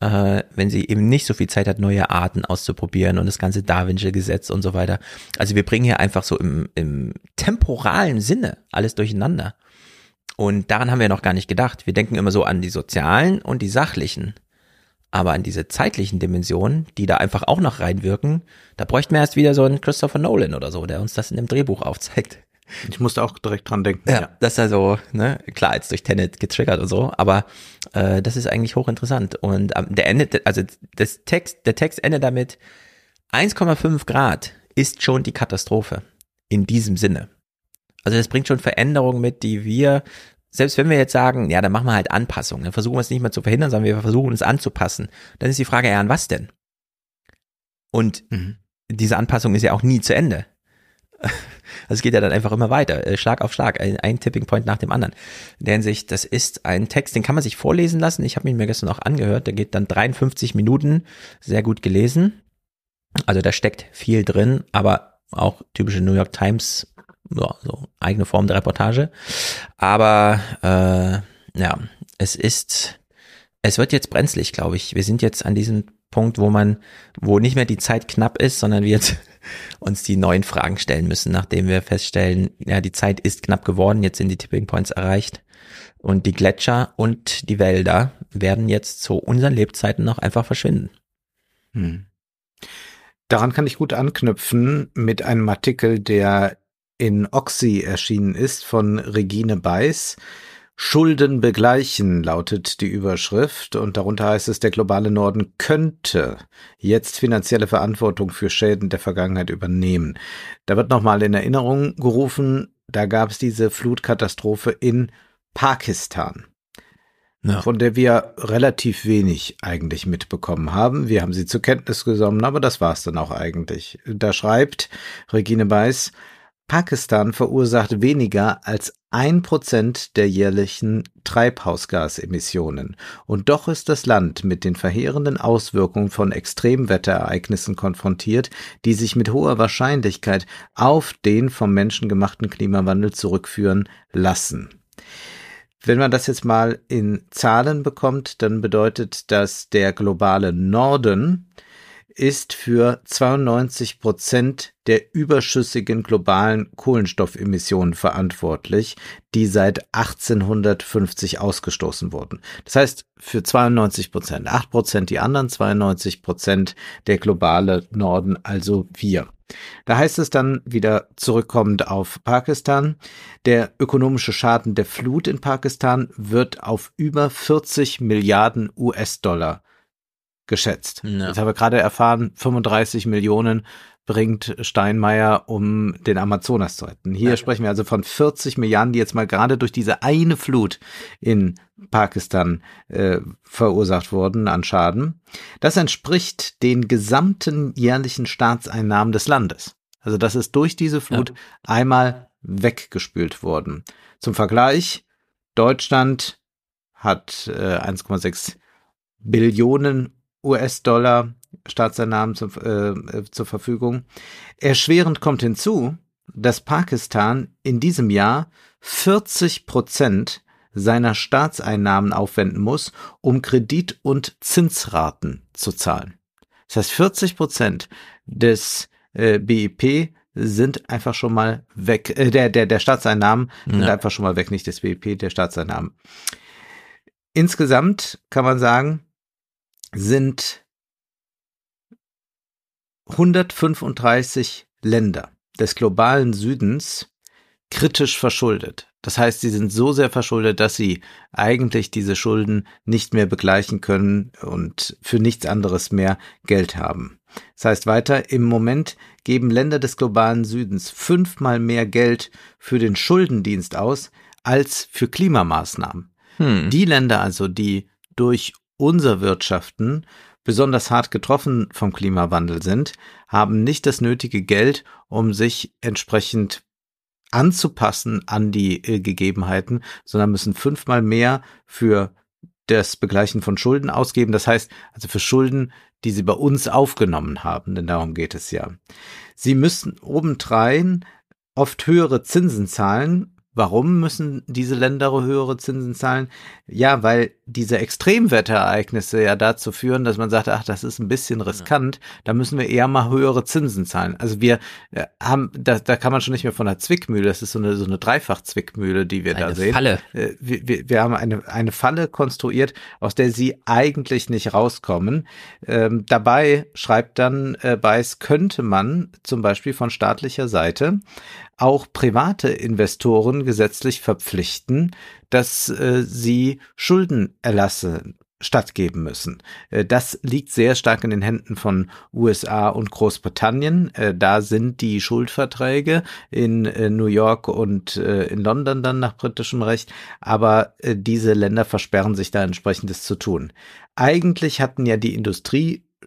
äh, wenn sie eben nicht so viel Zeit hat, neue Arten auszuprobieren und das ganze Darwinsche Gesetz und so weiter. Also wir bringen hier einfach so im, im temporalen Sinne alles durcheinander. Und daran haben wir noch gar nicht gedacht. Wir denken immer so an die sozialen und die sachlichen. Aber an diese zeitlichen Dimensionen, die da einfach auch noch reinwirken, da bräuchten wir erst wieder so einen Christopher Nolan oder so, der uns das in dem Drehbuch aufzeigt. Ich musste auch direkt dran denken. Ja, ja. das ist also, ne, klar, jetzt durch Tenet getriggert und so, aber äh, das ist eigentlich hochinteressant. Und ähm, der endet, also das Text, der Text endet damit, 1,5 Grad ist schon die Katastrophe in diesem Sinne. Also das bringt schon Veränderungen mit, die wir, selbst wenn wir jetzt sagen, ja, dann machen wir halt Anpassungen, dann versuchen wir es nicht mehr zu verhindern, sondern wir versuchen es anzupassen. Dann ist die Frage, ja, an was denn? Und mhm. diese Anpassung ist ja auch nie zu Ende. Also es geht ja dann einfach immer weiter, äh, Schlag auf Schlag, ein, ein Tipping Point nach dem anderen. In der Hinsicht, das ist ein Text, den kann man sich vorlesen lassen. Ich habe ihn mir gestern auch angehört, der geht dann 53 Minuten, sehr gut gelesen. Also da steckt viel drin, aber auch typische New York Times, ja, so eigene Form der Reportage. Aber äh, ja, es ist, es wird jetzt brenzlig, glaube ich. Wir sind jetzt an diesem Punkt, wo man, wo nicht mehr die Zeit knapp ist, sondern wir jetzt uns die neuen Fragen stellen müssen, nachdem wir feststellen, ja, die Zeit ist knapp geworden, jetzt sind die Tipping Points erreicht und die Gletscher und die Wälder werden jetzt zu unseren Lebzeiten noch einfach verschwinden. Hm. Daran kann ich gut anknüpfen mit einem Artikel, der in Oxy erschienen ist von Regine Beiß. Schulden begleichen lautet die Überschrift und darunter heißt es, der globale Norden könnte jetzt finanzielle Verantwortung für Schäden der Vergangenheit übernehmen. Da wird nochmal in Erinnerung gerufen, da gab es diese Flutkatastrophe in Pakistan. Ja. von der wir relativ wenig eigentlich mitbekommen haben. Wir haben sie zur Kenntnis genommen, aber das war es dann auch eigentlich. Da schreibt Regine Beiß, Pakistan verursacht weniger als ein Prozent der jährlichen Treibhausgasemissionen. Und doch ist das Land mit den verheerenden Auswirkungen von Extremwetterereignissen konfrontiert, die sich mit hoher Wahrscheinlichkeit auf den vom Menschen gemachten Klimawandel zurückführen lassen. Wenn man das jetzt mal in Zahlen bekommt, dann bedeutet das der globale Norden ist für 92 Prozent der überschüssigen globalen Kohlenstoffemissionen verantwortlich, die seit 1850 ausgestoßen wurden. Das heißt, für 92 Prozent, 8 Prozent die anderen 92 Prozent der globale Norden, also wir. Da heißt es dann wieder zurückkommend auf Pakistan, der ökonomische Schaden der Flut in Pakistan wird auf über 40 Milliarden US-Dollar geschätzt. Ja. Jetzt haben wir gerade erfahren, 35 Millionen bringt Steinmeier, um den Amazonas zu retten. Hier ja. sprechen wir also von 40 Milliarden, die jetzt mal gerade durch diese eine Flut in Pakistan äh, verursacht wurden an Schaden. Das entspricht den gesamten jährlichen Staatseinnahmen des Landes. Also das ist durch diese Flut ja. einmal weggespült worden. Zum Vergleich, Deutschland hat äh, 1,6 Billionen US-Dollar Staatseinnahmen zu, äh, zur Verfügung. Erschwerend kommt hinzu, dass Pakistan in diesem Jahr 40 Prozent seiner Staatseinnahmen aufwenden muss, um Kredit- und Zinsraten zu zahlen. Das heißt, 40 Prozent des äh, BIP sind einfach schon mal weg, äh, der, der, der Staatseinnahmen ja. sind einfach schon mal weg, nicht des BIP, der Staatseinnahmen. Insgesamt kann man sagen, sind 135 Länder des globalen Südens kritisch verschuldet. Das heißt, sie sind so sehr verschuldet, dass sie eigentlich diese Schulden nicht mehr begleichen können und für nichts anderes mehr Geld haben. Das heißt weiter, im Moment geben Länder des globalen Südens fünfmal mehr Geld für den Schuldendienst aus als für Klimamaßnahmen. Hm. Die Länder also, die durch unser Wirtschaften besonders hart getroffen vom Klimawandel sind, haben nicht das nötige Geld, um sich entsprechend anzupassen an die äh, Gegebenheiten, sondern müssen fünfmal mehr für das Begleichen von Schulden ausgeben. Das heißt, also für Schulden, die sie bei uns aufgenommen haben, denn darum geht es ja. Sie müssen obendrein oft höhere Zinsen zahlen. Warum müssen diese Länder höhere Zinsen zahlen? Ja, weil diese Extremwetterereignisse ja dazu führen, dass man sagt, ach, das ist ein bisschen riskant, da müssen wir eher mal höhere Zinsen zahlen. Also wir äh, haben, da, da kann man schon nicht mehr von einer Zwickmühle, das ist so eine, so eine Dreifach-Zwickmühle, die wir eine da sehen. Falle. Äh, Wir, wir, wir haben eine, eine Falle konstruiert, aus der sie eigentlich nicht rauskommen. Ähm, dabei schreibt dann äh, Beiß, könnte man zum Beispiel von staatlicher Seite auch private Investoren gesetzlich verpflichten, dass äh, sie Schuldenerlasse stattgeben müssen. Äh, Das liegt sehr stark in den Händen von USA und Großbritannien. Äh, Da sind die Schuldverträge in New York und in London dann nach britischem Recht. Aber diese Länder versperren sich da entsprechendes zu tun. Eigentlich hatten ja die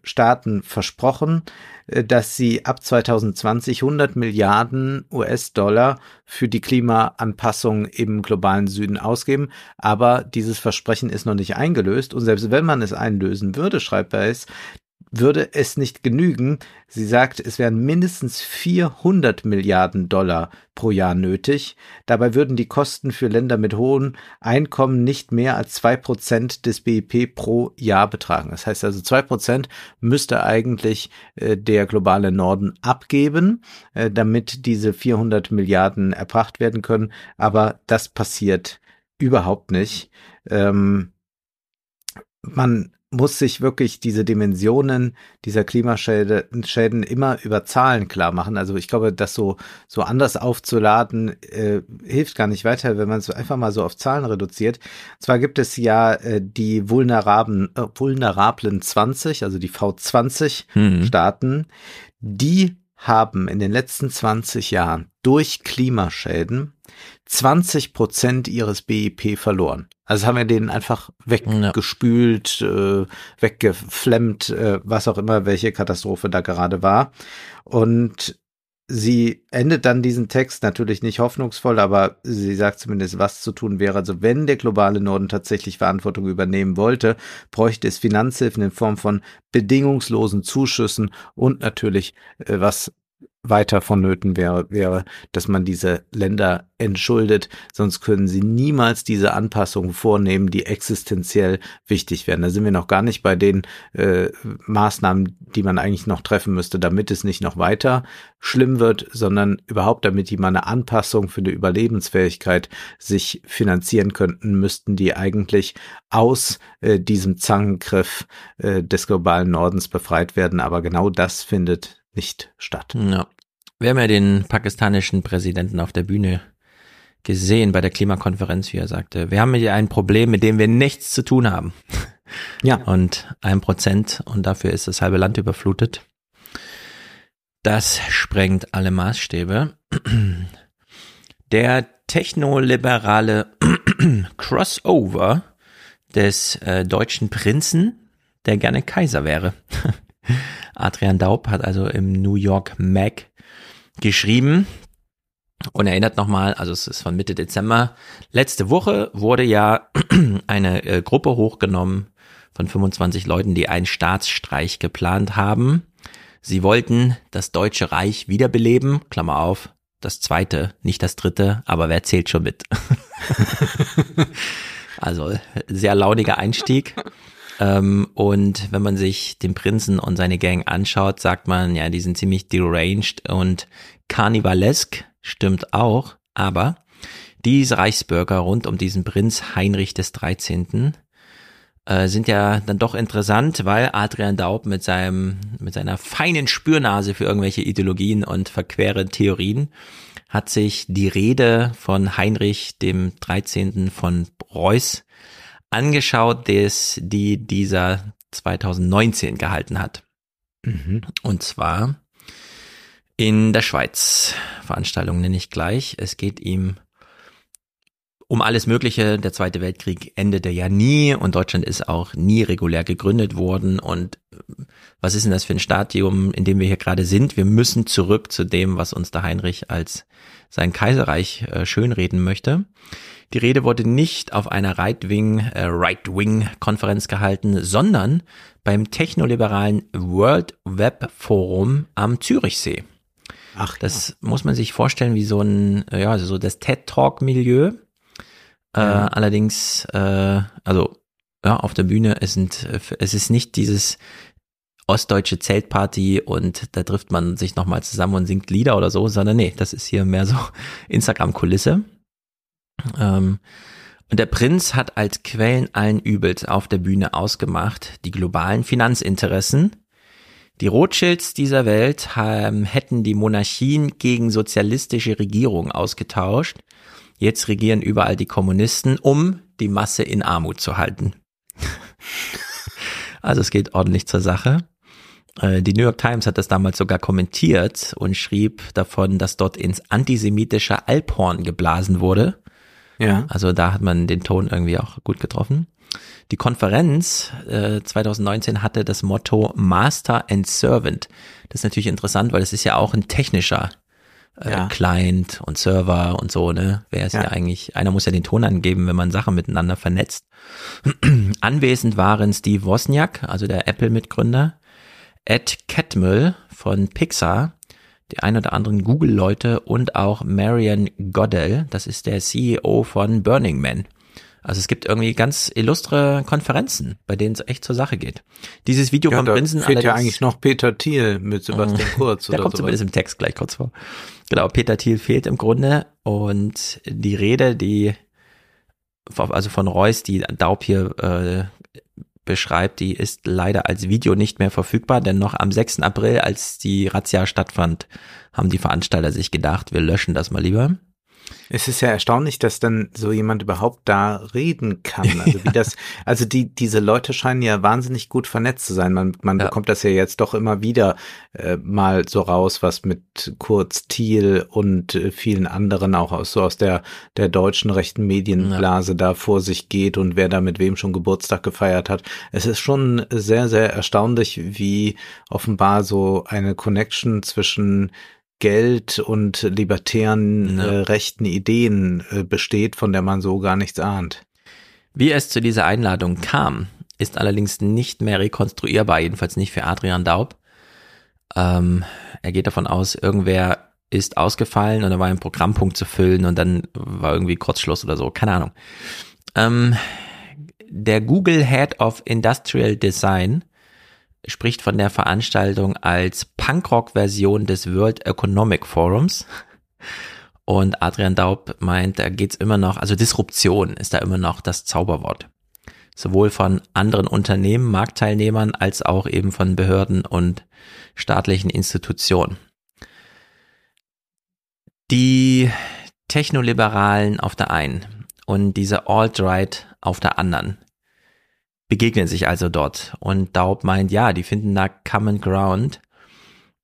Industriestaaten versprochen, äh, dass sie ab 2020 100 Milliarden US-Dollar für die Klimaanpassung im globalen Süden ausgeben. Aber dieses Versprechen ist noch nicht eingelöst. Und selbst wenn man es einlösen würde, schreibt er es, würde es nicht genügen. Sie sagt, es wären mindestens 400 Milliarden Dollar pro Jahr nötig. Dabei würden die Kosten für Länder mit hohen Einkommen nicht mehr als zwei Prozent des BIP pro Jahr betragen. Das heißt also, zwei Prozent müsste eigentlich äh, der globale Norden abgeben, äh, damit diese 400 Milliarden erbracht werden können. Aber das passiert überhaupt nicht. Ähm, man muss sich wirklich diese Dimensionen dieser Klimaschäden Schäden immer über Zahlen klar machen. Also ich glaube, das so, so anders aufzuladen, äh, hilft gar nicht weiter, wenn man es einfach mal so auf Zahlen reduziert. Zwar gibt es ja äh, die vulnerablen, äh, vulnerablen 20, also die V20 Hm. Staaten, die haben in den letzten 20 Jahren durch Klimaschäden 20 Prozent ihres BIP verloren. Also haben wir denen einfach weggespült, äh, weggeflemmt, äh, was auch immer, welche Katastrophe da gerade war. Und sie endet dann diesen Text natürlich nicht hoffnungsvoll, aber sie sagt zumindest, was zu tun wäre. Also wenn der globale Norden tatsächlich Verantwortung übernehmen wollte, bräuchte es Finanzhilfen in Form von bedingungslosen Zuschüssen und natürlich, äh, was weiter vonnöten wäre, wäre, dass man diese Länder entschuldet, sonst können sie niemals diese Anpassungen vornehmen, die existenziell wichtig wären. Da sind wir noch gar nicht bei den äh, Maßnahmen, die man eigentlich noch treffen müsste, damit es nicht noch weiter schlimm wird, sondern überhaupt, damit die mal eine Anpassung für eine Überlebensfähigkeit sich finanzieren könnten, müssten die eigentlich aus äh, diesem Zangengriff äh, des globalen Nordens befreit werden. Aber genau das findet nicht statt. Ja. Wir haben ja den pakistanischen Präsidenten auf der Bühne gesehen bei der Klimakonferenz, wie er sagte, wir haben hier ein Problem, mit dem wir nichts zu tun haben. Ja. Und ein Prozent und dafür ist das halbe Land überflutet. Das sprengt alle Maßstäbe. Der technoliberale Crossover des äh, deutschen Prinzen, der gerne Kaiser wäre. Adrian Daub hat also im New York Mag geschrieben und erinnert nochmal, also es ist von Mitte Dezember, letzte Woche wurde ja eine äh, Gruppe hochgenommen von 25 Leuten, die einen Staatsstreich geplant haben. Sie wollten das Deutsche Reich wiederbeleben, Klammer auf, das zweite, nicht das dritte, aber wer zählt schon mit? also sehr launiger Einstieg. Ähm, und wenn man sich den Prinzen und seine Gang anschaut, sagt man, ja, die sind ziemlich deranged und karnivalesk, stimmt auch, aber diese Reichsbürger rund um diesen Prinz Heinrich des 13. Äh, sind ja dann doch interessant, weil Adrian Daub mit seinem, mit seiner feinen Spürnase für irgendwelche Ideologien und verquere Theorien hat sich die Rede von Heinrich dem 13. von Preuß angeschaut, des, die dieser 2019 gehalten hat. Mhm. Und zwar in der Schweiz. Veranstaltung nenne ich gleich. Es geht ihm um alles Mögliche. Der Zweite Weltkrieg endete ja nie und Deutschland ist auch nie regulär gegründet worden. Und was ist denn das für ein Stadium, in dem wir hier gerade sind? Wir müssen zurück zu dem, was uns der Heinrich als sein Kaiserreich äh, schönreden möchte. Die Rede wurde nicht auf einer Right-Wing, äh, Right-Wing-Konferenz gehalten, sondern beim technoliberalen World Web Forum am Zürichsee. Ach, Das muss man sich vorstellen wie so ein, äh, ja, also so das TED Talk Milieu. Äh, Ja. allerdings, äh, also ja, auf der Bühne. Es sind, es ist nicht dieses ostdeutsche Zeltparty und da trifft man sich nochmal zusammen und singt Lieder oder so, sondern nee, das ist hier mehr so Instagram-Kulisse. Ähm, und der Prinz hat als Quellen allen Übels auf der Bühne ausgemacht die globalen Finanzinteressen. Die Rothschilds dieser Welt haben, hätten die Monarchien gegen sozialistische Regierungen ausgetauscht. Jetzt regieren überall die Kommunisten, um die Masse in Armut zu halten. also es geht ordentlich zur Sache. Äh, die New York Times hat das damals sogar kommentiert und schrieb davon, dass dort ins antisemitische Alphorn geblasen wurde. Ja. Also da hat man den Ton irgendwie auch gut getroffen. Die Konferenz äh, 2019 hatte das Motto Master and Servant. Das ist natürlich interessant, weil es ist ja auch ein technischer äh, ja. Client und Server und so, ne? Wer ist ja. ja eigentlich, einer muss ja den Ton angeben, wenn man Sachen miteinander vernetzt. Anwesend waren Steve Wozniak, also der Apple-Mitgründer, Ed Catmull von Pixar, die ein oder anderen Google-Leute und auch Marian Goddell, das ist der CEO von Burning Man. Also es gibt irgendwie ganz illustre Konferenzen, bei denen es echt zur Sache geht. Dieses Video ja, vom Prinzen fehlt ja eigentlich noch Peter Thiel mit Sebastian Kurz. der kommt zumindest im Text gleich kurz vor. Genau, Peter Thiel fehlt im Grunde und die Rede, die also von Reus, die Daub hier äh, beschreibt, die ist leider als Video nicht mehr verfügbar, denn noch am 6. April, als die Razzia stattfand, haben die Veranstalter sich gedacht, wir löschen das mal lieber. Es ist ja erstaunlich, dass dann so jemand überhaupt da reden kann. Also wie das, also die, diese Leute scheinen ja wahnsinnig gut vernetzt zu sein. Man, man ja. bekommt das ja jetzt doch immer wieder äh, mal so raus, was mit Kurz Thiel und äh, vielen anderen auch aus so aus der, der deutschen rechten Medienblase ja. da vor sich geht und wer da mit wem schon Geburtstag gefeiert hat. Es ist schon sehr, sehr erstaunlich, wie offenbar so eine Connection zwischen Geld und libertären ja. äh, rechten Ideen äh, besteht, von der man so gar nichts ahnt. Wie es zu dieser Einladung kam, ist allerdings nicht mehr rekonstruierbar, jedenfalls nicht für Adrian Daub. Ähm, er geht davon aus, irgendwer ist ausgefallen und da war ein Programmpunkt zu füllen und dann war irgendwie Kurzschluss oder so, keine Ahnung. Ähm, der Google Head of Industrial Design spricht von der Veranstaltung als Punkrock-Version des World Economic Forums. Und Adrian Daub meint, da geht's immer noch, also Disruption ist da immer noch das Zauberwort. Sowohl von anderen Unternehmen, Marktteilnehmern, als auch eben von Behörden und staatlichen Institutionen. Die Technoliberalen auf der einen und diese Alt-Right auf der anderen begegnen sich also dort. Und Daub meint, ja, die finden da Common Ground.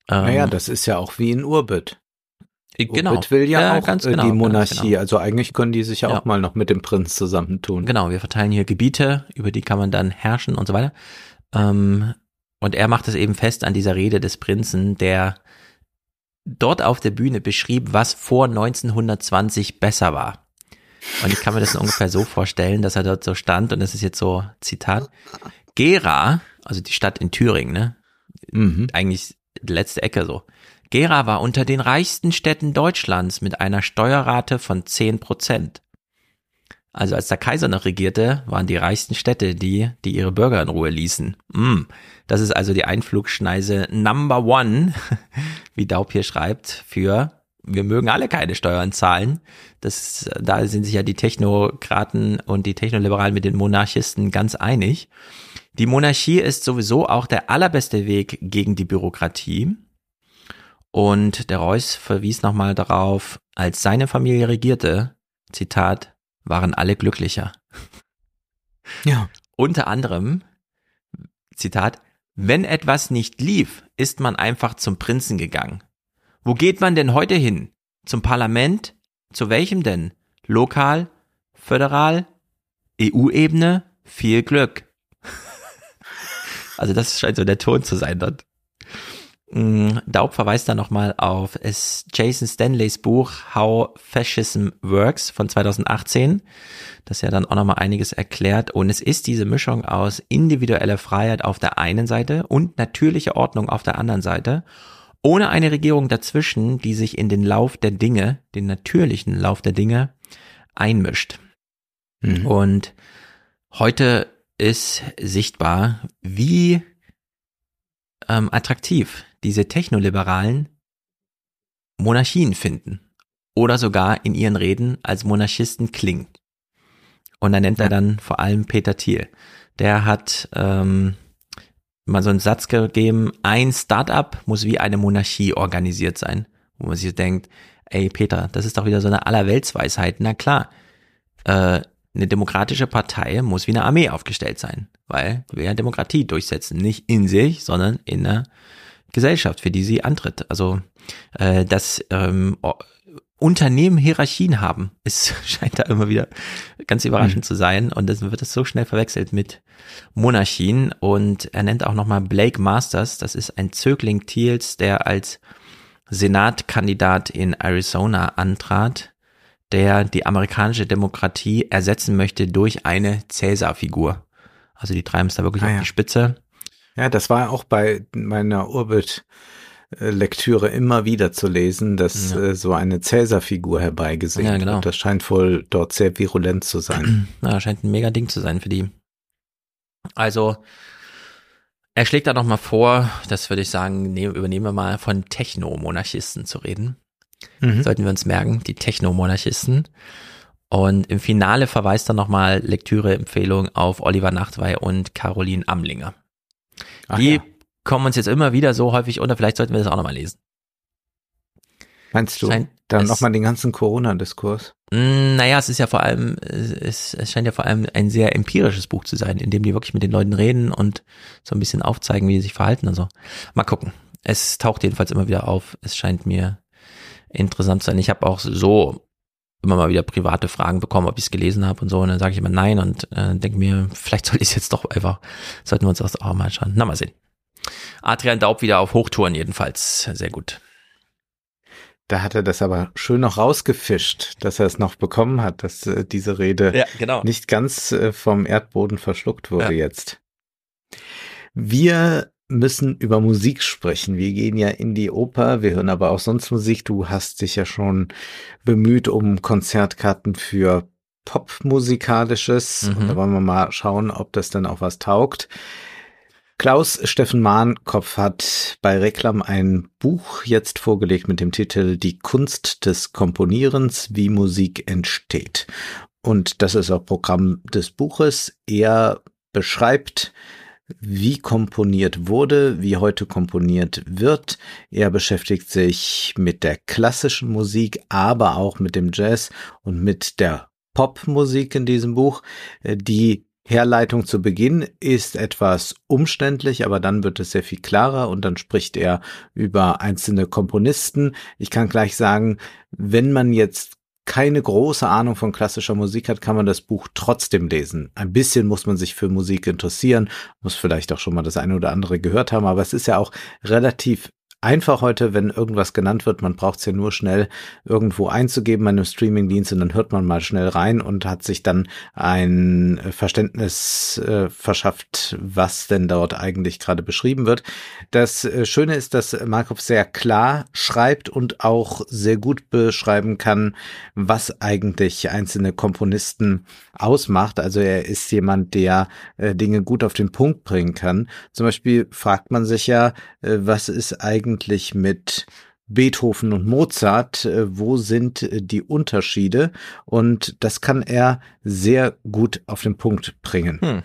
Ähm, naja, das ist ja auch wie in Urbit. Genau. Urbit will ja, ja auch ganz äh, genau, die Monarchie. Genau. Also eigentlich können die sich ja, ja, auch mal noch mit dem Prinz zusammentun. Genau, wir verteilen hier Gebiete, über die kann man dann herrschen und so weiter. Ähm, und er macht es eben fest an dieser Rede des Prinzen, der dort auf der Bühne beschrieb, was vor 1920 besser war. Und ich kann mir das ungefähr so vorstellen, dass er dort so stand und das ist jetzt so Zitat. Gera, also die Stadt in Thüringen, ne? Mhm. Eigentlich die letzte Ecke so. Gera war unter den reichsten Städten Deutschlands mit einer Steuerrate von 10 Prozent. Also als der Kaiser noch regierte, waren die reichsten Städte die, die ihre Bürger in Ruhe ließen. Mm, das ist also die Einflugschneise Number One, wie Daub hier schreibt, für wir mögen alle keine Steuern zahlen. Das, da sind sich ja die Technokraten und die Technoliberalen mit den Monarchisten ganz einig. Die Monarchie ist sowieso auch der allerbeste Weg gegen die Bürokratie. Und der Reuss verwies nochmal darauf, als seine Familie regierte, Zitat, waren alle glücklicher. Ja. Unter anderem, Zitat, wenn etwas nicht lief, ist man einfach zum Prinzen gegangen. Wo geht man denn heute hin? Zum Parlament? Zu welchem denn? Lokal? Föderal? EU-Ebene? Viel Glück. also das scheint so der Ton zu sein dort. Mm, Daub verweist da nochmal auf Jason Stanleys Buch How Fascism Works von 2018, das ja dann auch nochmal einiges erklärt. Und es ist diese Mischung aus individueller Freiheit auf der einen Seite und natürlicher Ordnung auf der anderen Seite ohne eine Regierung dazwischen, die sich in den Lauf der Dinge, den natürlichen Lauf der Dinge einmischt. Mhm. Und heute ist sichtbar, wie ähm, attraktiv diese Technoliberalen Monarchien finden oder sogar in ihren Reden als Monarchisten klingen. Und da nennt er dann vor allem Peter Thiel. Der hat ähm, mal so einen Satz gegeben, ein Startup muss wie eine Monarchie organisiert sein. Wo man sich denkt, ey Peter, das ist doch wieder so eine Allerweltsweisheit. Na klar, äh, eine demokratische Partei muss wie eine Armee aufgestellt sein, weil wir ja Demokratie durchsetzen, nicht in sich, sondern in der Gesellschaft, für die sie antritt. Also äh, dass ähm, Unternehmen Hierarchien haben, es scheint da immer wieder ganz überraschend mhm. zu sein und das wird es so schnell verwechselt mit Monarchien und er nennt auch nochmal Blake Masters, das ist ein Zögling Thiels, der als Senatkandidat in Arizona antrat der die amerikanische Demokratie ersetzen möchte durch eine Cäsar-Figur. Also die treiben es da wirklich ah, auf ja. die Spitze. Ja, das war auch bei meiner Orbit Lektüre immer wieder zu lesen, dass ja. äh, so eine Cäsar-Figur herbeigesehen ja, genau. wird. Das scheint wohl dort sehr virulent zu sein. Ja, scheint ein mega Ding zu sein für die. Also, er schlägt da nochmal vor, das würde ich sagen, ne, übernehmen wir mal von Techno-Monarchisten zu reden. Mhm. Sollten wir uns merken, die Techno-Monarchisten. Und im Finale verweist er nochmal Lektüre-Empfehlung auf Oliver Nachtwey und Caroline Amlinger. Ach die ja. Kommen uns jetzt immer wieder so häufig unter, vielleicht sollten wir das auch nochmal lesen. Meinst du? Scheint, dann nochmal den ganzen Corona-Diskurs? Mm, naja, es ist ja vor allem, es, es scheint ja vor allem ein sehr empirisches Buch zu sein, in dem die wirklich mit den Leuten reden und so ein bisschen aufzeigen, wie sie sich verhalten und so. Mal gucken. Es taucht jedenfalls immer wieder auf. Es scheint mir interessant sein. Ich habe auch so immer mal wieder private Fragen bekommen, ob ich es gelesen habe und so. Und dann sage ich immer nein und äh, denke mir, vielleicht soll ich es jetzt doch einfach, sollten wir uns das auch mal schauen. Na, mal sehen. Adrian Daub wieder auf Hochtouren jedenfalls. Sehr gut. Da hat er das aber schön noch rausgefischt, dass er es noch bekommen hat, dass äh, diese Rede ja, genau. nicht ganz äh, vom Erdboden verschluckt wurde ja. jetzt. Wir müssen über Musik sprechen. Wir gehen ja in die Oper, wir hören aber auch sonst Musik. Du hast dich ja schon bemüht um Konzertkarten für Popmusikalisches. Mhm. Und da wollen wir mal schauen, ob das dann auch was taugt. Klaus Steffen Mahnkopf hat bei Reklam ein Buch jetzt vorgelegt mit dem Titel Die Kunst des Komponierens, wie Musik entsteht. Und das ist auch Programm des Buches. Er beschreibt wie komponiert wurde, wie heute komponiert wird. Er beschäftigt sich mit der klassischen Musik, aber auch mit dem Jazz und mit der Popmusik in diesem Buch. Die Herleitung zu Beginn ist etwas umständlich, aber dann wird es sehr viel klarer und dann spricht er über einzelne Komponisten. Ich kann gleich sagen, wenn man jetzt keine große Ahnung von klassischer Musik hat, kann man das Buch trotzdem lesen. Ein bisschen muss man sich für Musik interessieren, muss vielleicht auch schon mal das eine oder andere gehört haben, aber es ist ja auch relativ einfach heute, wenn irgendwas genannt wird. Man braucht es ja nur schnell irgendwo einzugeben einem Streamingdienst und dann hört man mal schnell rein und hat sich dann ein Verständnis äh, verschafft, was denn dort eigentlich gerade beschrieben wird. Das äh, Schöne ist, dass Markov sehr klar schreibt und auch sehr gut beschreiben kann, was eigentlich einzelne Komponisten ausmacht. Also er ist jemand, der äh, Dinge gut auf den Punkt bringen kann. Zum Beispiel fragt man sich ja, äh, was ist eigentlich eigentlich mit Beethoven und Mozart, äh, wo sind äh, die Unterschiede? Und das kann er sehr gut auf den Punkt bringen. Hm.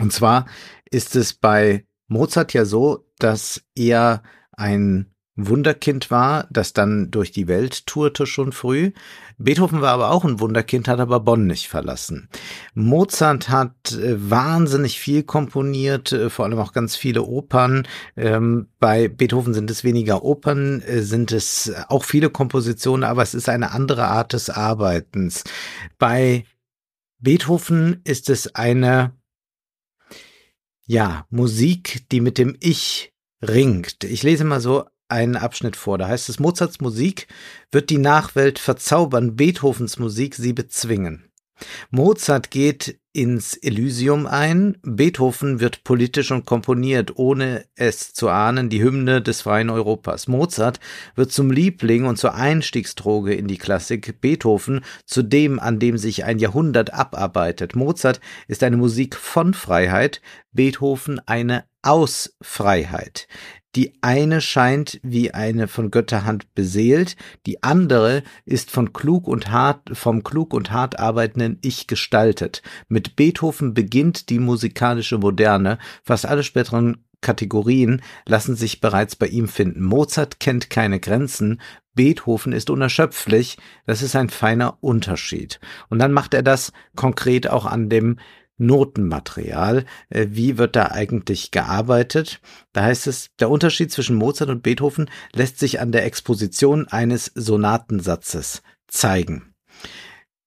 Und zwar ist es bei Mozart ja so, dass er ein Wunderkind war, das dann durch die Welt tourte schon früh. Beethoven war aber auch ein Wunderkind, hat aber Bonn nicht verlassen. Mozart hat äh, wahnsinnig viel komponiert, äh, vor allem auch ganz viele Opern. Ähm, bei Beethoven sind es weniger Opern, äh, sind es auch viele Kompositionen, aber es ist eine andere Art des Arbeitens. Bei Beethoven ist es eine, ja, Musik, die mit dem Ich ringt. Ich lese mal so einen Abschnitt vor. Da heißt es, Mozarts Musik wird die Nachwelt verzaubern, Beethovens Musik sie bezwingen. Mozart geht ins Elysium ein, Beethoven wird politisch und komponiert, ohne es zu ahnen, die Hymne des freien Europas. Mozart wird zum Liebling und zur Einstiegsdroge in die Klassik, Beethoven zu dem, an dem sich ein Jahrhundert abarbeitet. Mozart ist eine Musik von Freiheit, Beethoven eine aus Freiheit. Die eine scheint wie eine von Götterhand beseelt, die andere ist von klug und hart, vom klug und hart arbeitenden Ich gestaltet. Mit Beethoven beginnt die musikalische Moderne. Fast alle späteren Kategorien lassen sich bereits bei ihm finden. Mozart kennt keine Grenzen, Beethoven ist unerschöpflich. Das ist ein feiner Unterschied. Und dann macht er das konkret auch an dem Notenmaterial. Äh, wie wird da eigentlich gearbeitet? Da heißt es, der Unterschied zwischen Mozart und Beethoven lässt sich an der Exposition eines Sonatensatzes zeigen.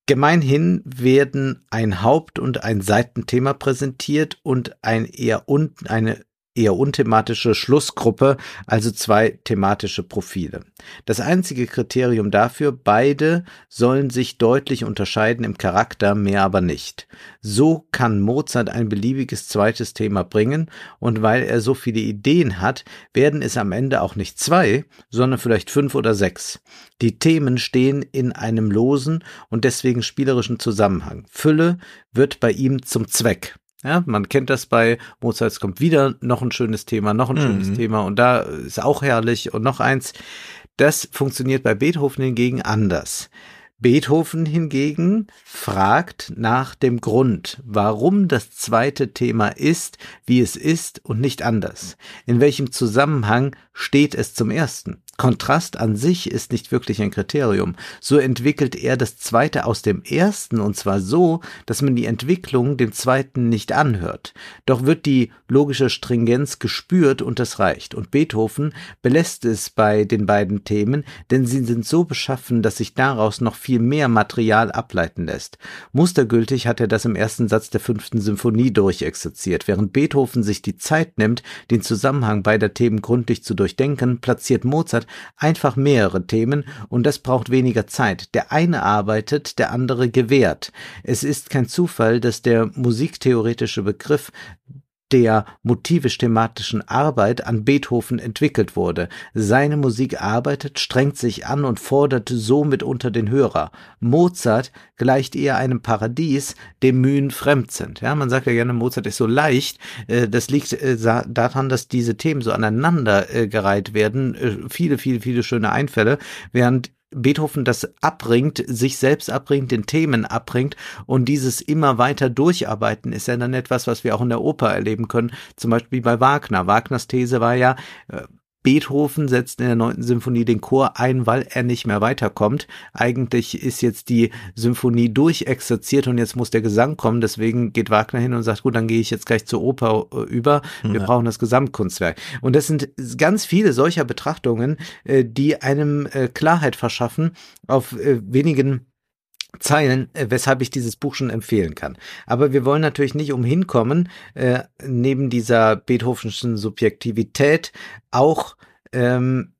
Gemeinhin werden ein Haupt- und ein Seitenthema präsentiert und ein eher un eine eher unthematische Schlussgruppe, also zwei thematische Profile. Das einzige Kriterium dafür, beide sollen sich deutlich unterscheiden im Charakter, mehr aber nicht. So kann Mozart ein beliebiges zweites Thema bringen und weil er so viele Ideen hat, werden es am Ende auch nicht zwei, sondern vielleicht fünf oder sechs. Die Themen stehen in einem losen und deswegen spielerischen Zusammenhang. Fülle wird bei ihm zum Zweck. Ja, man kennt das bei Mozart, es kommt wieder noch ein schönes Thema, noch ein mhm. schönes Thema und da ist auch herrlich und noch eins. Das funktioniert bei Beethoven hingegen anders. Beethoven hingegen fragt nach dem Grund, warum das zweite Thema ist, wie es ist und nicht anders. In welchem Zusammenhang steht es zum ersten? Kontrast an sich ist nicht wirklich ein Kriterium. So entwickelt er das zweite aus dem ersten und zwar so, dass man die Entwicklung dem zweiten nicht anhört. Doch wird die logische Stringenz gespürt und das reicht. Und Beethoven belässt es bei den beiden Themen, denn sie sind so beschaffen, dass sich daraus noch viel mehr Material ableiten lässt. Mustergültig hat er das im ersten Satz der fünften Symphonie durchexerziert. Während Beethoven sich die Zeit nimmt, den Zusammenhang beider Themen gründlich zu durchdenken, platziert Mozart einfach mehrere Themen und das braucht weniger Zeit. Der eine arbeitet, der andere gewährt. Es ist kein Zufall, dass der musiktheoretische Begriff der motivisch-thematischen Arbeit an Beethoven entwickelt wurde. Seine Musik arbeitet, strengt sich an und fordert somit unter den Hörer. Mozart gleicht eher einem Paradies, dem Mühen fremd sind. Ja, man sagt ja gerne, Mozart ist so leicht. Äh, das liegt äh, daran, dass diese Themen so aneinander äh, gereiht werden. Viele, viele, viele schöne Einfälle, während Beethoven das abbringt, sich selbst abbringt, den Themen abbringt und dieses immer weiter durcharbeiten ist ja dann etwas, was wir auch in der Oper erleben können, zum Beispiel bei Wagner. Wagners These war ja, äh, Beethoven setzt in der neunten Symphonie den Chor ein, weil er nicht mehr weiterkommt. Eigentlich ist jetzt die Symphonie durchexerziert und jetzt muss der Gesang kommen. Deswegen geht Wagner hin und sagt, gut, dann gehe ich jetzt gleich zur Oper äh, über. Wir ja. brauchen das Gesamtkunstwerk. Und das sind ganz viele solcher Betrachtungen, äh, die einem äh, Klarheit verschaffen auf wenigen Zeilen, weshalb ich dieses Buch schon empfehlen kann. Aber wir wollen natürlich nicht umhin kommen, äh, neben dieser Beethovenschen Subjektivität auch ähm,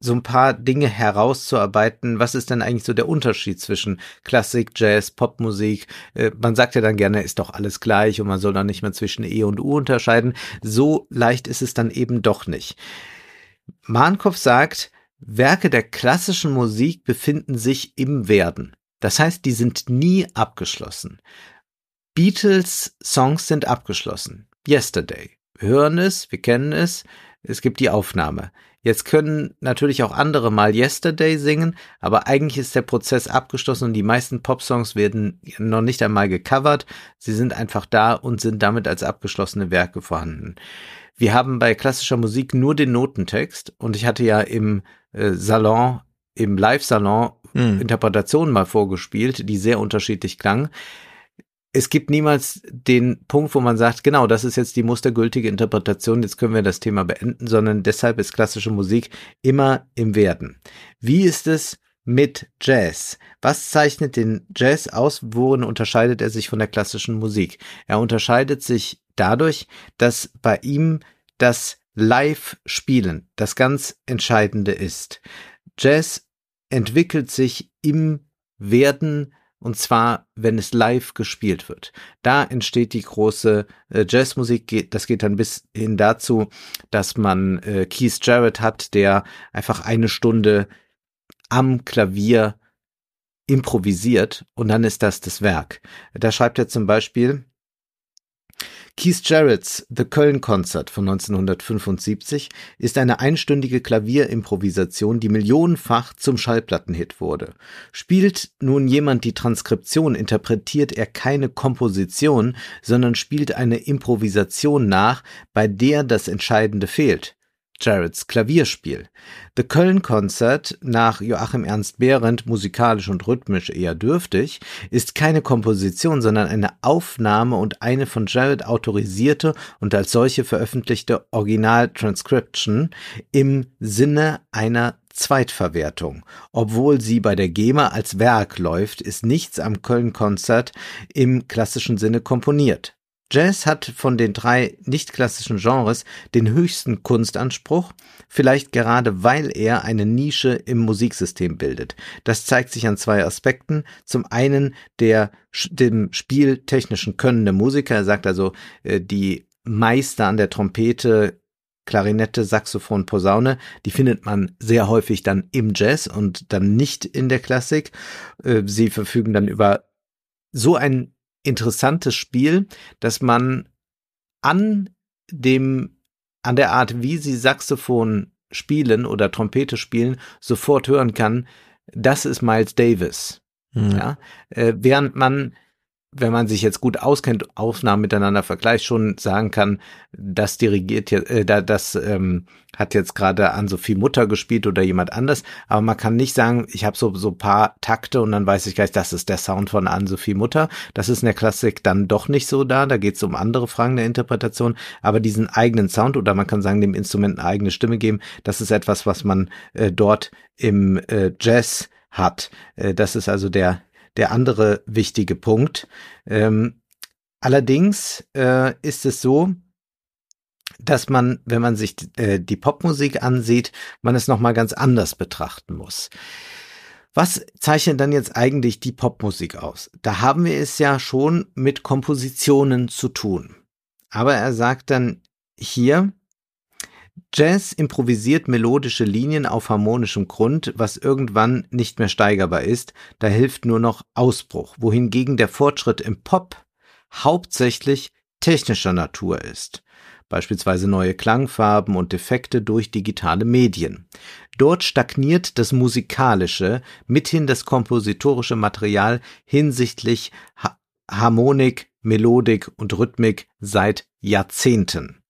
so ein paar Dinge herauszuarbeiten. Was ist denn eigentlich so der Unterschied zwischen Klassik, Jazz, Popmusik? Äh, man sagt ja dann gerne, ist doch alles gleich und man soll dann nicht mehr zwischen E und U unterscheiden. So leicht ist es dann eben doch nicht. Mahnkopf sagt, Werke der klassischen Musik befinden sich im Werden. Das heißt, die sind nie abgeschlossen. Beatles Songs sind abgeschlossen. Yesterday. Wir hören es, wir kennen es, es gibt die Aufnahme. Jetzt können natürlich auch andere mal Yesterday singen, aber eigentlich ist der Prozess abgeschlossen und die meisten Popsongs werden noch nicht einmal gecovert. Sie sind einfach da und sind damit als abgeschlossene Werke vorhanden. Wir haben bei klassischer Musik nur den Notentext und ich hatte ja im äh, Salon, im Live-Salon mhm. Interpretationen mal vorgespielt, die sehr unterschiedlich klangen es gibt niemals den Punkt, wo man sagt, genau, das ist jetzt die mustergültige Interpretation, jetzt können wir das Thema beenden, sondern deshalb ist klassische Musik immer im Werden. Wie ist es mit Jazz? Was zeichnet den Jazz aus? Worin unterscheidet er sich von der klassischen Musik? Er unterscheidet sich dadurch, dass bei ihm das Live-Spielen das ganz Entscheidende ist. Jazz entwickelt sich im Werden und zwar, wenn es live gespielt wird. Da entsteht die große äh, Jazzmusik. Das geht dann bis hin dazu, dass man äh, Keith Jarrett hat, der einfach eine Stunde am Klavier improvisiert und dann ist das das Werk. Da schreibt er zum Beispiel, Keith Jarrett's The Köln Concert von 1975 ist eine einstündige Klavierimprovisation, die millionenfach zum Schallplattenhit wurde. Spielt nun jemand die Transkription, interpretiert er keine Komposition, sondern spielt eine Improvisation nach, bei der das Entscheidende fehlt. Jarretts Klavierspiel. The Köln Concert nach Joachim Ernst Behrendt musikalisch und rhythmisch eher dürftig, ist keine Komposition, sondern eine Aufnahme und eine von Jarrett autorisierte und als solche veröffentlichte Original-Transcription im Sinne einer Zweitverwertung. Obwohl sie bei der GEMA als Werk läuft, ist nichts am Köln-Konzert im klassischen Sinne komponiert. Jazz hat von den drei nicht klassischen Genres den höchsten Kunstanspruch, vielleicht gerade weil er eine Nische im Musiksystem bildet. Das zeigt sich an zwei Aspekten. Zum einen der dem spieltechnischen Können der Musiker. Er sagt also, äh, die Meister an der Trompete Klarinette, Saxophon, Posaune, die findet man sehr häufig dann im Jazz und dann nicht in der Klassik. Äh, sie verfügen dann über so ein interessantes Spiel, dass man an dem, an der Art, wie sie Saxophon spielen oder Trompete spielen, sofort hören kann, das ist Miles Davis. Mhm. Ja, äh, während man wenn man sich jetzt gut auskennt, Aufnahmen miteinander vergleicht, schon sagen kann, das dirigiert jetzt, äh, das ähm, hat jetzt gerade an Sophie Mutter gespielt oder jemand anders, aber man kann nicht sagen, ich habe so so paar Takte und dann weiß ich gleich, das ist der Sound von an Sophie Mutter. Das ist in der Klassik dann doch nicht so da, da geht es um andere Fragen der Interpretation, aber diesen eigenen Sound oder man kann sagen, dem Instrument eine eigene Stimme geben, das ist etwas, was man äh, dort im äh, Jazz hat. Äh, das ist also der der andere wichtige Punkt. Ähm, allerdings äh, ist es so, dass man, wenn man sich äh, die Popmusik ansieht, man es nochmal ganz anders betrachten muss. Was zeichnet dann jetzt eigentlich die Popmusik aus? Da haben wir es ja schon mit Kompositionen zu tun. Aber er sagt dann hier, Jazz improvisiert melodische Linien auf harmonischem Grund, was irgendwann nicht mehr steigerbar ist, da hilft nur noch Ausbruch, wohingegen der Fortschritt im Pop hauptsächlich technischer Natur ist, beispielsweise neue Klangfarben und Effekte durch digitale Medien. Dort stagniert das musikalische, mithin das kompositorische Material hinsichtlich ha Harmonik, Melodik und Rhythmik seit Jahrzehnten.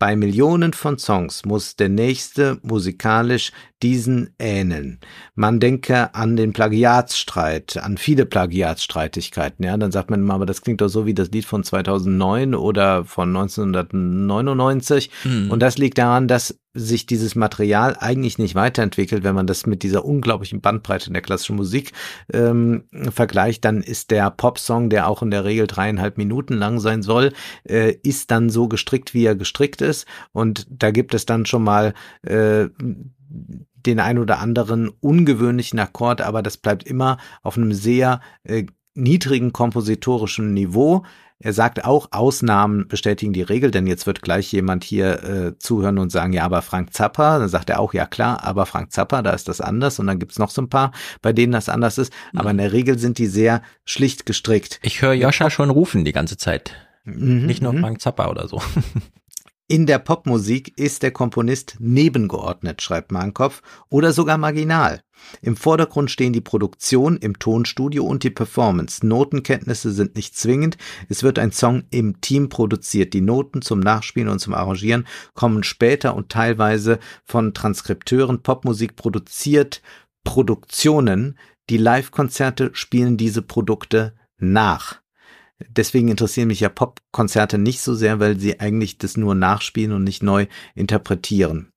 Bei Millionen von Songs muss der nächste musikalisch diesen ähneln. Man denke an den Plagiatsstreit, an viele Plagiatsstreitigkeiten. Ja, dann sagt man immer, aber das klingt doch so wie das Lied von 2009 oder von 1999. Mhm. Und das liegt daran, dass sich dieses Material eigentlich nicht weiterentwickelt. Wenn man das mit dieser unglaublichen Bandbreite in der klassischen Musik ähm, vergleicht, dann ist der Popsong, der auch in der Regel dreieinhalb Minuten lang sein soll, äh, ist dann so gestrickt, wie er gestrickt ist. Und da gibt es dann schon mal äh, den ein oder anderen ungewöhnlichen Akkord, aber das bleibt immer auf einem sehr äh, niedrigen kompositorischen Niveau. Er sagt auch, Ausnahmen bestätigen die Regel, denn jetzt wird gleich jemand hier äh, zuhören und sagen, ja, aber Frank Zappa, dann sagt er auch, ja klar, aber Frank Zappa, da ist das anders und dann gibt's noch so ein paar, bei denen das anders ist, mhm. aber in der Regel sind die sehr schlicht gestrickt. Ich höre Joscha schon rufen die ganze Zeit. Mhm, Nicht nur mhm. Frank Zappa oder so. In der Popmusik ist der Komponist nebengeordnet, schreibt Mahnkopf, oder sogar marginal. Im Vordergrund stehen die Produktion im Tonstudio und die Performance. Notenkenntnisse sind nicht zwingend. Es wird ein Song im Team produziert. Die Noten zum Nachspielen und zum Arrangieren kommen später und teilweise von Transkripteuren. Popmusik produziert Produktionen. Die Live-Konzerte spielen diese Produkte nach. Deswegen interessieren mich ja Popkonzerte nicht so sehr, weil sie eigentlich das nur nachspielen und nicht neu interpretieren.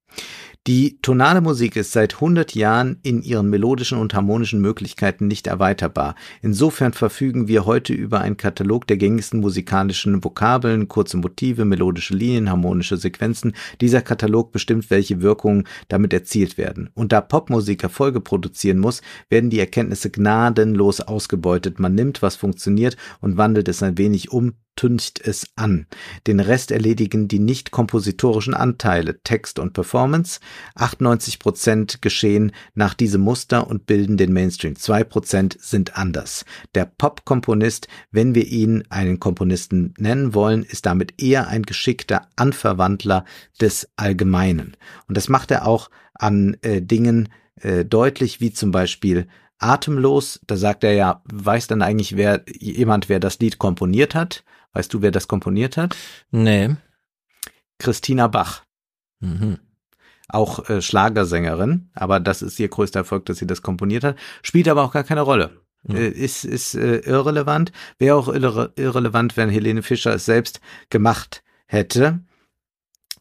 Die tonale Musik ist seit 100 Jahren in ihren melodischen und harmonischen Möglichkeiten nicht erweiterbar. Insofern verfügen wir heute über einen Katalog der gängigsten musikalischen Vokabeln, kurze Motive, melodische Linien, harmonische Sequenzen. Dieser Katalog bestimmt, welche Wirkungen damit erzielt werden. Und da Popmusik Erfolge produzieren muss, werden die Erkenntnisse gnadenlos ausgebeutet. Man nimmt, was funktioniert und wandelt es ein wenig um, tüncht es an. Den Rest erledigen die nicht kompositorischen Anteile, Text und Performance. 98 Prozent geschehen nach diesem Muster und bilden den Mainstream. Zwei Prozent sind anders. Der Pop-Komponist, wenn wir ihn einen Komponisten nennen wollen, ist damit eher ein geschickter Anverwandler des Allgemeinen. Und das macht er auch an äh, Dingen äh, deutlich, wie zum Beispiel Atemlos, da sagt er ja, weiß dann eigentlich wer jemand, wer das Lied komponiert hat? Weißt du, wer das komponiert hat? Nee. Christina Bach. Mhm. Auch äh, Schlagersängerin, aber das ist ihr größter Erfolg, dass sie das komponiert hat. Spielt aber auch gar keine Rolle. Mhm. Äh, ist ist äh, irrelevant. Wäre auch irre irrelevant, wenn Helene Fischer es selbst gemacht hätte.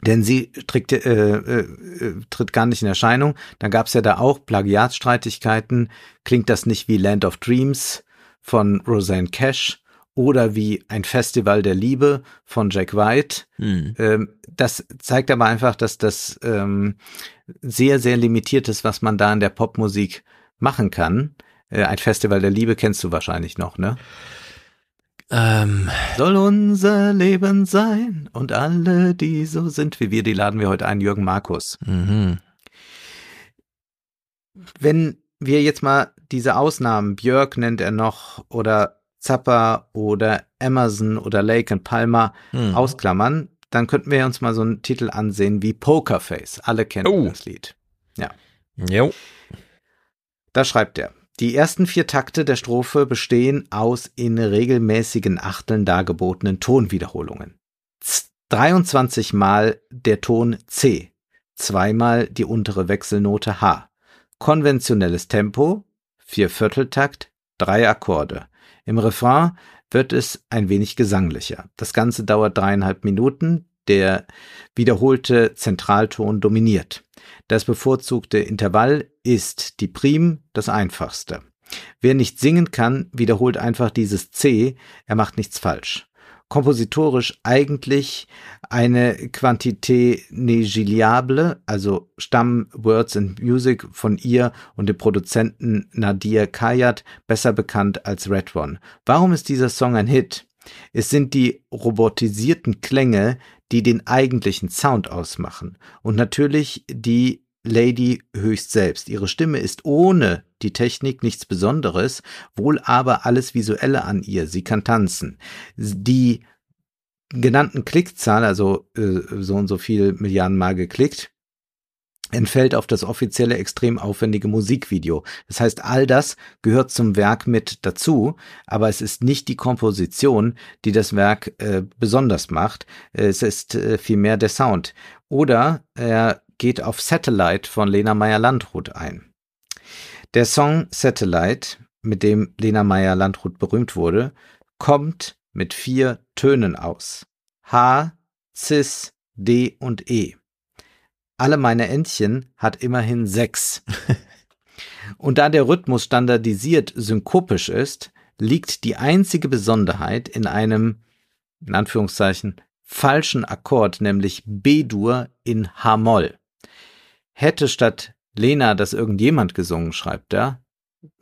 Denn sie tritt, äh, äh, tritt gar nicht in Erscheinung. Dann gab es ja da auch Plagiatsstreitigkeiten. Klingt das nicht wie Land of Dreams von Roseanne Cash? Oder wie ein Festival der Liebe von Jack White. Hm. Ähm, das zeigt aber einfach, dass das ähm, sehr, sehr limitiert ist, was man da in der Popmusik machen kann. Äh, ein Festival der Liebe kennst du wahrscheinlich noch, ne? Ähm, Soll unser Leben sein und alle, die so sind wie wir, die laden wir heute ein, Jürgen Markus. mhm. Wenn wir jetzt mal diese Ausnahmen, Björk nennt er noch oder Zappa oder Emerson oder Lake and Palmer Hm. ausklammern, dann könnten wir uns mal so einen Titel ansehen wie Pokerface. Alle kennen Oh. das Lied. Jo. Da schreibt er. Die ersten vier Takte der Strophe bestehen aus in regelmäßigen Achteln dargebotenen Tonwiederholungen. Z 23 Mal der Ton C, zweimal die untere Wechselnote H. Konventionelles Tempo, Viervierteltakt, drei Akkorde. Im Refrain wird es ein wenig gesanglicher. Das Ganze dauert dreieinhalb Minuten. Der wiederholte Zentralton dominiert. Das bevorzugte Intervall ist die Prim, das einfachste. Wer nicht singen kann, wiederholt einfach dieses C, er macht nichts falsch. Kompositorisch eigentlich eine Quantité negligible, also stammen Words and Music von ihr und dem Produzenten Nadir Kayat, besser bekannt als Red One. Warum ist dieser Song ein Hit? Es sind die robotisierten Klänge, die den eigentlichen Sound ausmachen. Und natürlich die Lady höchst selbst. Ihre Stimme ist ohne die Technik nichts Besonderes, wohl aber alles Visuelle an ihr. Sie kann tanzen. Die genannten Klickzahl, also äh, so und so viel Milliarden Mal geklickt, entfällt auf das offizielle extrem aufwendige Musikvideo. Das heißt, all das gehört zum Werk mit dazu, aber es ist nicht die Komposition, die das Werk äh, besonders macht. Es ist äh, vielmehr der Sound. Oder er geht auf Satellite von Lena Meyer-Landrut ein. Der Song Satellite, mit dem Lena Meyer-Landrut berühmt wurde, kommt mit vier Tönen aus. H, Cis, D und E. Alle meine Entchen hat immerhin sechs. Und da der Rhythmus standardisiert synkopisch ist, liegt die einzige Besonderheit in einem, in Anführungszeichen, falschen Akkord, nämlich B-Dur in H-Moll. Hätte statt Lena das irgendjemand gesungen, schreibt er,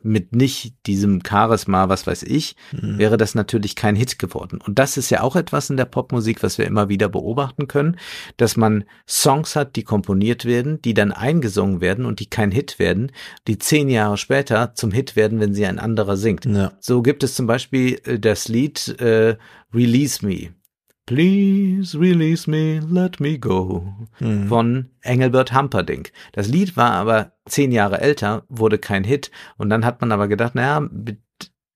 mit nicht diesem Charisma, was weiß ich, Hm. wäre das natürlich kein Hit geworden. Und das ist ja auch etwas in der Popmusik, was wir immer wieder beobachten können, dass man Songs hat, die komponiert werden, die dann eingesungen werden und die kein Hit werden, die zehn Jahre später zum Hit werden, wenn sie ein anderer singt. Ja. So gibt es zum Beispiel äh, das Lied äh, Release Me. Please release me, let me go Hm. von Engelbert Humperdinck. Das Lied war aber zehn Jahre älter, wurde kein Hit und dann hat man aber gedacht, naja, mit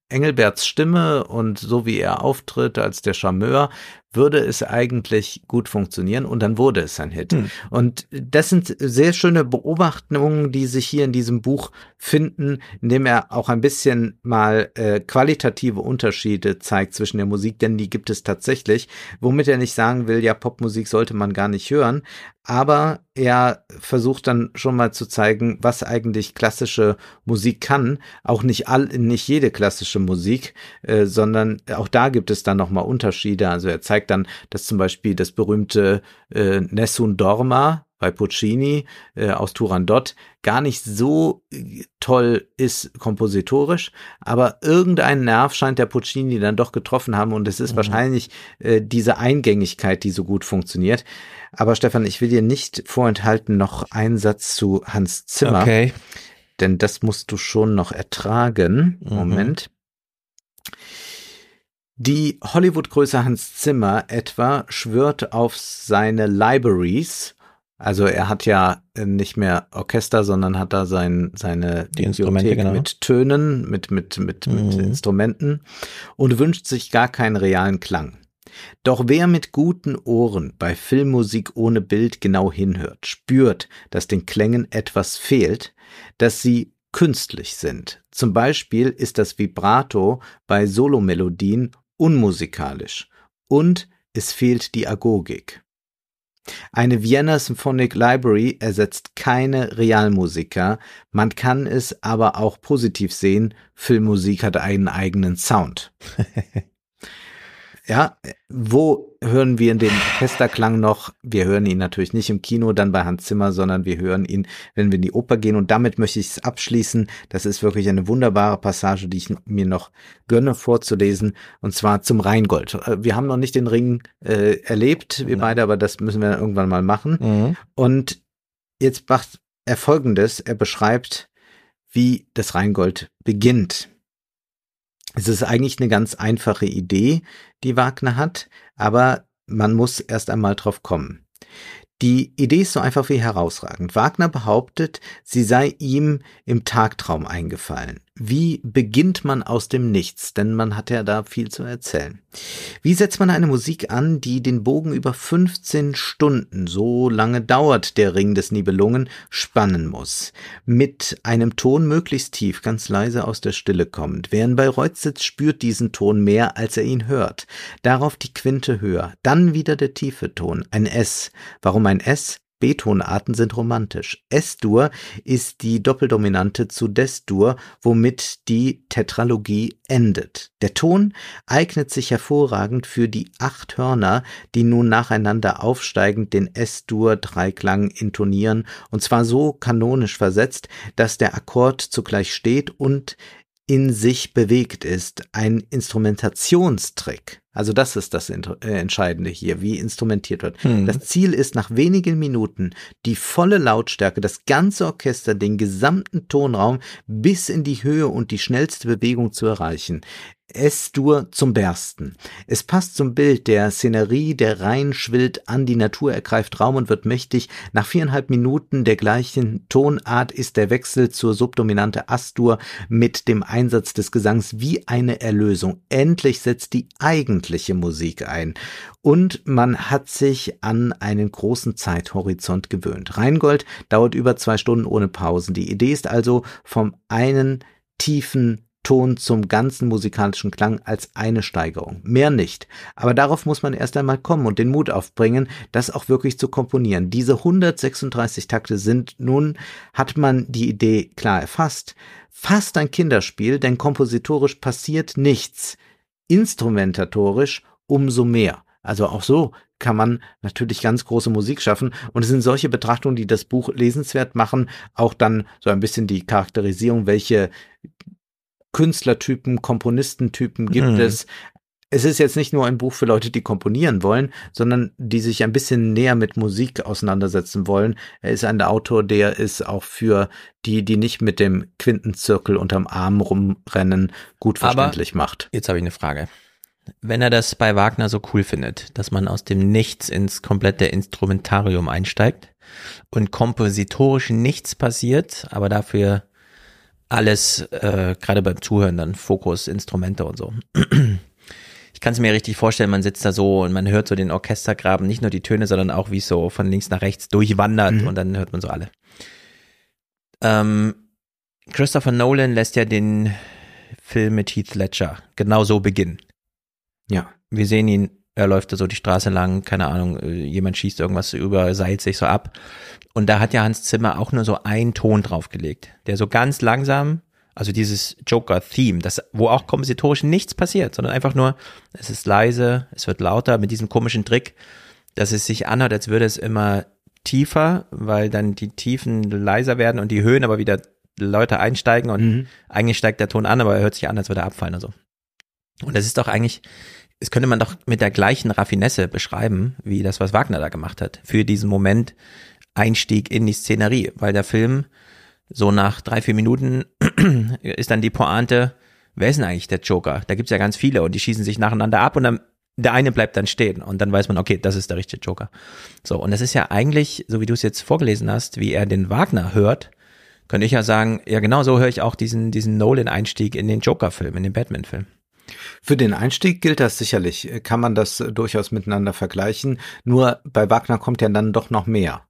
Engelberts Stimme und so wie er auftritt als der Charmeur, würde es eigentlich gut funktionieren und dann wurde es ein Hit. Hm. Und das sind sehr schöne Beobachtungen, die sich hier in diesem Buch finden, indem er auch ein bisschen mal äh, qualitative Unterschiede zeigt zwischen der Musik, denn die gibt es tatsächlich, womit er nicht sagen will, ja, Popmusik sollte man gar nicht hören, aber er versucht dann schon mal zu zeigen, was eigentlich klassische Musik kann. Auch nicht all, nicht jede klassische Musik, äh, sondern auch da gibt es dann nochmal Unterschiede. Also er zeigt dann, dass zum Beispiel das berühmte äh, Nessun Dorma bei Puccini äh, aus Turandot gar nicht so äh, toll ist kompositorisch, aber irgendein Nerv scheint der Puccini dann doch getroffen haben und es ist mhm. wahrscheinlich äh, diese Eingängigkeit, die so gut funktioniert. Aber Stefan, ich will dir nicht vorenthalten noch einen Satz zu Hans Zimmer. Okay. Denn das musst du schon noch ertragen. Mhm. Moment. Die Hollywood-Größe Hans Zimmer etwa schwört auf seine Libraries also er hat ja nicht mehr Orchester, sondern hat da sein, seine Die Instrumente genau. mit Tönen, mit, mit, mit, mhm. mit Instrumenten und wünscht sich gar keinen realen Klang. Doch wer mit guten Ohren bei Filmmusik ohne Bild genau hinhört, spürt, dass den Klängen etwas fehlt, dass sie künstlich sind. Zum Beispiel ist das Vibrato bei Solomelodien unmusikalisch und es fehlt die Agogik. Eine Vienna Symphonic Library ersetzt keine Realmusiker, man kann es aber auch positiv sehen, Filmmusik hat einen eigenen Sound. Ja, wo hören wir den Orchesterklang noch? Wir hören ihn natürlich nicht im Kino, dann bei Hans Zimmer, sondern wir hören ihn, wenn wir in die Oper gehen. Und damit möchte ich es abschließen. Das ist wirklich eine wunderbare Passage, die ich mir noch gönne vorzulesen. Und zwar zum Rheingold. Äh, wir haben noch nicht den Ring äh, erlebt, wir beide, aber das müssen wir irgendwann mal machen. Mhm. Und jetzt macht er folgendes. Er beschreibt, wie das Rheingold beginnt. Es ist eigentlich eine ganz einfache Idee, die Wagner hat, aber man muss erst einmal drauf kommen. Die Idee ist so einfach wie herausragend. Wagner behauptet, sie sei ihm im Tagtraum eingefallen. Wie beginnt man aus dem Nichts? Denn man hat ja da viel zu erzählen. Wie setzt man eine Musik an, die den Bogen über 15 Stunden, so lange dauert der Ring des Nibelungen, spannen muss? Mit einem Ton möglichst tief, ganz leise aus der Stille kommend. Wer in Bayreuth spürt diesen Ton mehr, als er ihn hört. Darauf die Quinte höher. Dann wieder der tiefe Ton, ein S. Warum ein S? B-Tonarten sind romantisch. S-Dur ist die Doppeldominante zu Des-Dur, womit die Tetralogie endet. Der Ton eignet sich hervorragend für die acht Hörner, die nun nacheinander aufsteigend den S-Dur-Dreiklang intonieren, und zwar so kanonisch versetzt, dass der Akkord zugleich steht und in sich bewegt ist, ein Instrumentationstrick. Also das ist das äh, Entscheidende hier, wie instrumentiert wird. Hm. Das Ziel ist nach wenigen Minuten die volle Lautstärke, das ganze Orchester, den gesamten Tonraum bis in die Höhe und die schnellste Bewegung zu erreichen. S-Dur zum Bersten. Es passt zum Bild der Szenerie, der Rhein schwillt an, die Natur ergreift Raum und wird mächtig. Nach viereinhalb Minuten der gleichen Tonart ist der Wechsel zur Subdominante Astur mit dem Einsatz des Gesangs wie eine Erlösung. Endlich setzt die eigentliche Musik ein. Und man hat sich an einen großen Zeithorizont gewöhnt. Rheingold dauert über zwei Stunden ohne Pausen. Die Idee ist also vom einen tiefen Ton zum ganzen musikalischen Klang als eine Steigerung. Mehr nicht. Aber darauf muss man erst einmal kommen und den Mut aufbringen, das auch wirklich zu komponieren. Diese 136 Takte sind nun, hat man die Idee klar erfasst, fast ein Kinderspiel, denn kompositorisch passiert nichts. Instrumentatorisch umso mehr. Also auch so kann man natürlich ganz große Musik schaffen. Und es sind solche Betrachtungen, die das Buch lesenswert machen. Auch dann so ein bisschen die Charakterisierung, welche Künstlertypen, Komponistentypen gibt mhm. es. Es ist jetzt nicht nur ein Buch für Leute, die komponieren wollen, sondern die sich ein bisschen näher mit Musik auseinandersetzen wollen. Er ist ein Autor, der ist auch für die, die nicht mit dem Quintenzirkel unterm Arm rumrennen, gut verständlich Aber macht. Jetzt habe ich eine Frage. Wenn er das bei Wagner so cool findet, dass man aus dem Nichts ins komplette Instrumentarium einsteigt und kompositorisch nichts passiert, aber dafür alles, äh, gerade beim Zuhören dann Fokus, Instrumente und so. ich kann es mir richtig vorstellen, man sitzt da so und man hört so den Orchestergraben, nicht nur die Töne, sondern auch wie es so von links nach rechts durchwandert mhm. und dann hört man so alle. Ähm, Christopher Nolan lässt ja den Film mit Heath Ledger genau so beginnen. Ja. Wir sehen ihn, er läuft da so die Straße lang, keine Ahnung, äh, jemand schießt irgendwas über, seilt sich so ab. Und da hat ja Hans Zimmer auch nur so einen Ton draufgelegt, der so ganz langsam, also dieses Joker-Theme, das, wo auch kompositorisch nichts passiert, sondern einfach nur, es ist leise, es wird lauter mit diesem komischen Trick, dass es sich anhört, als würde es immer tiefer, weil dann die Tiefen leiser werden und die Höhen aber wieder Leute einsteigen und mhm. eigentlich steigt der Ton an, aber er hört sich an, als würde er abfallen und so. Und das ist doch eigentlich, das könnte man doch mit der gleichen Raffinesse beschreiben, wie das, was Wagner da gemacht hat, für diesen Moment Einstieg in die Szenerie, weil der Film so nach drei, vier Minuten ist dann die Pointe, wer ist denn eigentlich der Joker? Da gibt's ja ganz viele und die schießen sich nacheinander ab und dann der eine bleibt dann stehen und dann weiß man, okay, das ist der richtige Joker. So, und das ist ja eigentlich, so wie du es jetzt vorgelesen hast, wie er den Wagner hört, könnte ich ja sagen, ja genau so höre ich auch diesen, diesen Nolan-Einstieg in den Joker-Film, in den Batman-Film. Für den Einstieg gilt das sicherlich, kann man das durchaus miteinander vergleichen. Nur bei Wagner kommt ja dann doch noch mehr.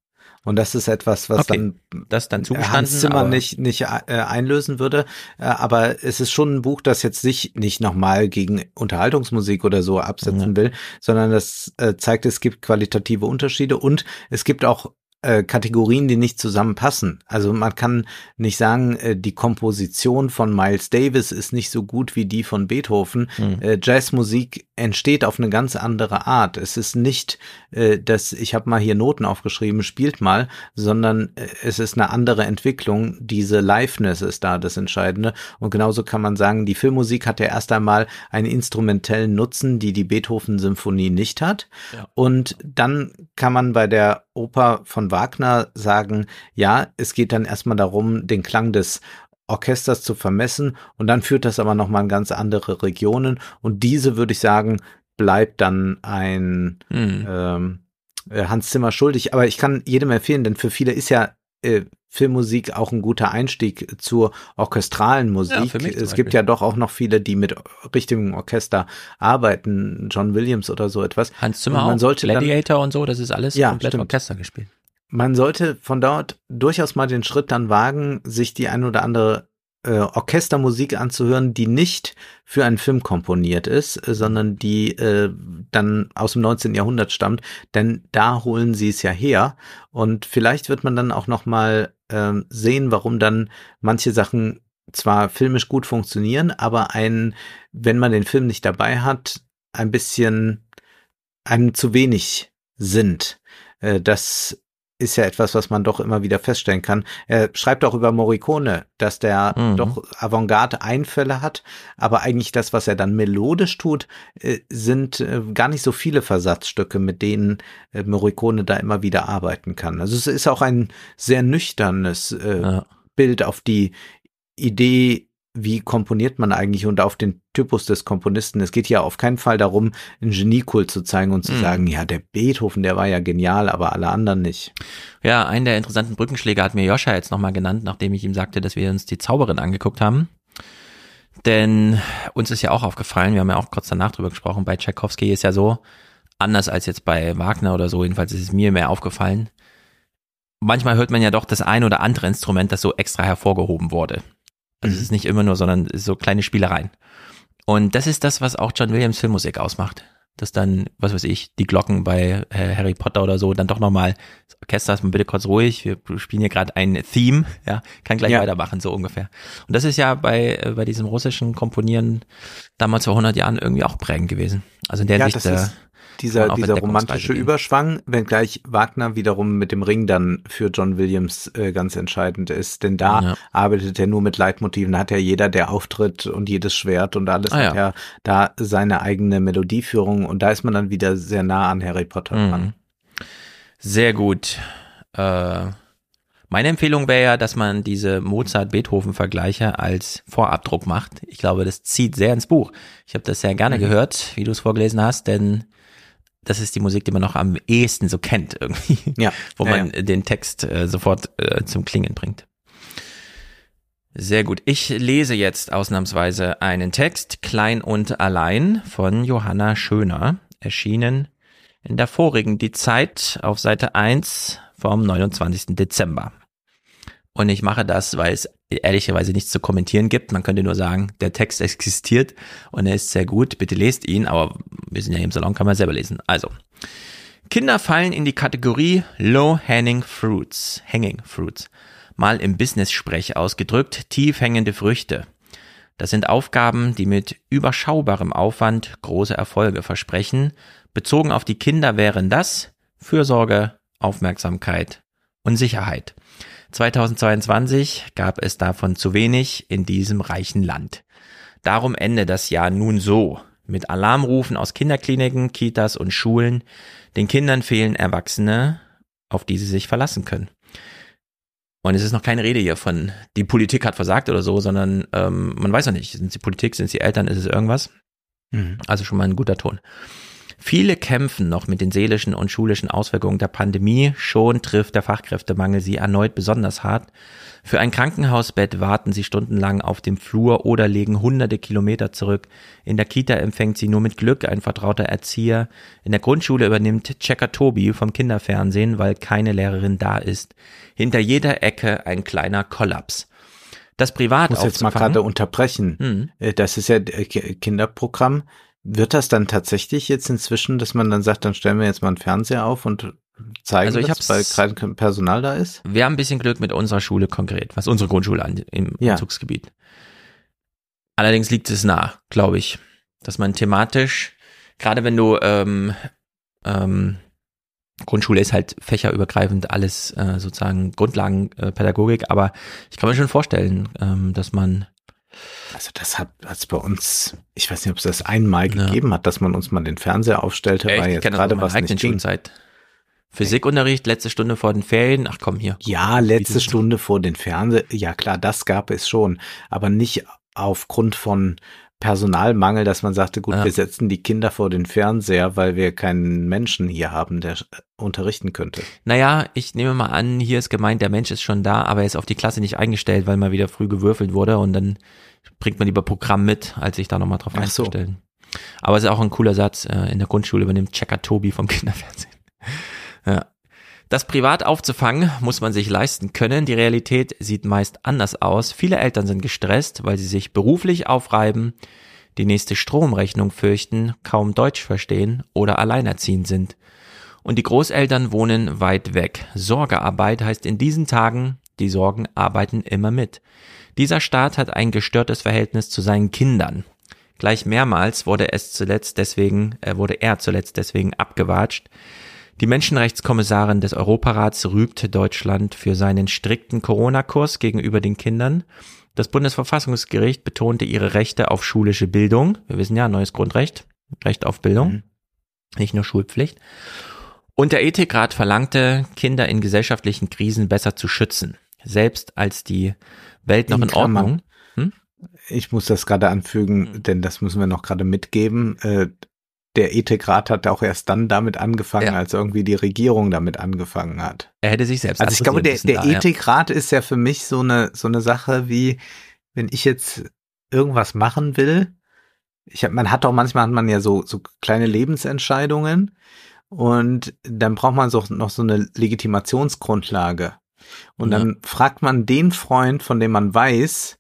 Und das ist etwas, was okay. dann, das dann Hans Zimmer nicht, nicht äh, einlösen würde. Äh, aber es ist schon ein Buch, das jetzt sich nicht nochmal gegen Unterhaltungsmusik oder so absetzen ja. will, sondern das äh, zeigt, es gibt qualitative Unterschiede und es gibt auch äh, Kategorien, die nicht zusammenpassen. Also man kann nicht sagen, äh, die Komposition von Miles Davis ist nicht so gut wie die von Beethoven. Mhm. Jazzmusik entsteht auf eine ganz andere Art. Es ist nicht, äh, dass ich habe mal hier Noten aufgeschrieben, spielt mal, sondern äh, es ist eine andere Entwicklung. Diese Liveness ist da das Entscheidende. Und genauso kann man sagen, die Filmmusik hat ja erst einmal einen instrumentellen Nutzen, die die Beethoven-Symphonie nicht hat. Ja. Und dann kann man bei der Oper von Wagner sagen, ja, es geht dann erstmal darum, den Klang des Orchesters zu vermessen und dann führt das aber nochmal in ganz andere Regionen und diese würde ich sagen, bleibt dann ein hm. ähm, äh, Hans Zimmer schuldig. Aber ich kann jedem empfehlen, denn für viele ist ja äh, Filmmusik auch ein guter Einstieg zur orchestralen Musik. Ja, es gibt ja doch auch noch viele, die mit richtigem Orchester arbeiten, John Williams oder so etwas. Hans Zimmer und man sollte Gladiator dann, und so, das ist alles ja, komplett stimmt. Orchester gespielt. Man sollte von dort durchaus mal den Schritt dann wagen, sich die ein oder andere äh, Orchestermusik anzuhören, die nicht für einen Film komponiert ist, äh, sondern die äh, dann aus dem 19. Jahrhundert stammt, denn da holen sie es ja her und vielleicht wird man dann auch noch mal äh, sehen, warum dann manche Sachen zwar filmisch gut funktionieren, aber ein, wenn man den Film nicht dabei hat, ein bisschen einem zu wenig sind. Äh, das ist ja etwas, was man doch immer wieder feststellen kann. Er schreibt auch über Morricone, dass der mhm. doch Avantgarde-Einfälle hat, aber eigentlich das, was er dann melodisch tut, äh, sind äh, gar nicht so viele Versatzstücke, mit denen äh, Morricone da immer wieder arbeiten kann. Also es ist auch ein sehr nüchternes ja. Bild auf die Idee wie komponiert man eigentlich und auf den Typus des Komponisten. Es geht ja auf keinen Fall darum, einen Geniekult zu zeigen und zu mhm. sagen, ja, der Beethoven, der war ja genial, aber alle anderen nicht. Ja, einen der interessanten Brückenschläge hat mir Joscha jetzt nochmal genannt, nachdem ich ihm sagte, dass wir uns die Zauberin angeguckt haben. Denn uns ist ja auch aufgefallen, wir haben ja auch kurz danach drüber gesprochen, bei Tchaikovsky ist ja so, anders als jetzt bei Wagner oder so, jedenfalls ist es mir mehr aufgefallen. Manchmal hört man ja doch das ein oder andere Instrument, das so extra hervorgehoben wurde. Also mhm. es ist nicht immer nur, sondern so kleine Spielereien. Und das ist das, was auch John Williams Filmmusik ausmacht. Dass dann, was weiß ich, die Glocken bei äh, Harry Potter oder so, dann doch nochmal, das Orchester ist mal bitte kurz ruhig, wir spielen hier gerade ein Theme, ja, kann gleich ja. weitermachen, so ungefähr. Und das ist ja bei, äh, bei diesem russischen Komponieren damals vor 100 Jahren irgendwie auch prägend gewesen. Also in der ja, Sicht, äh, dieser, dieser romantische Überschwang, wenngleich Wagner wiederum mit dem Ring dann für John Williams äh, ganz entscheidend ist. Denn da ja. arbeitet er nur mit Leitmotiven. Hat ja jeder, der auftritt und jedes Schwert und alles ah, hat ja. da seine eigene Melodieführung und da ist man dann wieder sehr nah an Harry Potter mhm. dran. Sehr gut. Äh, meine Empfehlung wäre ja, dass man diese Mozart-Beethoven-Vergleiche als Vorabdruck macht. Ich glaube, das zieht sehr ins Buch. Ich habe das sehr gerne mhm. gehört, wie du es vorgelesen hast, denn das ist die Musik, die man noch am ehesten so kennt irgendwie. Ja. Wo man ja. den Text äh, sofort äh, zum Klingen bringt. Sehr gut. Ich lese jetzt ausnahmsweise einen Text, Klein und allein, von Johanna Schöner, erschienen in der vorigen Die Zeit auf Seite 1 vom 29. Dezember. Und ich mache das, weil es ehrlicherweise nichts zu kommentieren gibt. Man könnte nur sagen, der Text existiert und er ist sehr gut. Bitte lest ihn, aber wir sind ja hier im Salon, kann man selber lesen. Also, Kinder fallen in die Kategorie Low Hanging Fruits, Hanging Fruits. Mal im Business-Sprech ausgedrückt, tief hängende Früchte. Das sind Aufgaben, die mit überschaubarem Aufwand große Erfolge versprechen. Bezogen auf die Kinder wären das Fürsorge, Aufmerksamkeit und Sicherheit. 2022 gab es davon zu wenig in diesem reichen Land. Darum ende das Jahr nun so, mit Alarmrufen aus Kinderkliniken, Kitas und Schulen. Den Kindern fehlen Erwachsene, auf die sie sich verlassen können. Und es ist noch keine Rede hier von, die Politik hat versagt oder so, sondern ähm, man weiß noch nicht, sind es die Politik, sind es die Eltern, ist es irgendwas? Mhm. Also schon mal ein guter Ton. Viele kämpfen noch mit den seelischen und schulischen Auswirkungen der Pandemie. Schon trifft der Fachkräftemangel sie erneut besonders hart. Für ein Krankenhausbett warten sie stundenlang auf dem Flur oder legen hunderte Kilometer zurück. In der Kita empfängt sie nur mit Glück ein vertrauter Erzieher. In der Grundschule übernimmt Checker Tobi vom Kinderfernsehen, weil keine Lehrerin da ist. Hinter jeder Ecke ein kleiner Kollaps. Das Privat ich muss jetzt mal gerade unterbrechen. Hm. Das ist ja Kinderprogramm. Wird das dann tatsächlich jetzt inzwischen, dass man dann sagt, dann stellen wir jetzt mal einen Fernseher auf und zeigen also ich das, weil kein Personal da ist? Wir haben ein bisschen Glück mit unserer Schule konkret, was unsere Grundschule an, im ja. Umzugsgebiet. Allerdings liegt es nah, glaube ich, dass man thematisch, gerade wenn du ähm, ähm, Grundschule ist halt fächerübergreifend alles äh, sozusagen Grundlagenpädagogik, äh, aber ich kann mir schon vorstellen, ähm, dass man also das hat es bei uns, ich weiß nicht, ob es das einmal ja. gegeben hat, dass man uns mal den Fernseher aufstellte, ja, weil jetzt gerade was nicht ging. Schulzeit. Physikunterricht, letzte Stunde vor den Ferien, ach komm hier. Ja, letzte Stunde vor den Fernseher, ja klar, das gab es schon, aber nicht aufgrund von Personalmangel, dass man sagte, gut, ja. wir setzen die Kinder vor den Fernseher, weil wir keinen Menschen hier haben, der unterrichten könnte. Naja, ich nehme mal an, hier ist gemeint, der Mensch ist schon da, aber er ist auf die Klasse nicht eingestellt, weil mal wieder früh gewürfelt wurde und dann bringt man lieber Programm mit, als sich da nochmal drauf Ach einzustellen. So. Aber es ist auch ein cooler Satz, äh, in der Grundschule übernimmt Checker Tobi vom Kinderfernsehen. ja. Das privat aufzufangen, muss man sich leisten können. Die Realität sieht meist anders aus. Viele Eltern sind gestresst, weil sie sich beruflich aufreiben, die nächste Stromrechnung fürchten, kaum Deutsch verstehen oder alleinerziehend sind. Und die Großeltern wohnen weit weg. Sorgearbeit heißt in diesen Tagen, die Sorgen arbeiten immer mit. Dieser Staat hat ein gestörtes Verhältnis zu seinen Kindern. Gleich mehrmals wurde es zuletzt deswegen, äh, wurde er zuletzt deswegen abgewatscht. Die Menschenrechtskommissarin des Europarats rügt Deutschland für seinen strikten Corona-Kurs gegenüber den Kindern. Das Bundesverfassungsgericht betonte ihre Rechte auf schulische Bildung. Wir wissen ja, neues Grundrecht, Recht auf Bildung, mhm. nicht nur Schulpflicht. Und der Ethikrat verlangte, Kinder in gesellschaftlichen Krisen besser zu schützen. Selbst als die Welt noch in, in Ordnung. Hm? Ich muss das gerade anfügen, hm. denn das müssen wir noch gerade mitgeben. Der Ethikrat hat auch erst dann damit angefangen, ja. als irgendwie die Regierung damit angefangen hat. Er hätte sich selbst. Also ich glaube, der, der da, Ethikrat ja. ist ja für mich so eine so eine Sache wie, wenn ich jetzt irgendwas machen will. Ich hab, man hat doch manchmal hat man ja so so kleine Lebensentscheidungen und dann braucht man so noch so eine Legitimationsgrundlage. Und ja. dann fragt man den Freund, von dem man weiß,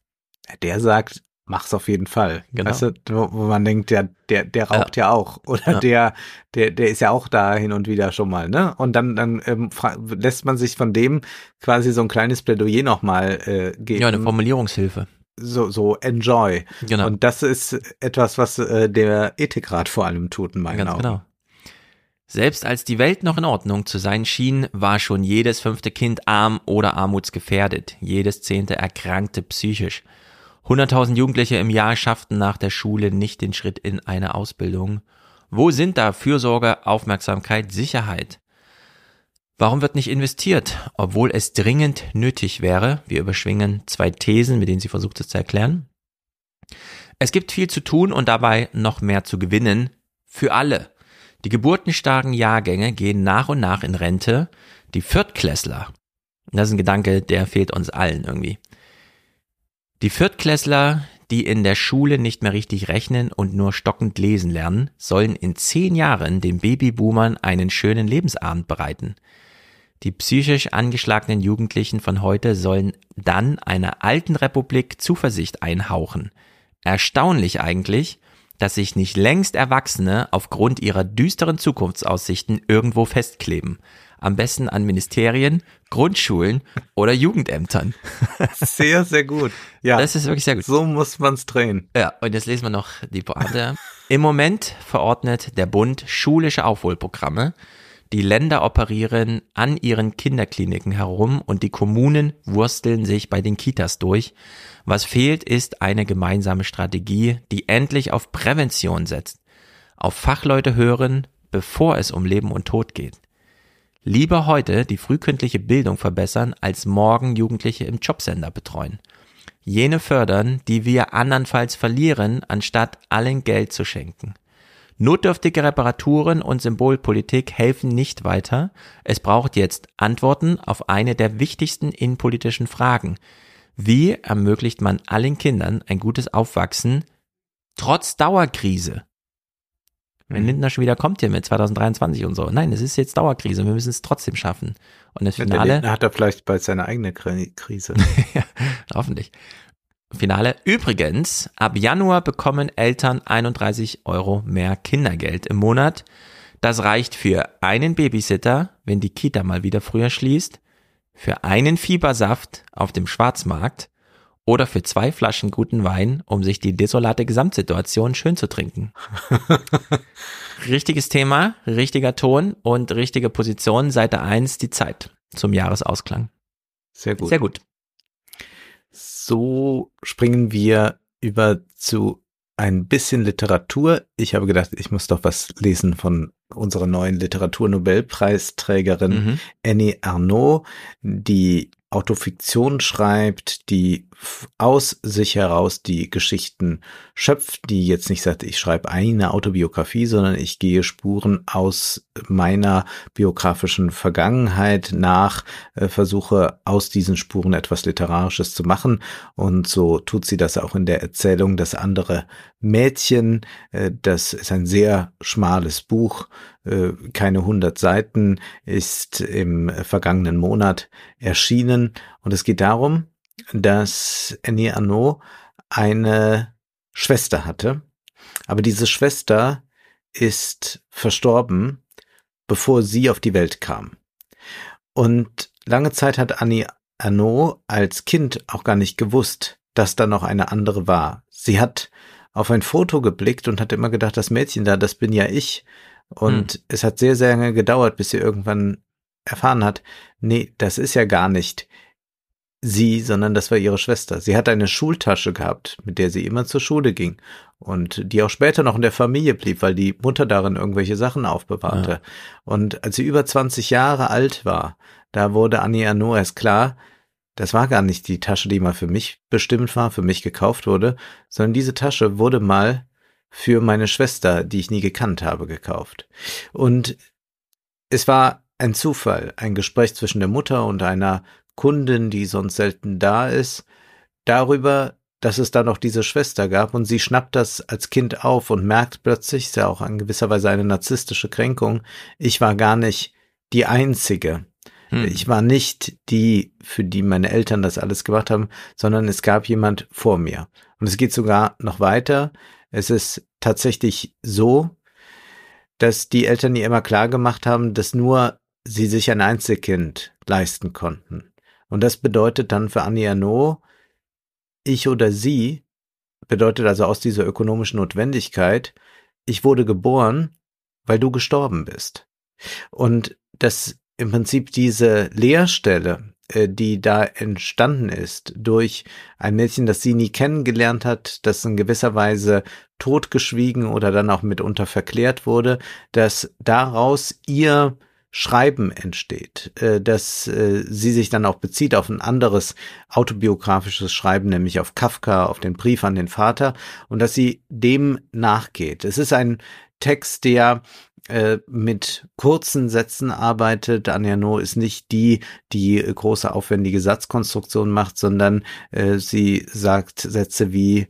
der sagt, mach's auf jeden Fall. Genau. Weißt du, wo, man denkt, der, der, der raucht ja, ja auch. Oder ja. der, der, der ist ja auch da hin und wieder schon mal, ne? Und dann, dann ähm, lässt man sich von dem quasi so ein kleines Plädoyer nochmal äh, geben. Ja, eine Formulierungshilfe. So, so enjoy. Genau. Und das ist etwas, was äh, der Ethikrat vor allem tut in meinen Ganz Augen. Genau. Selbst als die Welt noch in Ordnung zu sein schien, war schon jedes fünfte Kind arm oder armutsgefährdet, jedes zehnte erkrankte psychisch. 100.000 Jugendliche im Jahr schafften nach der Schule nicht den Schritt in eine Ausbildung. Wo sind da Fürsorge, Aufmerksamkeit, Sicherheit? Warum wird nicht investiert, obwohl es dringend nötig wäre? Wir überschwingen zwei Thesen, mit denen sie versucht es zu erklären. Es gibt viel zu tun und dabei noch mehr zu gewinnen. Für alle. Die geburtenstarken Jahrgänge gehen nach und nach in Rente. Die Viertklässler, das ist ein Gedanke, der fehlt uns allen irgendwie. Die Viertklässler, die in der Schule nicht mehr richtig rechnen und nur stockend lesen lernen, sollen in zehn Jahren den Babyboomern einen schönen Lebensabend bereiten. Die psychisch angeschlagenen Jugendlichen von heute sollen dann einer alten Republik Zuversicht einhauchen. Erstaunlich eigentlich, dass sich nicht längst Erwachsene aufgrund ihrer düsteren Zukunftsaussichten irgendwo festkleben. Am besten an Ministerien, Grundschulen oder Jugendämtern. Sehr, sehr gut. Ja. Das ist wirklich sehr gut. So muss man's drehen. Ja, und jetzt lesen wir noch die Pointe. Im Moment verordnet der Bund schulische Aufholprogramme. Die Länder operieren an ihren Kinderkliniken herum und die Kommunen wursteln sich bei den Kitas durch. Was fehlt, ist eine gemeinsame Strategie, die endlich auf Prävention setzt. Auf Fachleute hören, bevor es um Leben und Tod geht. Lieber heute die frühkindliche Bildung verbessern, als morgen Jugendliche im Jobcenter betreuen. Jene fördern, die wir andernfalls verlieren, anstatt allen Geld zu schenken. Notdürftige Reparaturen und Symbolpolitik helfen nicht weiter. Es braucht jetzt Antworten auf eine der wichtigsten innenpolitischen Fragen. Wie ermöglicht man allen Kindern ein gutes Aufwachsen trotz Dauerkrise? Wenn mhm. Lindner schon wieder kommt hier mit 2023 und so. Nein, es ist jetzt Dauerkrise. Wir müssen es trotzdem schaffen. Und das Finale. Lindner hat er vielleicht bald seine eigene Krise. ja, hoffentlich. Finale. Übrigens, ab Januar bekommen Eltern 31 Euro mehr Kindergeld im Monat. Das reicht für einen Babysitter, wenn die Kita mal wieder früher schließt, für einen Fiebersaft auf dem Schwarzmarkt oder für zwei Flaschen guten Wein, um sich die desolate Gesamtsituation schön zu trinken. Richtiges Thema, richtiger Ton und richtige Position, Seite 1, die Zeit zum Jahresausklang. Sehr gut. Sehr gut. So springen wir über zu ein bisschen Literatur. Ich habe gedacht, ich muss doch was lesen von unserer neuen Literaturnobelpreisträgerin mhm. Annie Arnaud, die Autofiktion schreibt, die aus sich heraus die Geschichten schöpft, die jetzt nicht sagt, ich schreibe eine Autobiografie, sondern ich gehe Spuren aus meiner biografischen Vergangenheit nach, äh, versuche aus diesen Spuren etwas Literarisches zu machen. Und so tut sie das auch in der Erzählung Das andere Mädchen. Äh, das ist ein sehr schmales Buch, äh, keine hundert Seiten, ist im vergangenen Monat erschienen. Und es geht darum, dass Annie Arnaud eine Schwester hatte. Aber diese Schwester ist verstorben, bevor sie auf die Welt kam. Und lange Zeit hat Annie Arnaud als Kind auch gar nicht gewusst, dass da noch eine andere war. Sie hat auf ein Foto geblickt und hat immer gedacht, das Mädchen da, das bin ja ich. Und hm. es hat sehr, sehr lange gedauert, bis sie irgendwann erfahren hat, nee, das ist ja gar nicht sie, sondern das war ihre Schwester. Sie hat eine Schultasche gehabt, mit der sie immer zur Schule ging und die auch später noch in der Familie blieb, weil die Mutter darin irgendwelche Sachen aufbewahrte. Ja. Und als sie über 20 Jahre alt war, da wurde Annie Arnaud erst klar, das war gar nicht die Tasche, die mal für mich bestimmt war, für mich gekauft wurde, sondern diese Tasche wurde mal für meine Schwester, die ich nie gekannt habe, gekauft. Und es war ein Zufall, ein Gespräch zwischen der Mutter und einer Kundin, die sonst selten da ist, darüber, dass es da noch diese Schwester gab und sie schnappt das als Kind auf und merkt plötzlich, ist ja auch in gewisser Weise eine narzisstische Kränkung, ich war gar nicht die Einzige. Hm. Ich war nicht die, für die meine Eltern das alles gemacht haben, sondern es gab jemand vor mir. Und es geht sogar noch weiter. Es ist tatsächlich so, dass die Eltern ihr immer klar gemacht haben, dass nur sie sich ein Einzelkind leisten konnten. Und das bedeutet dann für Annie Arnaud, ich oder sie, bedeutet also aus dieser ökonomischen Notwendigkeit, ich wurde geboren, weil du gestorben bist. Und dass im Prinzip diese Leerstelle, äh, die da entstanden ist durch ein Mädchen, das sie nie kennengelernt hat, das in gewisser Weise totgeschwiegen oder dann auch mitunter verklärt wurde, dass daraus ihr Schreiben entsteht, äh, dass äh, sie sich dann auch bezieht auf ein anderes autobiografisches Schreiben, nämlich auf Kafka, auf den Brief an den Vater und dass sie dem nachgeht. Es ist ein Text, der äh, mit kurzen Sätzen arbeitet. Anja No ist nicht die, die große aufwendige Satzkonstruktion macht, sondern sie sagt Sätze wie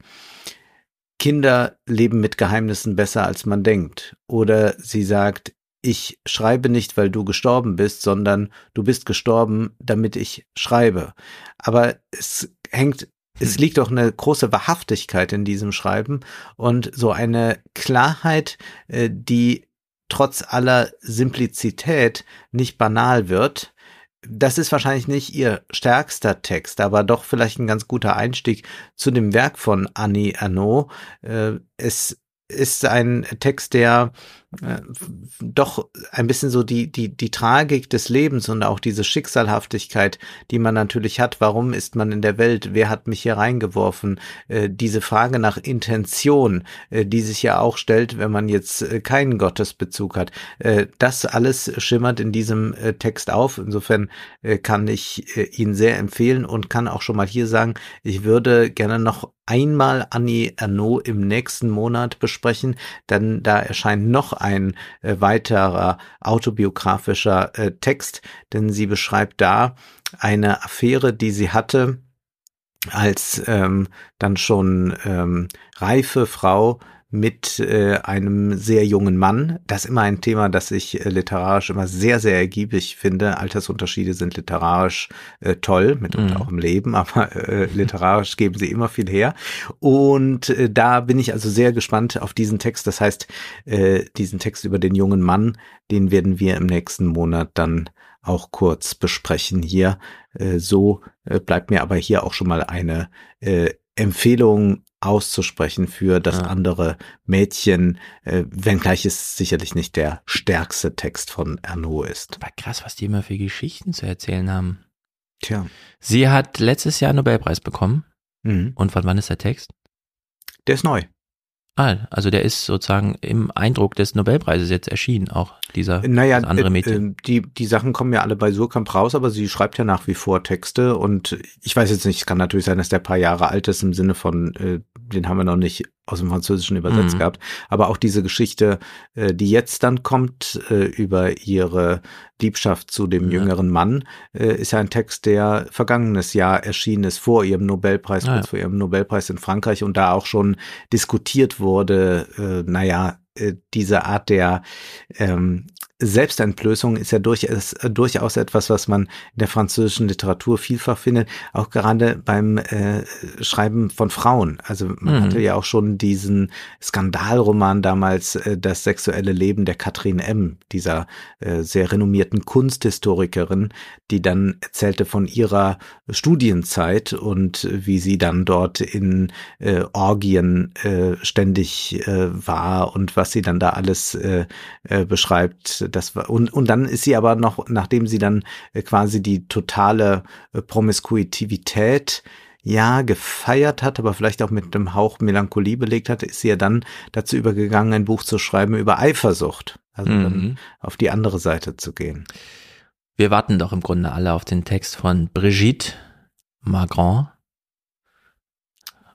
Kinder leben mit Geheimnissen besser als man denkt. Oder sie sagt, ich schreibe nicht, weil du gestorben bist, sondern du bist gestorben, damit ich schreibe. Aber es hängt, es hm. liegt doch eine große Wahrhaftigkeit in diesem Schreiben und so eine Klarheit, äh, die trotz aller Simplizität nicht banal wird. Das ist wahrscheinlich nicht ihr stärkster Text, aber doch vielleicht ein ganz guter Einstieg zu dem Werk von Annie Ernaux. Äh, es ist ein Text, der äh, doch ein bisschen so die, die, die Tragik des Lebens und auch diese Schicksalhaftigkeit, die man natürlich hat. Warum ist man in der Welt? Wer hat mich hier reingeworfen? Äh, diese Frage nach Intention, äh, die sich ja auch stellt, wenn man jetzt äh, keinen Gottesbezug hat. Äh, das alles schimmert in diesem äh, Text auf. Insofern kann ich ihn sehr empfehlen und kann auch schon mal hier sagen, ich würde gerne noch einmal Annie Ernaux im nächsten Monat besprechen, denn da erscheint noch ein äh, weiterer autobiografischer äh, Text, denn sie beschreibt da eine Affäre, die sie hatte als ähm, dann schon ähm, reife Frau mit äh, einem sehr jungen Mann. Das ist immer ein Thema, das ich äh, literarisch immer sehr, sehr ergiebig finde. Altersunterschiede sind literarisch äh, toll, mitunter mhm. auch im Leben, aber äh, literarisch geben sie immer viel her. Und äh, da bin ich also sehr gespannt auf diesen Text. Das heißt, äh, diesen Text über den jungen Mann, den werden wir im nächsten Monat dann auch kurz besprechen hier. Äh, so äh, bleibt mir aber hier auch schon mal eine äh, Empfehlung auszusprechen für das ja. andere Mädchen, äh, wenngleich es sicherlich nicht der stärkste Text von Erno ist. Aber krass, was die immer für Geschichten zu erzählen haben. Tja. Sie hat letztes Jahr einen Nobelpreis bekommen. Mhm. Und von wann ist der Text? Der ist neu. Ah, also der ist sozusagen im Eindruck des Nobelpreises jetzt erschienen, auch dieser naja, andere Mädchen. Äh, äh, die, die Sachen kommen ja alle bei Surkamp raus, aber sie schreibt ja nach wie vor Texte und ich weiß jetzt nicht, es kann natürlich sein, dass der paar Jahre alt ist im Sinne von, äh, den haben wir noch nicht aus dem Französischen übersetzt mhm. gehabt. Aber auch diese Geschichte, äh, die jetzt dann kommt, äh, über ihre Liebschaft zu dem ja. jüngeren Mann, äh, ist ja ein Text, der vergangenes Jahr erschienen ist, vor ihrem Nobelpreis, ah, kurz ja. vor ihrem Nobelpreis in Frankreich und da auch schon diskutiert wurde, äh, naja, äh, diese Art der ähm, Selbstentblößung ist ja durchaus, durchaus etwas, was man in der französischen Literatur vielfach findet, auch gerade beim äh, Schreiben von Frauen. Also man mhm. hatte ja auch schon diesen Skandalroman damals, äh, das sexuelle Leben der Katrin M., dieser äh, sehr renommierten Kunsthistorikerin, die dann erzählte von ihrer Studienzeit und wie sie dann dort in äh, Orgien äh, ständig äh, war und was sie dann da alles äh, äh, beschreibt das war, und, und dann ist sie aber noch, nachdem sie dann äh, quasi die totale äh, Promiskuitivität ja, gefeiert hat, aber vielleicht auch mit einem Hauch Melancholie belegt hatte, ist sie ja dann dazu übergegangen, ein Buch zu schreiben über Eifersucht. Also mhm. dann auf die andere Seite zu gehen. Wir warten doch im Grunde alle auf den Text von Brigitte Margrand.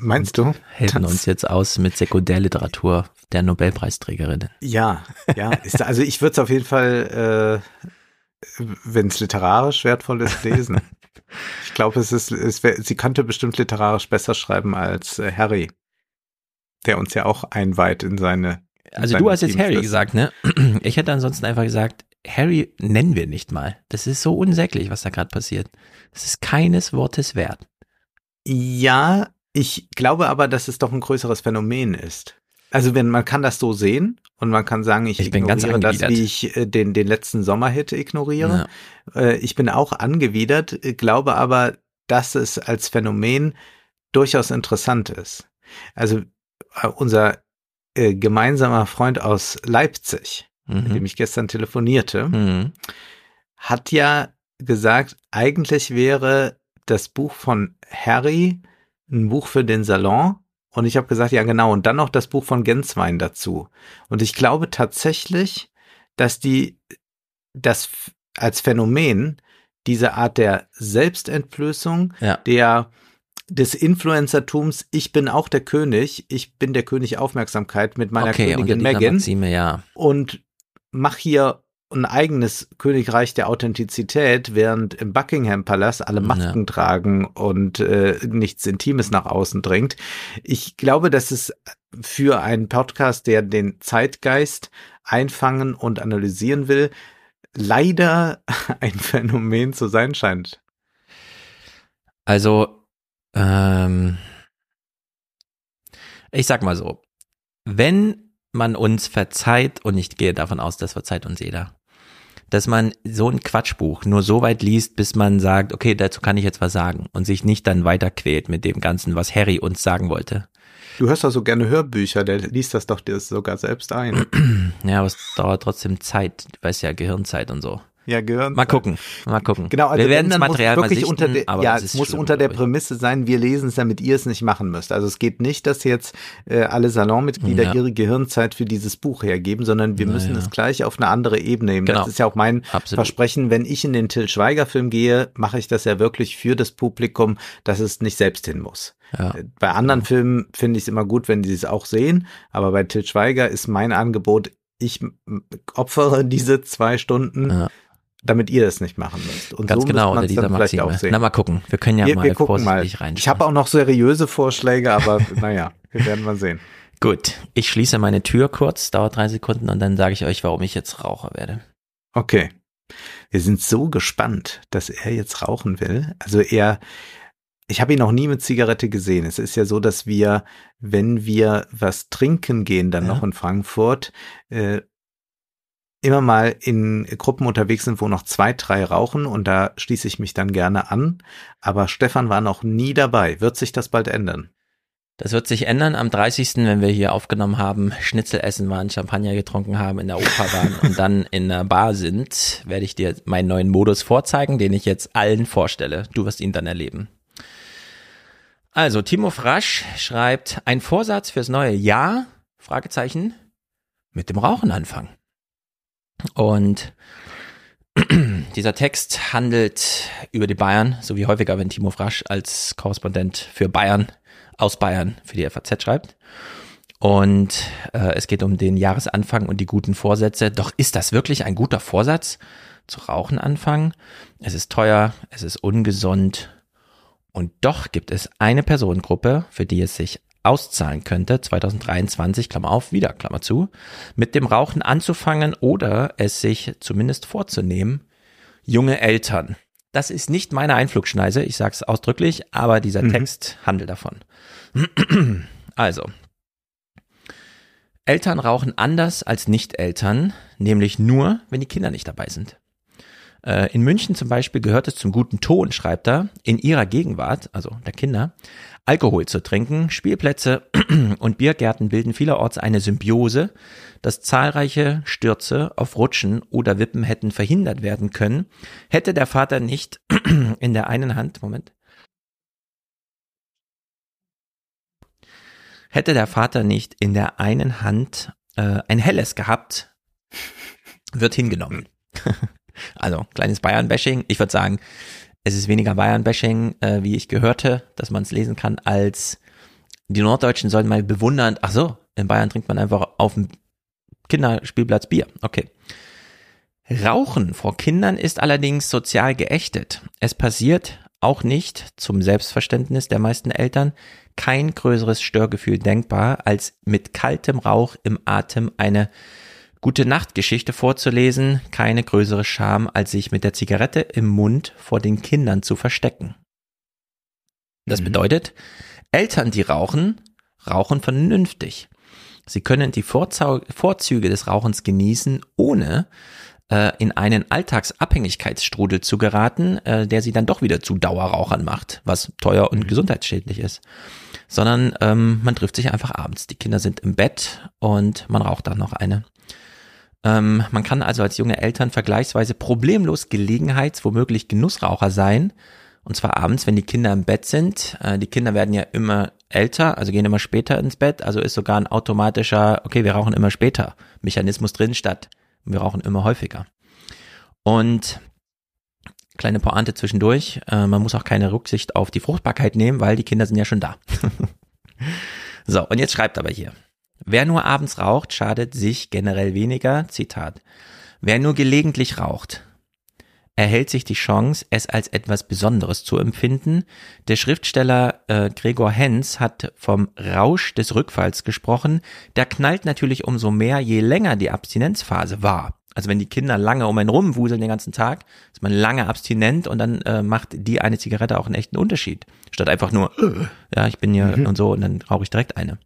Meinst du? Helfen uns jetzt aus mit Sekundärliteratur der Nobelpreisträgerin. Ja, ja. Ist, also ich würde es auf jeden Fall, äh, wenn es literarisch wertvoll ist, lesen. ich glaube, es ist, es wär, sie könnte bestimmt literarisch besser schreiben als äh, Harry, der uns ja auch einweiht in seine. In also seine du hast jetzt Harry gesagt, ne? Ich hätte ansonsten einfach gesagt, Harry nennen wir nicht mal. Das ist so unsäglich, was da gerade passiert. Das ist keines Wortes wert. Ja, ich glaube aber, dass es doch ein größeres Phänomen ist. Also wenn man kann das so sehen und man kann sagen, ich, ich ignoriere das, wie ich äh, den den letzten Sommerhit ignoriere. Ja. Äh, ich bin auch angewidert, glaube aber, dass es als Phänomen durchaus interessant ist. Also äh, unser äh, gemeinsamer Freund aus Leipzig, mhm. mit dem ich gestern telefonierte, mhm. hat ja gesagt, eigentlich wäre das Buch von Harry ein Buch für den Salon. Und ich habe gesagt, ja genau, und dann noch das Buch von Genswein dazu. Und ich glaube tatsächlich, dass die das als Phänomen diese Art der Selbstentblößung, ja. der des Influencertums, ich bin auch der König, ich bin der König Aufmerksamkeit mit meiner okay, Königin Megan ja. und mach hier ein eigenes Königreich der Authentizität, während im Buckingham Palast alle Masken tragen und äh, nichts Intimes nach außen dringt. Ich glaube, dass es für einen Podcast, der den Zeitgeist einfangen und analysieren will, leider ein Phänomen zu sein scheint. Also, ähm, ich sag mal so, wenn man uns verzeiht, und ich gehe davon aus, das verzeiht uns jeder, dass man so ein Quatschbuch nur so weit liest, bis man sagt, okay, dazu kann ich jetzt was sagen und sich nicht dann weiter quält mit dem Ganzen, was Harry uns sagen wollte. Du hörst doch so gerne Hörbücher, der liest das doch dir sogar selbst ein. Ja, aber es dauert trotzdem Zeit, du weißt ja, Gehirnzeit und so. Ja, gehören. Mal gucken, mal gucken. Genau, also wir werden das Material muss wirklich sichten, unter der, ja, es muss schlimm, unter der. Prämisse sein, wir lesen es, damit ihr es nicht machen müsst. Also es geht nicht, dass jetzt äh, alle Salonmitglieder Ja. ihre Gehirnzeit für dieses Buch hergeben, sondern wir Na müssen ja. es gleich auf eine andere Ebene nehmen. Genau. Das ist ja auch mein Absolut. Versprechen. Wenn ich in den Till Schweiger Film gehe, mache ich das ja wirklich für das Publikum, dass es nicht selbst hin muss. Ja. Äh, Bei anderen Filmen finde ich es immer gut, wenn sie es auch sehen, aber bei Til Schweiger ist mein Angebot, ich opfere diese zwei Stunden, Ja. Damit ihr es nicht machen müsst. Und Ganz so genau, unter dieser Maxime. auch sehen. Na, mal gucken. Wir können ja wir, mal wir gucken mal. Ich habe auch noch seriöse Vorschläge, aber naja, wir werden mal sehen. Gut, ich schließe meine Tür kurz, dauert drei Sekunden und dann sage ich euch, warum ich jetzt Raucher werde. Okay. Wir sind so gespannt, dass er jetzt rauchen will. Also er, ich habe ihn noch nie mit Zigarette gesehen. Es ist ja so, dass wir, wenn wir was trinken gehen, dann Ja. noch in Frankfurt, äh, immer mal in Gruppen unterwegs sind, wo noch zwei, drei rauchen und da schließe ich mich dann gerne an. Aber Stefan war noch nie dabei. Wird sich das bald ändern? Das wird sich ändern am 30., wenn wir hier aufgenommen haben, Schnitzel essen waren, Champagner getrunken haben, in der Oper waren und dann in der Bar sind, werde ich dir meinen neuen Modus vorzeigen, den ich jetzt allen vorstelle. Du wirst ihn dann erleben. Also, Timo Frasch schreibt, ein Vorsatz fürs neue Jahr, Fragezeichen, mit dem Rauchen anfangen. Und dieser Text handelt über die Bayern, so wie häufiger, wenn Timo Frasch als Korrespondent für Bayern aus Bayern für die FAZ schreibt. Und äh, es geht um den Jahresanfang und die guten Vorsätze. Doch ist das wirklich ein guter Vorsatz? Zu rauchen anfangen? Es ist teuer, es ist ungesund. Und doch gibt es eine Personengruppe, für die es sich auszahlen könnte, 2023, Klammer auf, wieder Klammer zu, mit dem Rauchen anzufangen oder es sich zumindest vorzunehmen, junge Eltern. Das ist nicht meine Einflugschneise, ich sage es ausdrücklich, aber dieser Mhm. Text handelt davon. Also, Eltern rauchen anders als Nicht-Eltern, nämlich nur, wenn die Kinder nicht dabei sind. Äh, In München zum Beispiel gehört es zum guten Ton, schreibt er, in ihrer Gegenwart, also der Kinder, Alkohol zu trinken. Spielplätze und Biergärten bilden vielerorts eine Symbiose, dass zahlreiche Stürze auf Rutschen oder Wippen hätten verhindert werden können, hätte der Vater nicht in der einen Hand, Moment, hätte der Vater nicht in der einen Hand äh, ein helles gehabt, wird hingenommen. also kleines Bayern-Bashing. Ich würde sagen, es ist weniger Bayern-Bashing, äh, wie ich gehörte, dass man es lesen kann, als die Norddeutschen sollen mal bewundern, ach so, in Bayern trinkt man einfach auf dem Kinderspielplatz Bier. Okay. Rauchen vor Kindern ist allerdings sozial geächtet. Es passiert auch nicht zum Selbstverständnis der meisten Eltern kein größeres Störgefühl denkbar, als mit kaltem Rauch im Atem eine gute Nachtgeschichte vorzulesen, keine größere Scham, als sich mit der Zigarette im Mund vor den Kindern zu verstecken. Das Mhm. bedeutet, Eltern, die rauchen, rauchen vernünftig. Sie können die Vorzau Vorzüge des Rauchens genießen, ohne äh, in einen Alltagsabhängigkeitsstrudel zu geraten, äh, der sie dann doch wieder zu Dauerrauchern macht, was teuer und gesundheitsschädlich ist. Sondern ähm, man trifft sich einfach abends. Die Kinder sind im Bett und man raucht dann noch eine. Ähm, man kann also als junge Eltern vergleichsweise problemlos Gelegenheits-, womöglich Genussraucher sein. Und zwar abends, wenn die Kinder im Bett sind. Äh, die Kinder werden ja immer älter, also gehen immer später ins Bett. Also ist sogar ein automatischer, okay, wir rauchen immer später, Mechanismus drin statt wir rauchen immer häufiger. Und kleine Pointe zwischendurch. Äh, man muss auch keine Rücksicht auf die Fruchtbarkeit nehmen, weil die Kinder sind ja schon da. so, und jetzt schreibt aber hier. Wer nur abends raucht, schadet sich generell weniger. Zitat. Wer nur gelegentlich raucht, erhält sich die Chance, es als etwas Besonderes zu empfinden. Der Schriftsteller äh, Gregor Hens hat vom Rausch des Rückfalls gesprochen. Der knallt natürlich umso mehr, je länger die Abstinenzphase war. Also wenn die Kinder lange um einen rumwuseln den ganzen Tag, ist man lange abstinent und dann äh, macht die eine Zigarette auch einen echten Unterschied. Statt einfach nur, ja, ich bin hier mhm. und so und dann rauche ich direkt eine.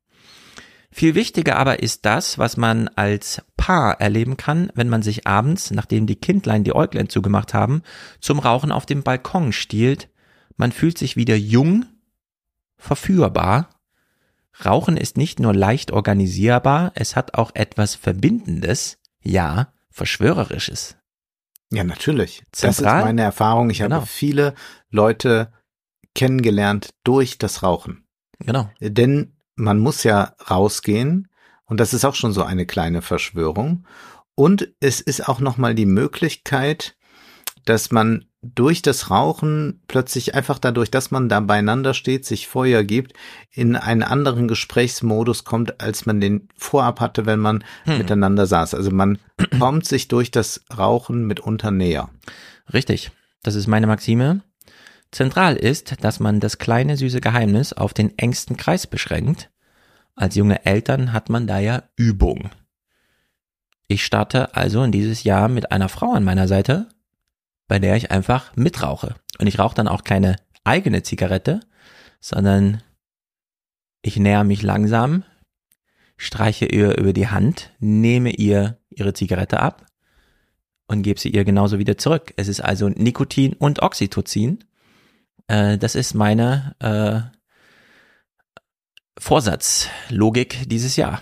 Viel wichtiger aber ist das, was man als Paar erleben kann, wenn man sich abends, nachdem die Kindlein die Äuglein zugemacht haben, zum Rauchen auf dem Balkon stiehlt. Man fühlt sich wieder jung, verführbar. Rauchen ist nicht nur leicht organisierbar, es hat auch etwas Verbindendes, ja, Verschwörerisches. Ja, natürlich. Zentral? Das ist meine Erfahrung. Ich genau. habe viele Leute kennengelernt durch das Rauchen. Genau. Denn man muss ja rausgehen und das ist auch schon so eine kleine Verschwörung. Und es ist auch nochmal die Möglichkeit, dass man durch das Rauchen plötzlich einfach dadurch, dass man da beieinander steht, sich Feuer gibt, in einen anderen Gesprächsmodus kommt, als man den vorab hatte, wenn man hm. miteinander saß. Also man kommt sich durch das Rauchen mitunter näher. Richtig. Das ist meine Maxime. Zentral ist, dass man das kleine süße Geheimnis auf den engsten Kreis beschränkt. Als junge Eltern hat man da ja Übung. Ich starte also in dieses Jahr mit einer Frau an meiner Seite, bei der ich einfach mitrauche. Und ich rauche dann auch keine eigene Zigarette, sondern ich näher mich langsam, streiche ihr über die Hand, nehme ihr ihre Zigarette ab und gebe sie ihr genauso wieder zurück. Es ist also Nikotin und Oxytocin äh, das ist meine äh, Vorsatzlogik dieses Jahr.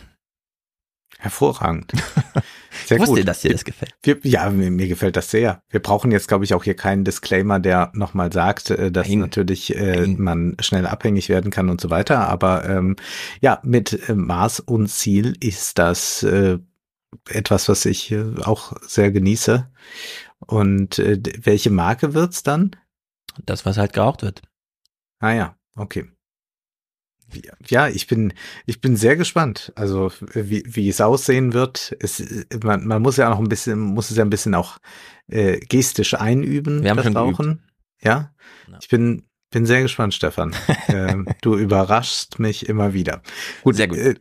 Hervorragend. Sehr ich wusste, gut. dass dir das gefällt. Wir, ja, mir, mir, gefällt das sehr. Wir brauchen jetzt, glaube ich, auch hier keinen Disclaimer, der nochmal sagt, äh, dass Nein. natürlich äh, man schnell abhängig werden kann und so weiter. Aber ähm, ja, mit äh, Maß und Ziel ist das äh, etwas, was ich äh, auch sehr genieße. Und äh, welche Marke wird's dann? Das, was halt geraucht wird. Ah ja, okay. Ja, ich bin, ich bin sehr gespannt. Also, wie, wie es aussehen wird. Es, man, man muss ja auch noch ein bisschen, muss es ja ein bisschen auch äh, gestisch einüben, Wir haben das schon Rauchen. Ja? ja? Ich bin, bin sehr gespannt, Stefan. ähm, du überraschst mich immer wieder. Gut, sehr gut. Äh,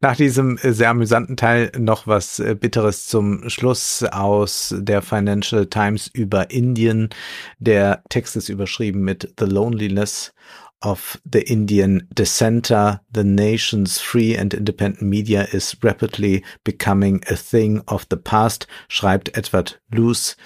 nach diesem äh, sehr amüsanten Teil noch was äh, Bitteres zum Schluss aus der Financial Times über Indien. Der Text ist überschrieben mit The Loneliness of the Indian dissenter, the nation's free and independent media is rapidly becoming a thing of the past, schreibt Edward Luce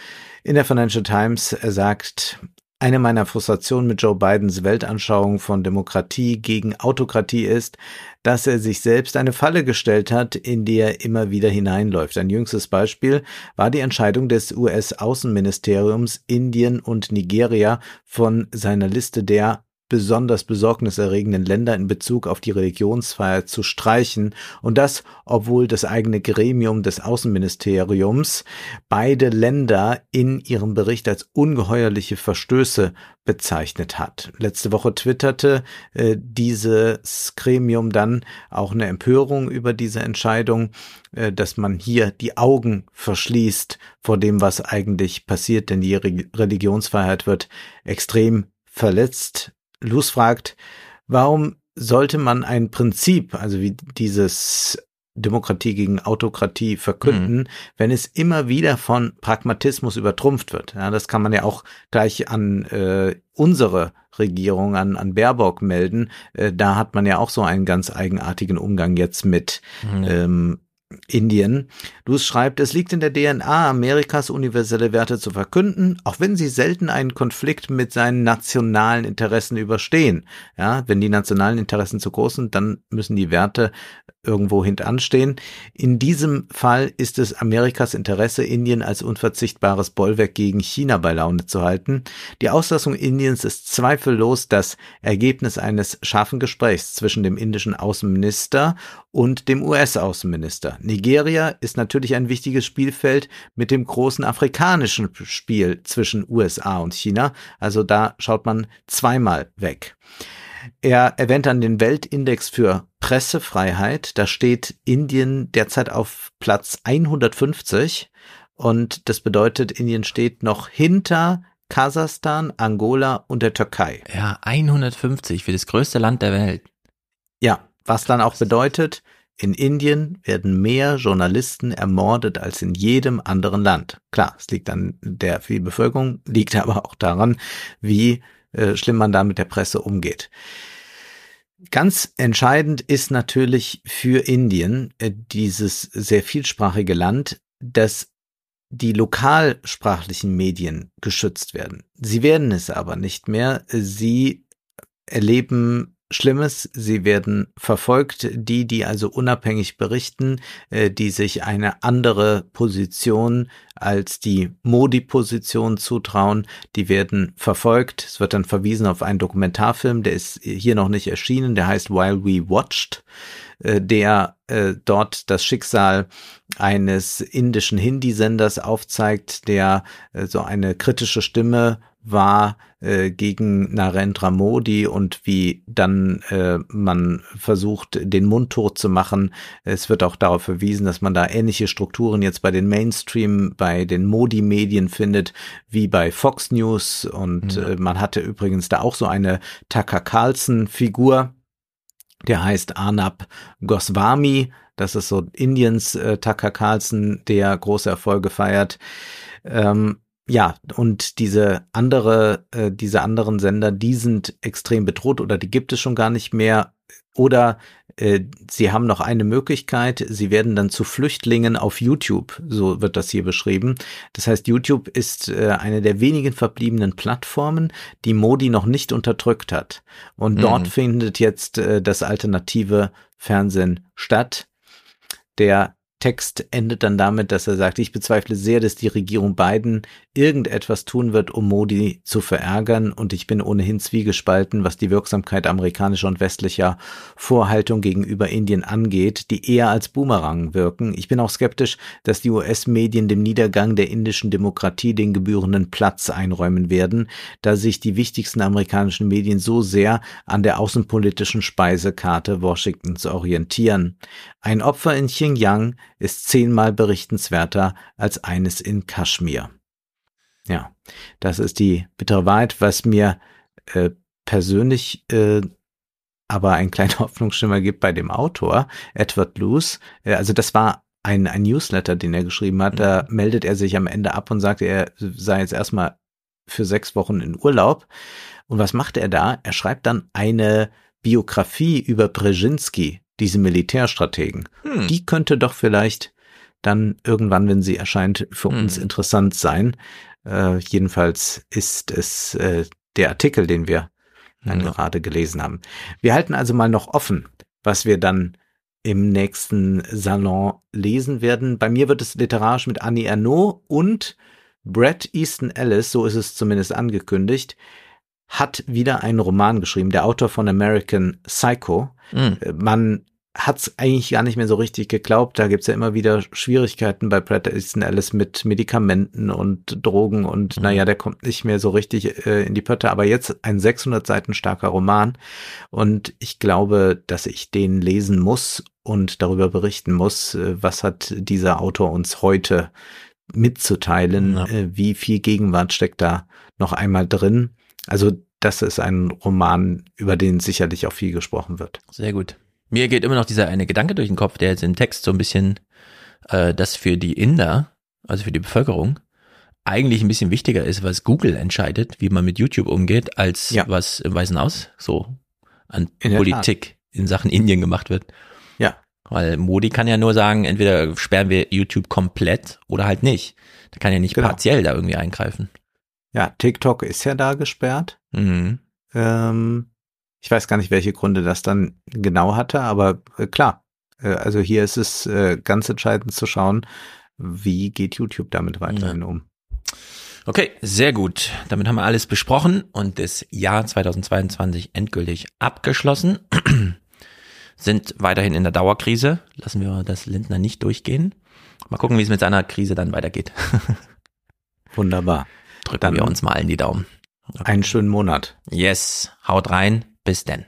in der Financial Times. Er sagt, eine meiner Frustrationen mit Joe Bidens Weltanschauung von Demokratie gegen Autokratie ist, dass er sich selbst eine Falle gestellt hat, in die er immer wieder hineinläuft. Ein jüngstes Beispiel war die Entscheidung des US-Außenministeriums, Indien und Nigeria von seiner Liste der besonders besorgniserregenden Länder in Bezug auf die Religionsfreiheit zu streichen. Und das, obwohl das eigene Gremium des Außenministeriums beide Länder in ihrem Bericht als ungeheuerliche Verstöße bezeichnet hat. Letzte Woche twitterte äh, dieses Gremium dann auch eine Empörung über diese Entscheidung, äh, dass man hier die Augen verschließt vor dem, was eigentlich passiert, denn die Religionsfreiheit wird extrem verletzt Luz fragt, warum sollte man ein Prinzip, also wie dieses Demokratie gegen Autokratie verkünden, mhm. wenn es immer wieder von Pragmatismus übertrumpft wird. Ja, das kann man ja auch gleich an äh, unsere Regierung, an, an Baerbock melden. Äh, da hat man ja auch so einen ganz eigenartigen Umgang jetzt mit mhm. ähm, Indien. Luz schreibt, es liegt in der DNA Amerikas universelle Werte zu verkünden, auch wenn sie selten einen Konflikt mit seinen nationalen Interessen überstehen. Ja, wenn die nationalen Interessen zu groß sind, dann müssen die Werte irgendwo hintanstehen. In diesem Fall ist es Amerikas Interesse, Indien als unverzichtbares Bollwerk gegen China bei Laune zu halten. Die Auslassung Indiens ist zweifellos das Ergebnis eines scharfen Gesprächs zwischen dem indischen Außenminister und dem US-Außenminister. Nigeria ist natürlich natürlich ein wichtiges Spielfeld mit dem großen afrikanischen Spiel zwischen USA und China. Also da schaut man zweimal weg. Er erwähnt dann den Weltindex für Pressefreiheit. Da steht Indien derzeit auf Platz 150 und das bedeutet, Indien steht noch hinter Kasachstan, Angola und der Türkei. Ja, 150 für das größte Land der Welt. Ja, was dann auch bedeutet, in Indien werden mehr Journalisten ermordet als in jedem anderen Land. Klar, es liegt an der viel Bevölkerung, liegt aber auch daran, wie äh, schlimm man da mit der Presse umgeht. Ganz entscheidend ist natürlich für Indien äh, dieses sehr vielsprachige Land, dass die lokalsprachlichen Medien geschützt werden. Sie werden es aber nicht mehr. Sie erleben Schlimmes. Sie werden verfolgt. Die, die also unabhängig berichten, äh, die sich eine andere Position als die Modi-Position zutrauen, die werden verfolgt. Es wird dann verwiesen auf einen Dokumentarfilm, der ist hier noch nicht erschienen, der heißt While We Watched, äh, der äh, dort das Schicksal eines indischen Hindi-Senders aufzeigt, der so eine kritische Stimme war äh, gegen Narendra Modi und wie dann äh, man versucht, den Mund tot zu machen. Es wird auch darauf verwiesen, dass man da ähnliche Strukturen jetzt bei den Mainstream, bei den Modi-Medien findet, wie bei Fox News. Und ja. äh, man hatte übrigens da auch so eine Tucker Carlson-Figur, der heißt Arnab Goswami. Das ist so Indiens äh, Tucker Carlson, der große Erfolge feiert. Ähm, ja, und diese andere, äh, diese anderen Sender, die sind extrem bedroht oder die gibt es schon gar nicht mehr. Oder äh, sie haben noch eine Möglichkeit, sie werden dann zu Flüchtlingen auf YouTube, so wird das hier beschrieben. Das heißt, YouTube ist äh, eine der wenigen verbliebenen Plattformen, die Modi noch nicht unterdrückt hat. Und mhm. dort findet jetzt äh, das alternative Fernsehen statt. Der Text endet dann damit, dass er sagt, ich bezweifle sehr, dass die Regierung Biden irgendetwas tun wird, um Modi zu verärgern und ich bin ohnehin zwiegespalten, was die Wirksamkeit amerikanischer und westlicher Vorhaltung gegenüber Indien angeht, die eher als Boomerang wirken. Ich bin auch skeptisch, dass die US-Medien dem Niedergang der indischen Demokratie den gebührenden Platz einräumen werden, da sich die wichtigsten amerikanischen Medien so sehr an der außenpolitischen Speisekarte Washingtons orientieren. Ein Opfer in Xinjiang ist zehnmal berichtenswerter als eines in Kaschmir. Ja, das ist die bittere Wahrheit, was mir äh, persönlich äh, aber ein kleiner Hoffnungsschimmer gibt bei dem Autor, Edward Luce. Äh, also das war ein, ein Newsletter, den er geschrieben hat. Da mhm. meldet er sich am Ende ab und sagt, er sei jetzt erstmal für sechs Wochen in Urlaub. Und was macht er da? Er schreibt dann eine Biografie über Brzezinski, diese Militärstrategen. Hm. Die könnte doch vielleicht dann irgendwann, wenn sie erscheint, für hm. uns interessant sein. Äh, jedenfalls ist es äh, der Artikel, den wir dann ja. gerade gelesen haben. Wir halten also mal noch offen, was wir dann im nächsten Salon lesen werden. Bei mir wird es literarisch mit Annie Ernaux und Brett Easton Ellis, so ist es zumindest angekündigt, hat wieder einen Roman geschrieben, der Autor von American Psycho. Mhm. Man hat es eigentlich gar nicht mehr so richtig geglaubt. Da gibt's ja immer wieder Schwierigkeiten bei Pratt Easton Ellis mit Medikamenten und Drogen und mhm. naja, der kommt nicht mehr so richtig äh, in die Pötte. Aber jetzt ein 600 Seiten starker Roman und ich glaube, dass ich den lesen muss und darüber berichten muss, äh, was hat dieser Autor uns heute mitzuteilen, ja. äh, wie viel Gegenwart steckt da noch einmal drin. Also das ist ein Roman, über den sicherlich auch viel gesprochen wird. Sehr gut. Mir geht immer noch dieser eine Gedanke durch den Kopf, der jetzt im Text so ein bisschen, äh, das für die Inder, also für die Bevölkerung, eigentlich ein bisschen wichtiger ist, was Google entscheidet, wie man mit YouTube umgeht, als ja. was im Weißen Haus so an in Politik in Sachen Indien gemacht wird. Ja. Weil Modi kann ja nur sagen, entweder sperren wir YouTube komplett oder halt nicht. Der kann ja nicht genau. partiell da irgendwie eingreifen. Ja, TikTok ist ja da gesperrt. Mhm. Ähm, ich weiß gar nicht, welche Gründe das dann genau hatte, aber äh, klar. Äh, also hier ist es äh, ganz entscheidend zu schauen, wie geht YouTube damit weiterhin ja. um. Okay, sehr gut. Damit haben wir alles besprochen und das Jahr 2022 endgültig abgeschlossen. sind weiterhin in der Dauerkrise. Lassen wir das Lindner nicht durchgehen. Mal gucken, wie es mit seiner Krise dann weitergeht. Wunderbar. Drücken Dann- wir uns mal allen die Daumen. Einen schönen Monat. Yes, haut rein. Bis denn.